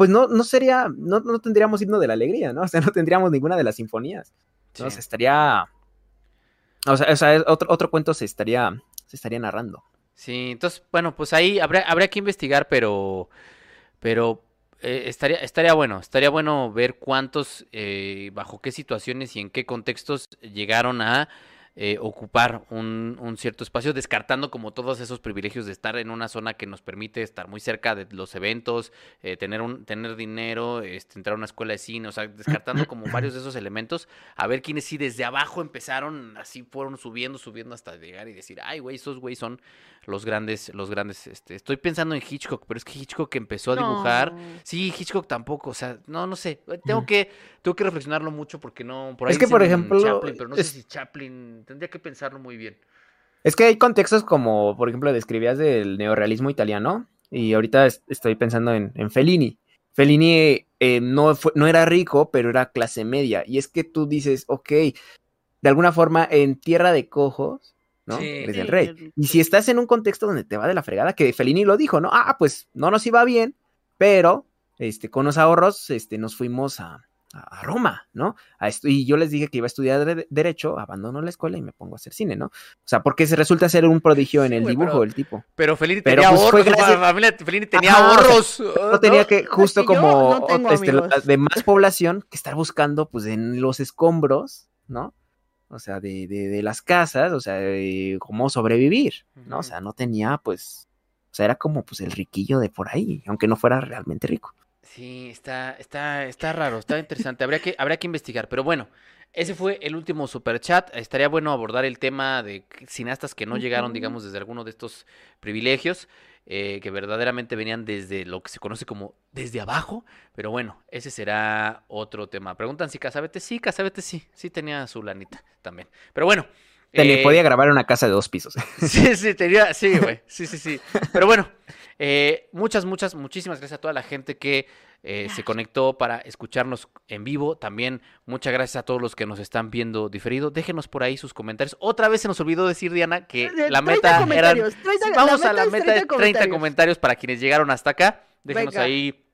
pues no, no sería, no, no tendríamos himno de la alegría, ¿no? O sea, no tendríamos ninguna de las sinfonías. Sí. ¿no? O sea, estaría. O sea, o sea, otro, otro cuento se estaría, se estaría narrando. Sí, entonces, bueno, pues ahí habría, habría que investigar, pero, pero eh, estaría, estaría bueno, estaría bueno ver cuántos, eh, bajo qué situaciones y en qué contextos llegaron a eh, ocupar un, un cierto espacio, descartando como todos esos privilegios de estar en una zona que nos permite estar muy cerca de los eventos, eh, tener un, tener dinero, este, entrar a una escuela de cine, o sea, descartando como varios de esos elementos, a ver quiénes sí desde abajo empezaron, así fueron subiendo, subiendo hasta llegar y decir, ay, güey, esos güey son los grandes, los grandes, este, estoy pensando en Hitchcock, pero es que Hitchcock empezó a dibujar, No. sí, Hitchcock tampoco, o sea, no, no sé, tengo que, tengo que reflexionarlo mucho porque no, por ahí Es que, por ejemplo, Chaplin, pero no es- sé si Chaplin, tendría que pensarlo muy bien. Es que hay contextos como, por ejemplo, describías del neorrealismo italiano, y ahorita es- estoy pensando en, en Fellini. Fellini eh, no, fue- no era rico, pero era clase media. Y es que tú dices, ok, de alguna forma en tierra de cojos, ¿no? Sí. Eres Sí, el rey. Y si estás en un contexto donde te va de la fregada, que Fellini lo dijo, ¿no? Ah, pues no nos iba bien, pero este, con los ahorros este, nos fuimos a, a- Roma, ¿no? A y yo les dije que iba a estudiar de- Derecho, abandono la escuela y me pongo a hacer cine, ¿no? O sea, porque se resulta ser un prodigio en el dibujo pero- el tipo. Pero Fellini Pero, tenía pues, ahorros, gracias- familia tenía Ajá, o sea, ahorros. No tenía que, justo como no este, la- amigos. de más población, que estar buscando pues en los escombros, ¿no? O sea, de, de, de las casas, o sea, de cómo sobrevivir, ¿no? O sea, no tenía pues, o sea, era como pues el riquillo de por ahí, aunque no fuera realmente rico. Sí, está, está, está raro, está interesante. Habría que, habría que investigar. Pero bueno, ese fue el último super chat. Estaría bueno abordar el tema de cineastas que no llegaron, digamos, desde alguno de estos privilegios, eh, que verdaderamente venían desde lo que se conoce como desde abajo. Pero bueno, ese será otro tema. Preguntan si Casabete, sí, Casabete sí, sí tenía su lanita también. Pero bueno. Se le eh, podía grabar una casa de dos pisos. Sí, sí, tenía, sí, güey. Sí, sí, sí. Pero bueno, eh, muchas, muchas, muchísimas gracias a toda la gente que eh, se conectó para escucharnos en vivo. También muchas gracias a todos los que nos están viendo diferido. Déjenos por ahí sus comentarios. Otra vez se nos olvidó decir, Diana, que De- la 30 meta 30 Vamos a meta la meta de 30 comentarios. para quienes llegaron hasta acá. Déjenos Venga. ahí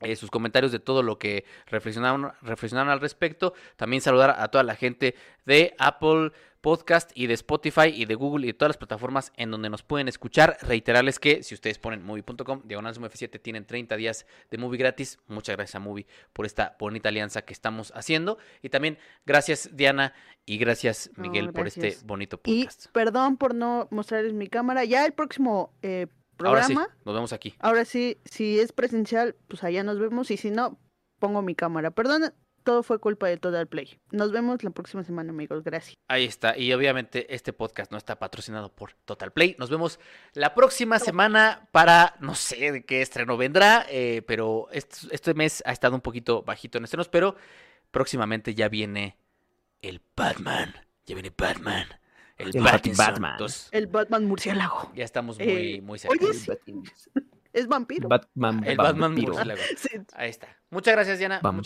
eh, sus comentarios de todo lo que reflexionaron, reflexionaron al respecto. También saludar a toda la gente de Apple Podcast y de Spotify y de Google y de todas las plataformas en donde nos pueden escuchar. Reiterarles que si ustedes ponen movie.com, diagonal Zoom F7, tienen 30 días de movie gratis. Muchas gracias a Movie por esta bonita alianza que estamos haciendo. Y también gracias Diana y gracias No, Miguel por este bonito Y podcast. perdón por no mostrarles mi cámara. Ya el próximo eh, Ahora sí, programa, nos vemos aquí. ahora sí, si es presencial, pues allá nos vemos. Y si no, pongo mi cámara. Perdón, todo fue culpa de Total Play. Nos vemos la próxima semana, amigos. Gracias. Ahí está. Y obviamente este podcast no está patrocinado por Total Play. Nos vemos la próxima semana para, no sé de qué estreno vendrá, eh, pero este, este mes ha estado un poquito bajito en estrenos, pero próximamente ya viene el Batman. Ya viene Batman. El. Batman. Entonces, El Batman murciélago. ya estamos muy, Eh, muy cerca. oye, sí, es vampiro. Batman, el Batman vampiro. murciélago. Sí. Ahí está. Muchas gracias, Diana. Vamos. Muchas